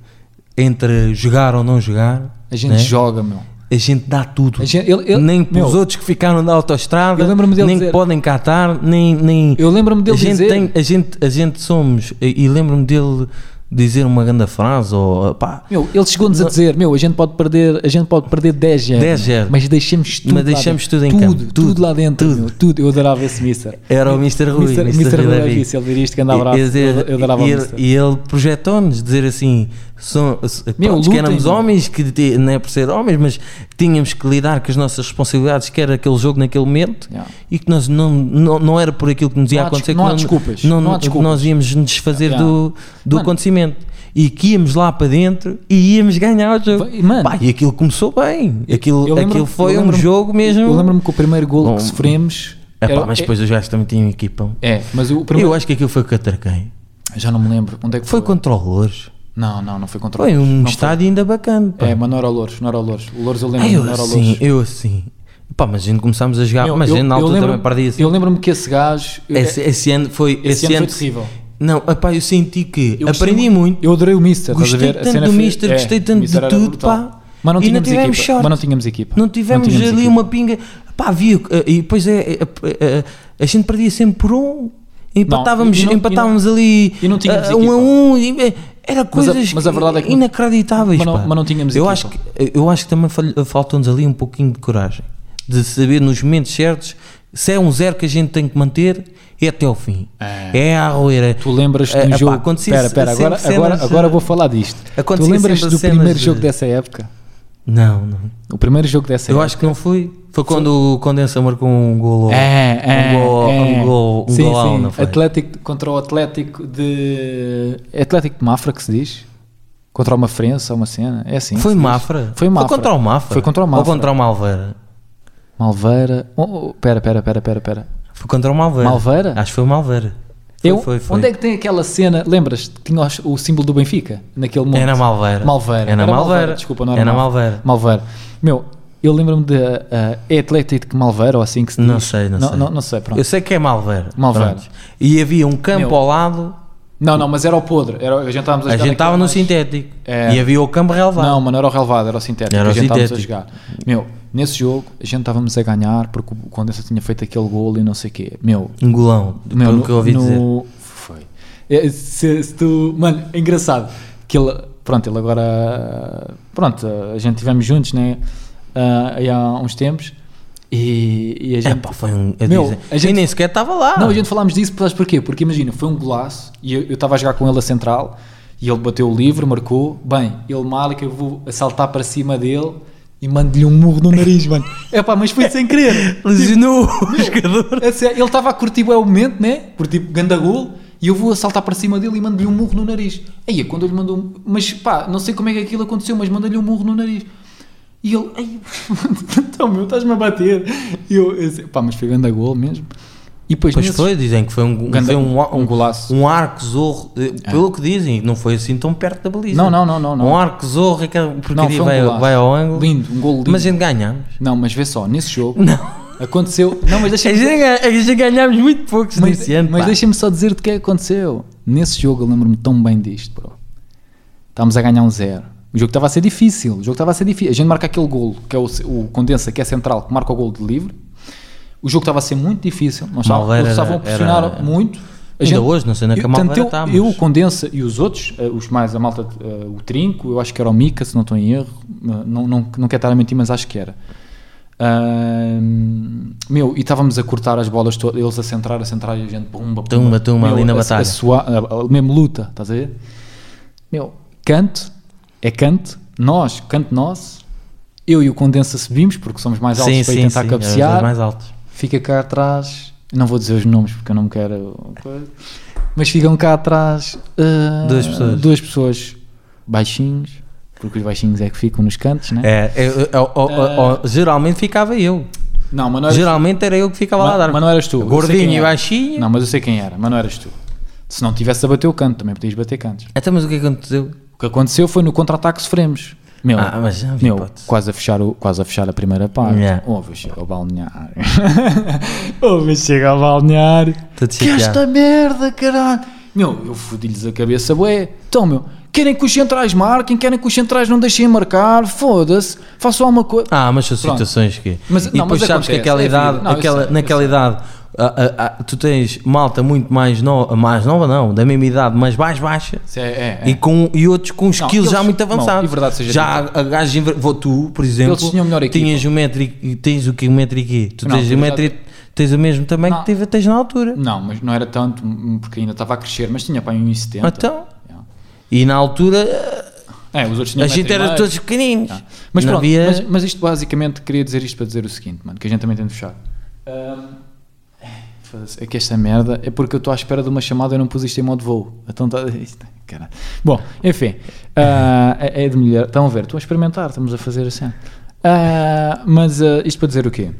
entre jogar ou não jogar, a gente né, joga, meu. A gente dá tudo. Gente- ele- ele- nem para os outros que ficaram na autoestrada, Eu nem dizer- que podem catar, nem. nem Eu lembro-me dele a gente dizer. tem- a, gente, a gente somos. E, e lembro-me dele dizer uma grande frase, ou pá, Meu, ele chegou-nos a dizer, meu, a gente pode perder, a gente pode perder 10 0 10 0. mas deixamos tudo Mas deixamos tudo em tudo, campo, tudo, tudo, lá dentro, tudo. meu, tudo. Eu adorava esse Mister. era o Mr. Rui. Mister, Mr. Mister Rui Davi. Davi, ele diria isto, que andava E- bravo. e dizer- Eu, eu adorava e ele, Mister. e ele projetou-nos dizer assim: são, Meu, pronto, que éramos homens, que não é por ser homens, mas tínhamos que lidar com as nossas responsabilidades, que era aquele jogo naquele momento, Yeah. e que nós não, não, não era por aquilo que nos ia Não acontecer não que há desculpas, Não, não há que desculpas. nós íamos nos desfazer Yeah. do, do Mano. acontecimento. E que íamos lá para dentro e íamos ganhar o jogo. Mano. Pá, e aquilo começou bem. Aquilo, aquilo foi um jogo mesmo. Eu lembro-me que o primeiro gol que sofremos. Epá, era- mas depois os gajos também tinham equipa. É, mas o primeiro. Eu acho que aquilo foi contra quem? Já não me lembro. Onde é que Foi foi? contra o Louros. Não, não, não foi contra o Foi um Não estádio ainda bacana. pá. É, mas não era o Louros, não era o Louros. O Louros eu lembro, Ah, eu não era o Louros. eu assim. Pá, mas a gente começámos a jogar, mas a eu- gente na altura lembro- também perdia assim. Eu lembro-me que esse gajo. Esse, esse ano foi. esse ano foi terrível. Não, epá, eu senti que Eu aprendi gostei muito. Eu adorei o Mister, a Gostei? A tanto do foi- Mister, é, gostei tanto de tudo, pá. Mas não E não tínhamos tivemos equipa. Mas não tínhamos equipa. Não tivemos tínhamos ali equipa. uma pinga. Pá, havia. E depois é, é, é, a gente perdia sempre por um. Empatávamos, Não, e não- empatávamos ali e não tínhamos ah, um a um. e, é, Era Mas a- coisas mas a verdade é que não- inacreditáveis. mas não- pá. mas não tínhamos eu equipa. acho que Eu acho que também fal- faltou-nos ali um pouquinho de coragem. De saber nos momentos certos se é um zero que a gente tem que manter é até ao fim. É. É a arroeira. Tu lembras É, um jogo. sempre agora, agora, agora eh, vou falar disto. Tu lembras do primeiro de- jogo dessa época? Não, não. O primeiro jogo dessa Eu época. acho que não foi. Foi quando o Condensa marcou um gol. É, é, um gol, é. um gol, um sim, golão, sim. não foi? Atlético contra o Atlético de. É Atlético de Mafra que se diz? Contra uma Frença, uma cena? É assim. Foi. Mafra? Foi Mafra. contra o Mafra? Foi contra o Mafra. Ou contra o Malveira? Malveira. Oh, oh, pera, pera, pera, pera, pera. Foi contra o Malveira. Malveira? Acho que foi o Malveira. Eu, foi, foi. Onde é que tem aquela cena? Lembras? Tinha o símbolo do Benfica naquele momento. É na Malveira. Malveira. É na Era Malveira. Desculpa, não era É na Malveira. Malveira. Meu, eu lembro-me de. Uh, é Atlético Malveira ou assim que se diz? Não sei, não, sei. Não, não sei, pronto. Eu sei que é Malveira. Malveira. Pronto. E havia um campo Meu. ao lado. Não, não, mas era o podre. Era, a gente estávamos a A gente estava no mais- sintético. É. E havia o campo relevado. Não, mas não era o relevado, era o sintético. Era o a gente estávamos a sintético. jogar. Meu, nesse jogo a gente estávamos a ganhar porque o Condensa tinha feito aquele gol e não sei o quê. Meu, Um golão. meu pelo que eu ouvi no- dizer. Foi. É, Se, se tu, mano, é engraçado que ele, pronto, ele agora, pronto, a gente estivemos juntos, né, aí há uns tempos e, e a gente, pá, foi um. eu Meu, dizer- a gente- E nem sequer estava lá. não, a gente falámos disso, sabes porquê? Porque imagina, foi um golaço e eu estava a jogar com ele a central e ele bateu o livre, marcou. Bem, ele mal que eu vou saltar para cima dele e mando-lhe um murro no nariz, mano. É pá, mas foi sem querer. [LAUGHS] Lesionou o jogador. Ele estava a curtir o momento, né? Por tipo ganda gol, e eu vou a saltar para cima dele e mando-lhe um murro no nariz. Aí, quando eu lhe mandou um... Mas pá, não sei como é que aquilo aconteceu, mas manda-lhe um murro no nariz. E ele, ai, [LAUGHS] então meu, estás-me a bater. E eu, eu sei, pá, mas foi ganda gol mesmo. E depois, Pois nesses- foi, dizem que foi um, Ganda- foi um, um golaço. Um arco zorro, eh, pelo que dizem, não foi assim tão perto da baliza. Não, não, não, não, não. Um arco zorro, aquela Não, porcaria foi um vai, vai ao ângulo. Lindo, um gol lindo. Mas a gente ganhamos. Não, mas vê só, nesse jogo Não. aconteceu. Não, mas A deixa-me. [LAUGHS] gente, ganha- a gente ganhámos muito poucos Mas, nesse ano. mas deixa-me só dizer-te o que é que aconteceu. Nesse jogo eu lembro-me tão bem disto, bro. Estávamos a ganhar um zero. O jogo estava a ser difícil. O jogo estava a ser difícil. A gente marca aquele golo, que é o, o condensa, que é central, que marca o golo de livre. O jogo estava a ser muito difícil. Nós Malveira estavam a pressionar era- muito. A Ainda hoje, não sei na que eu, a Malveira tanto eu, está, eu, mas- o Condensa e os outros, eh, os mais a malta, eh, o Trinco, eu acho que era o Mica, se não estou em erro, eh, não, não, não quero estar a mentir, mas acho que era. Meu, e estávamos a cortar as bolas todas, eles a centrar, a centrar e a gente pumba, pumba. Tumba, tumba, ali na a- batalha. A suar, a- a- mesmo luta, estás a ver? Meu, canto, é canto, nós, canto nosso, eu e o Condensa subimos, porque somos mais altos sim, para sim, tentar sim, cabecear mais altos. Fica cá atrás, não vou dizer os nomes porque eu não quero, mas ficam cá atrás ah, Duas pessoas. duas pessoas baixinhos, porque os baixinhos é que ficam nos cantos, né? É, eu- eu- eu- eu- geralmente ficava eu. Não, mas não eras Geralmente era eu que ficava lá a mas, dar. mas não eras tu. Gordinho e baixinho. Não, mas eu sei quem era, mas não eras tu. Se não tivesse a bater o canto, também podias bater cantos. Então, mas o que aconteceu? O que aconteceu foi no contra-ataque sofremos. Meu, Ah, meu hipótese. quase, a fechar o, quase a fechar a primeira parte. Yeah. Houve, chega ao balneário. [LAUGHS] Houve, chega ao balneário. Que esta merda, caralho. Meu, eu fodi-lhes a cabeça, bué. Então, meu, querem que os centrais marquem, querem que os centrais não deixem marcar, foda-se, façam alguma coisa. Ah, mas são situações que. Mas- e não, depois mas sabes que acontece, aquela é idade, Não, aquela, sei, naquela idade, ah, ah, ah, tu tens malta muito mais nova, mais nova não, da mesma idade, mas mais baixa. É, é, é. E, com, e outros com skills eles- já muito não, avançados. verdade seja já gajos. inver- Vou tu, por exemplo. Eles tinham melhor equipa. Tinhas um metro e tens o que? Um metro e quê? Tu Não, tens um metro e tens o mesmo também Não. que tive, tens na altura. Não, mas não era tanto, hum, porque ainda estava a crescer, mas tinha para aí 1,70. Então. Yeah. E na altura É, os outros tinham a gente era meio. todos pequeninos. Mas Não pronto, havia- mas, mas isto basicamente queria dizer isto para dizer o seguinte, mano, que a gente também tem de fechar. Foda-se, é que esta merda é porque eu estou à espera de uma chamada e não pus isto em modo voo. Então tá, [LAUGHS] isto, caralho. Bom, enfim, ah, é é de mulher. Estão a ver, estão a experimentar, estamos a fazer assim. Ah, mas ah, isto para dizer o quê?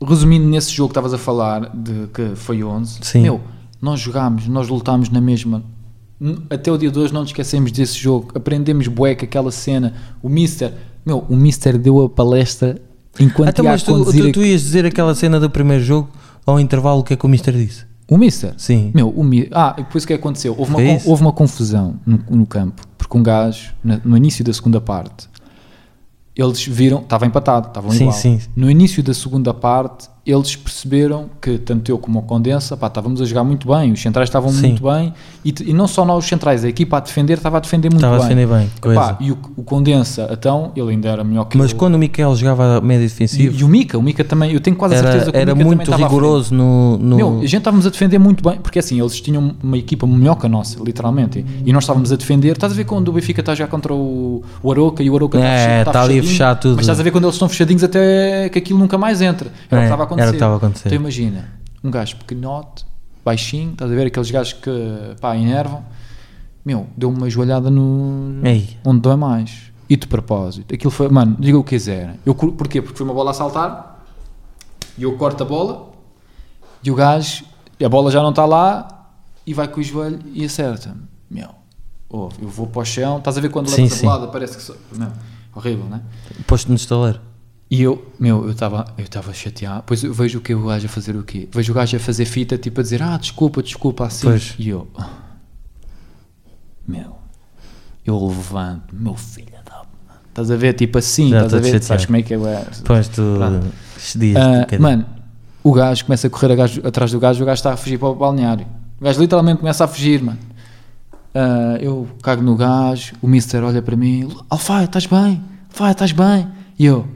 Resumindo nesse jogo que estavas a falar de que foi 11, Sim. meu, nós jogámos, nós lutámos na mesma. Até o dia de hoje não nos esquecemos desse jogo. Aprendemos bué com aquela cena. O Mister, meu, o Mister deu a palestra enquanto Então, ia a mas tu, tu, tu ias dizer aquela cena do primeiro jogo ao intervalo, que é que o Mister disse? O Mister? Sim. Meu, o Mi... Ah, e depois o que aconteceu? Houve uma, isso? houve uma confusão no, no campo, porque um gajo, no início da segunda parte, eles viram, estava empatado, estavam Sim, igual. sim. No início da segunda parte, eles perceberam que tanto eu como o Condensa, pá, estávamos a jogar muito bem, os centrais estavam Sim. muito bem, e, e não só nós os centrais, a equipa a defender estava a defender muito Estava a bem. defender bem, coisa. Pá, e o, o Condensa, então, ele ainda era melhor que Mas eu. quando o Miquel jogava a médio E, defensivo, e o Mica, o Mica também, eu tenho quase a certeza era, que o era Mica também muito estava rigoroso no. no- Meu, a gente estávamos a defender muito bem, porque assim, eles tinham uma equipa melhor que a nossa, literalmente, e nós estávamos a defender. Estás a ver quando o Benfica está já contra o, o Aroca e o Aroca É, está, está ali a fechar tudo. Mas estás a ver quando eles estão fechadinhos até que aquilo nunca mais entra. Era o É, que estava a acontecer. era o que estava a acontecer. Então imagina, um gajo pequenote, baixinho, estás a ver aqueles gajos que pá, enervam. Meu, deu uma joelhada no. Ei. onde dói mais. E de propósito, aquilo foi, mano, diga o que quiserem. Eu, porquê? Porque foi uma bola a saltar e eu corto a bola e o gajo, a bola já não está lá e vai com o joelho e acerta. Meu, ouve, eu vou para o chão, estás a ver quando Sim, levas a bolada, parece que. só- Meu, horrível, né? Posto no estaleiro. E eu, meu, eu estava eu estava chateado. Depois eu vejo o que o gajo a fazer o quê? Vejo o gajo a fazer fita, tipo a dizer, ah, desculpa, desculpa, assim. Pois. E eu, "Ah, meu, eu levanto, meu filho da. Estás a ver, tipo assim, Já estás a ver, chateado. sabes como é que é? Pois tu cedias Ah, um mano, o gajo começa a correr a gajo- atrás do gajo, o gajo está a fugir para o balneário. O gajo literalmente começa a fugir, mano. Ah, eu cago no gajo, o mister olha para mim, Alfai, estás bem? Alfai, estás bem? E eu,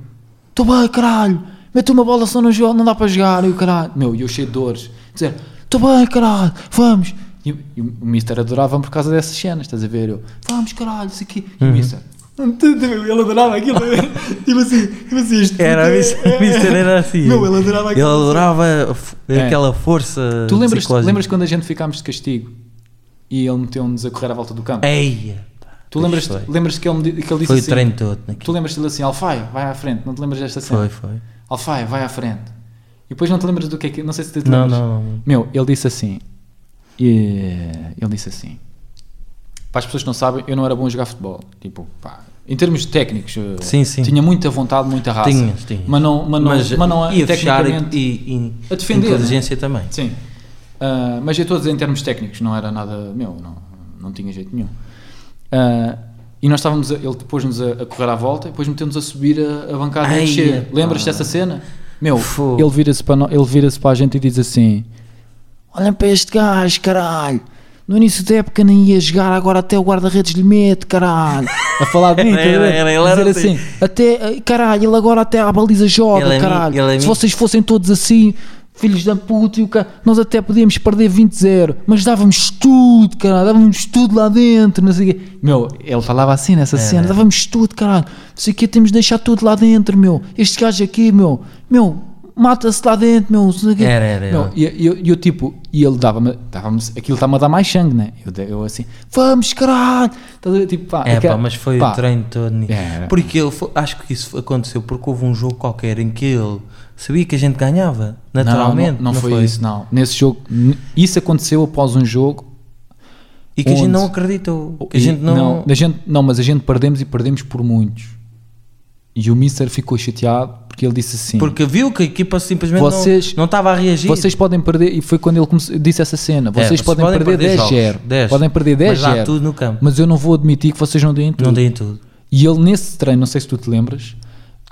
estou bem, caralho, mete uma bola só no jogo, não dá para jogar, e o caralho, meu, e eu cheio de dores, dizer, estou bem, caralho, vamos. E, e o mister adorava-me por causa dessas cenas, estás a ver? Eu, vamos, caralho, isso aqui. E Uhum. o mister, ele adorava aquilo, [LAUGHS] tipo assim, tipo assim, isto Era, o Mister- o Mister era assim. Meu, ele adorava Ele aquilo. adorava a f- É. aquela força. Tu lembras, lembras quando a gente ficámos de castigo e ele meteu-nos a correr à volta do campo? Eia! Tu lembras, foi. lembras que ele, que ele disse Foi o assim? treino todo. naquilo. Tu lembras dele assim, Alfai, vai à frente, não te lembras desta cena? Foi, foi. Alfai, vai à frente. E depois não te lembras do que é que. Não sei se te Não, lembras. não, não. Meu, ele disse assim. ele disse assim. Para as pessoas que não sabem, eu não era bom a jogar futebol. Tipo, pá, em termos técnicos, eh, Sim, sim. tinha muita vontade, muita raça. Tinhas, tinhas. Mas não, mas não, mas não ia fechar e, tecnicamente. e, e A defender, né? inteligência também. Sim. Ah, mas eu estou a dizer em termos técnicos, não era nada. Meu, não, não tinha jeito nenhum. Ah, e nós estávamos. A, ele pôs-nos a, a correr à volta e depois meteu-nos a subir a, a bancada e a Ai, descer. pá. Lembras dessa cena? Meu, Fogo. ele vira-se para, ele vira para a gente e diz assim: Olhem para este gajo, caralho. No início da época nem ia jogar, agora até o guarda-redes lhe mete, caralho. A falar de mim, Era, [LAUGHS] ver? era, ele era assim, até, caralho, ele agora até à baliza joga, Ele mim- caralho. ele a Se mim- vocês fossem todos assim, filhos da puta, e o ca... nós até podíamos perder 20-0, mas dávamos tudo, caralho, dávamos tudo lá dentro, não sei o quê. Meu, ele falava assim nessa cena, dávamos tudo, caralho, não sei o quê, temos de deixar tudo lá dentro, meu. Este gajo aqui, meu, meu, mata-se lá dentro, meu. não sei o quê." Era, era, Meu, eu, e eu, tipo, e ele dava-me, dava aquilo está-me a dar mais sangue, né? Eu, eu assim, vamos, caralho! Tipo, pá, É aquela- pá, mas foi pá, o treino todo. Era. Porque ele foi- acho que isso aconteceu porque houve um jogo qualquer em que ele sabia que a gente ganhava, Não, naturalmente. não, não foi, isso, não. Nesse jogo, isso aconteceu após um jogo. E que a gente Onde? não acreditou. Que a gente não. a gente, não, mas a gente perdemos e perdemos por muitos. E o Mister ficou chateado porque ele disse assim: Porque viu que a equipa simplesmente não- Vocês- não estava a reagir. Vocês podem perder, e foi quando ele comece- disse essa cena: É, vocês, podem, perder 10-0, jogos, 10. podem perder Mas dá 10-0, tudo no campo. mas eu não vou admitir que vocês não deem tudo. Não deem tudo. E ele nesse treino, não sei se tu te lembras,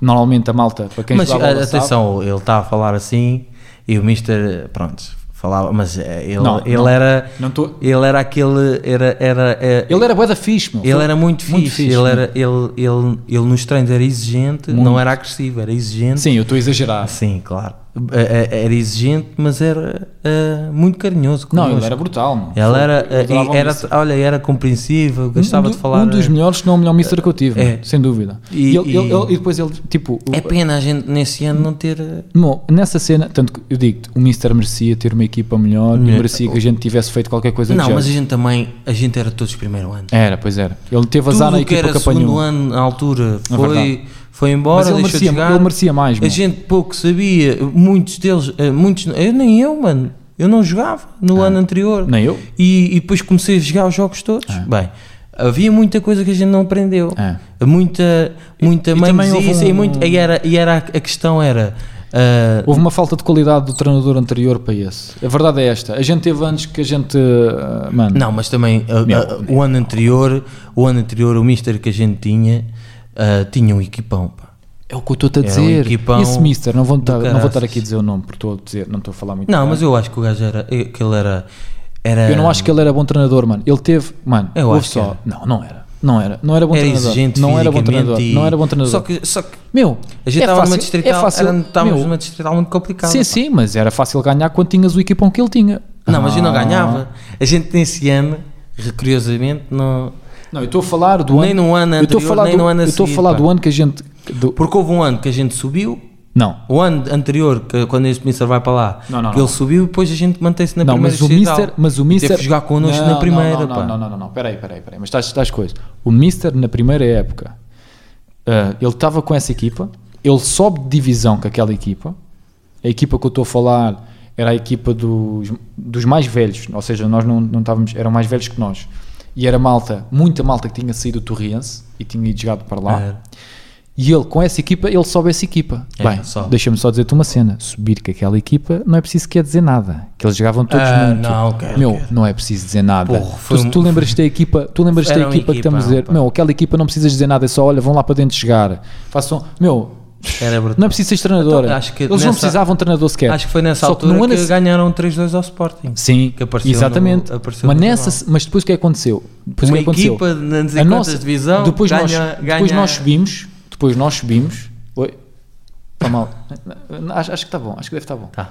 normalmente a malta, para quem Mas bola a- sabe, atenção, ele está a falar assim e o Mister, pronto, falava, mas eh, ele, Não, ele não. era. Não tô- Ele era aquele. Era, era, eh, ele era bué da fixe, meu. Ele Foi era muito fixe, ele, meu. era, ele, ele, ele nos treinos era exigente, Muito. não era agressivo, era exigente. Sim, eu estou a exagerar. Sim, claro. Eh, eh, Era exigente, mas era eh, muito carinhoso. Não, ele era brutal. Ele Foi- era, e era, olha, era compreensível, um, gostava do- de falar. um dos eh, melhores, se não o melhor Mister que eu tive, É. sem dúvida. E- E, ele- e- ele- ele- e depois ele, tipo, É pena a gente nesse ano não ter. Bom, nessa cena, tanto que eu digo-te, o Mister merecia ter uma equipa melhor e Melhor. merecia que a gente tivesse feito qualquer coisa Não, mas a gente também, a gente era todos primeiro ano. Era, pois era. Ele teve azar Tudo na que equipa era que apanhou. segundo ano na altura É foi. Foi embora, Mas ele deixou merecia, de jogar. ele merecia mais, A gente pouco sabia, muitos deles, eh, muitos, eu nem eu, mano, eu não jogava no ano anterior. Nem eu. E, e depois comecei a jogar os jogos todos. Bem, havia muita coisa que a gente não aprendeu. É. Muita, muita e também houve manzice e, um- muito, e, era, e era a questão era. ah, Houve uma falta de qualidade do treinador anterior para esse. A verdade é esta. A gente teve anos que a gente. ah, Mano, Não, mas também ah, Meu, ah, o ano anterior, o ano anterior, o Mister que a gente tinha, ah, tinha um equipão. Pá. é o que eu estou a um dizer. equipão Esse Mister, não vou, não vou estar aqui a dizer o nome, porque estou a dizer, não estou a falar muito Não, bem. mas eu acho que o gajo era. que ele era. era Eu não acho que ele era bom treinador, mano. Ele teve. Mano, Eu acho que só. Não, não era. Não era. Não era bom era treinador. exigente não era bom treinador. e- Não era bom treinador. Só que, só que Meu, a gente é estava fácil, numa distrital, é fácil, era, estávamos meu, numa distrital muito complicada. Sim, pá. sim, mas era fácil ganhar quando tinhas o equipão que ele tinha. Não, mas eu não Ah. ganhava. A gente nesse ano, curiosamente, não. Não, eu estou a falar do Nem ano. no ano eu anterior, falar nem do, no ano a Eu estou a falar pá. do ano que a gente. do- Porque houve um ano que a gente subiu, não. o ano anterior, que, quando este Mister vai para lá, Não, não, que não. ele subiu e depois a gente mantém-se na Não, primeira mas o. Mister, mas o Mister teve jogar connosco Não, na primeira, não, pá. não, não, não, não, não, peraí, peraí, peraí, mas estás, estás coisa. O Mister na primeira época, ah, ele estava com essa equipa, ele sobe de divisão com aquela equipa. A equipa que eu estou a falar era a equipa dos, dos mais velhos, ou seja, nós não, não estávamos, eram mais velhos que nós. E era malta, muita malta que tinha saído do Torriense e tinha ido jogado para lá. Era. E ele, com essa equipa, ele sobe essa equipa. É, Bem, deixa-me só dizer-te uma cena: subir com aquela equipa não é preciso quer dizer nada. Que eles jogavam todos Ah, muito. não, quero, Meu, quero. não é preciso dizer nada. Porra, foi tu, tu lembras da equipa, tu lembras da uma equipa que estamos a equipa, dizer, meu, aquela equipa não precisas dizer nada, é só olha, vão lá para dentro jogar. Façam, meu, Era brutal. não é preciso ser treinador. Então, acho que Eles não nessa- precisavam de treinador sequer. Acho que foi nessa Só altura que, se- ganharam 3-2 ao Sporting. Sim, que apareceu exatamente. no- mas, nessa, mas depois o que aconteceu? Depois o Uma que aconteceu? equipa, não dizer A quantas nossa- divisão, depois, nós, ganha- depois ganha- nós subimos, depois nós subimos. Oi? Está mal. Acho, acho que está bom, acho que deve estar bom. Tá.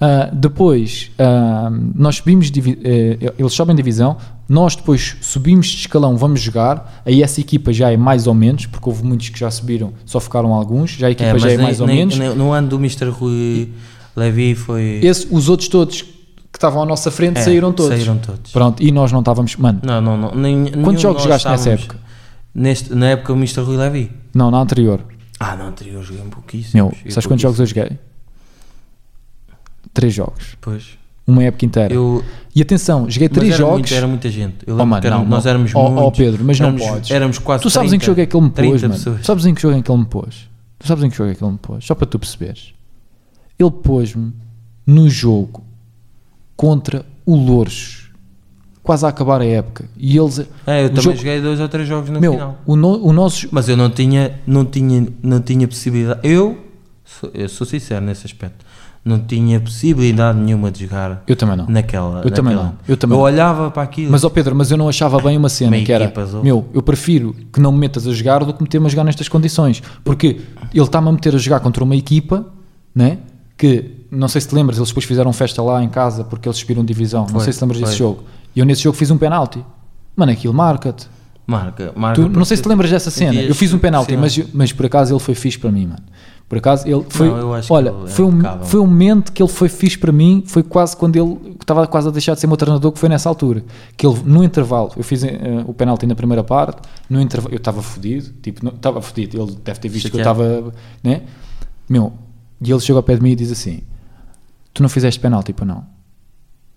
Ah, depois ah, nós subimos, eh, eles sobem divisão, nós depois subimos de escalão, vamos jogar. Aí essa equipa já é mais ou menos, porque houve muitos que já subiram, só ficaram alguns. Já a equipa É, já é nem- mais ou nem- menos. nem- no ano do Mr. Rui Levi foi. Esse, os outros todos que estavam à nossa frente É, saíram todos. Saíram todos. Pronto, e nós não estávamos. Mano, Não, não, não. Nem, quantos jogos jogaste nessa época? Neste, na época do Mr. Rui Levi. Não, na anterior. Ah, não, anterior joguei um pouquíssimo. Meu, sabes quantos jogos eu joguei? Três jogos. Pois. Uma época inteira. Eu, E atenção, joguei mas três era jogos. Muito, era muita gente. Eu Oh, lembro mano, que éramos- não, nós não. éramos Oh, oh, muitos. Pedro, mas não éramos, podes. Éramos quase Tu sabes em que 30, jogo é que ele me 30 pôs, mano? pessoas. Tu sabes em que jogo é que ele me pôs? Tu sabes em que jogo é que ele me pôs? Só para tu perceberes. Ele pôs-me no jogo contra o Louros, quase a acabar a época. E eles. É, eu também jogo- joguei dois ou três jogos no Meu, final. o, no- o nosso. Mas eu não tinha, não tinha, não tinha possibilidade. Eu, eu sou sincero nesse aspecto, não tinha possibilidade nenhuma de jogar Eu também não. naquela. Eu também naquela- não, eu também não. olhava para aquilo. Mas, ó Pedro, mas eu não achava bem uma cena que era, meu, eu prefiro que não me metas a jogar do que meter-me a jogar nestas condições. Porque ele está-me a meter a jogar contra uma equipa, né? Que, não sei se te lembras, eles depois fizeram festa lá em casa porque eles subiram divisão. não Foi, sei se te lembras desse foi. jogo. E eu nesse jogo fiz um penalti. Mano, aquilo marca-te. marca, marca. Tu- não sei se te lembras dessa cena. Eu fiz um penalti, mas, mas por acaso ele foi fixe para mim, mano. Por acaso, ele foi. Não, olha, ele é foi, um, foi um momento que ele foi fixe para mim. Foi quase quando ele estava quase a deixar de ser meu treinador, que foi nessa altura. Que ele, no intervalo, eu fiz eh, o penalti na primeira parte. No intervalo, eu estava fodido. Tipo, estava fodido. Ele deve ter visto que eu estava. Né? Meu, e ele chegou ao pé de mim e diz assim: Tu não fizeste penalti, para não?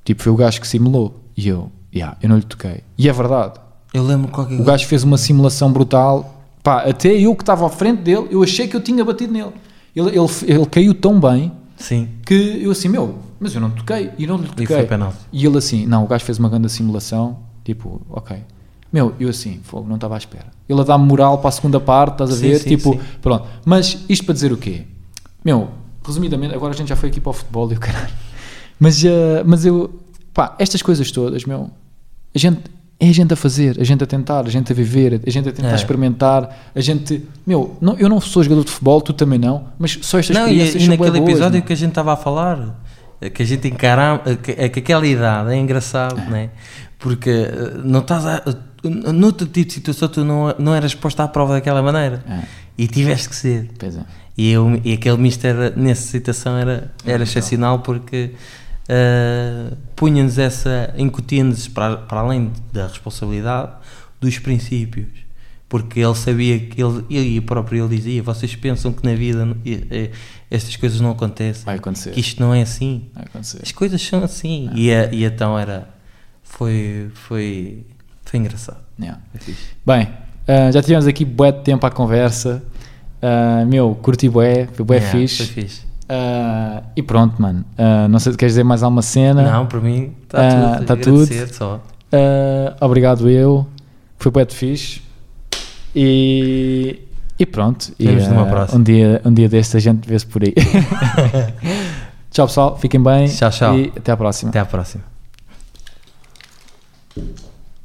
Tipo, foi o gajo que simulou. E eu, yeah, eu não lhe toquei. E é verdade. Eu lembro qualquer O gajo fez uma simulação brutal. Pá, até eu que estava à frente dele, eu achei que eu tinha batido nele. Ele, ele, ele caiu tão bem Sim. que eu assim, meu, mas eu não toquei e não lhe E toquei. foi penalti. E ele assim, não, o gajo fez uma grande simulação, tipo, ok. Meu, eu assim, fogo, não estava à espera. Ele a dar moral para a segunda parte, estás a Sim, ver? sim, tipo, sim. pronto. Mas isto para dizer o quê? Meu, resumidamente, agora a gente já foi aqui para o futebol e o caralho. Mas, eh, mas eu, pá, estas coisas todas, meu, a gente, é a gente a fazer, a gente a tentar, a gente a viver, a gente a tentar É. experimentar, a gente, meu, não, eu não sou jogador de futebol, tu também não, mas só estas Não, e, experiências e bué naquele boas, episódio que a gente estava a falar, eh, que a gente encarava, que, é que aquela idade é engraçado, né? Porque eh, não estás a. Noutro tipo de situação, tu não, não eras posto à prova daquela maneira É. e tiveste que ser. Pois é. E, eu, e aquele mister nessa situação era, era excepcional porque uh, punha-nos essa, incutia-nos para, para além da responsabilidade dos princípios. Porque ele sabia que ele, ele próprio ele dizia: vocês pensam que na vida e- e- estas coisas não acontecem, Vai acontecer. que isto não é assim. Vai acontecer. As coisas são assim. E, a- e então era. Foi, foi, foi engraçado. Yeah. Fixe. Bem, ah, já tivemos aqui bué de tempo à conversa. Ah, meu, curti bué, foi bué Yeah, fixe. Foi fixe. Ah, e pronto, mano. Ah, não sei se queres dizer mais alguma cena. Não, para mim está Ah, tudo. tá tudo. Só. Obrigado eu. Foi de fixe. E, e pronto. E, próxima. Um dia, um dia deste a gente vê-se por aí. [LAUGHS] tchau pessoal, fiquem bem. Tchau, tchau. E até à próxima. Até à próxima.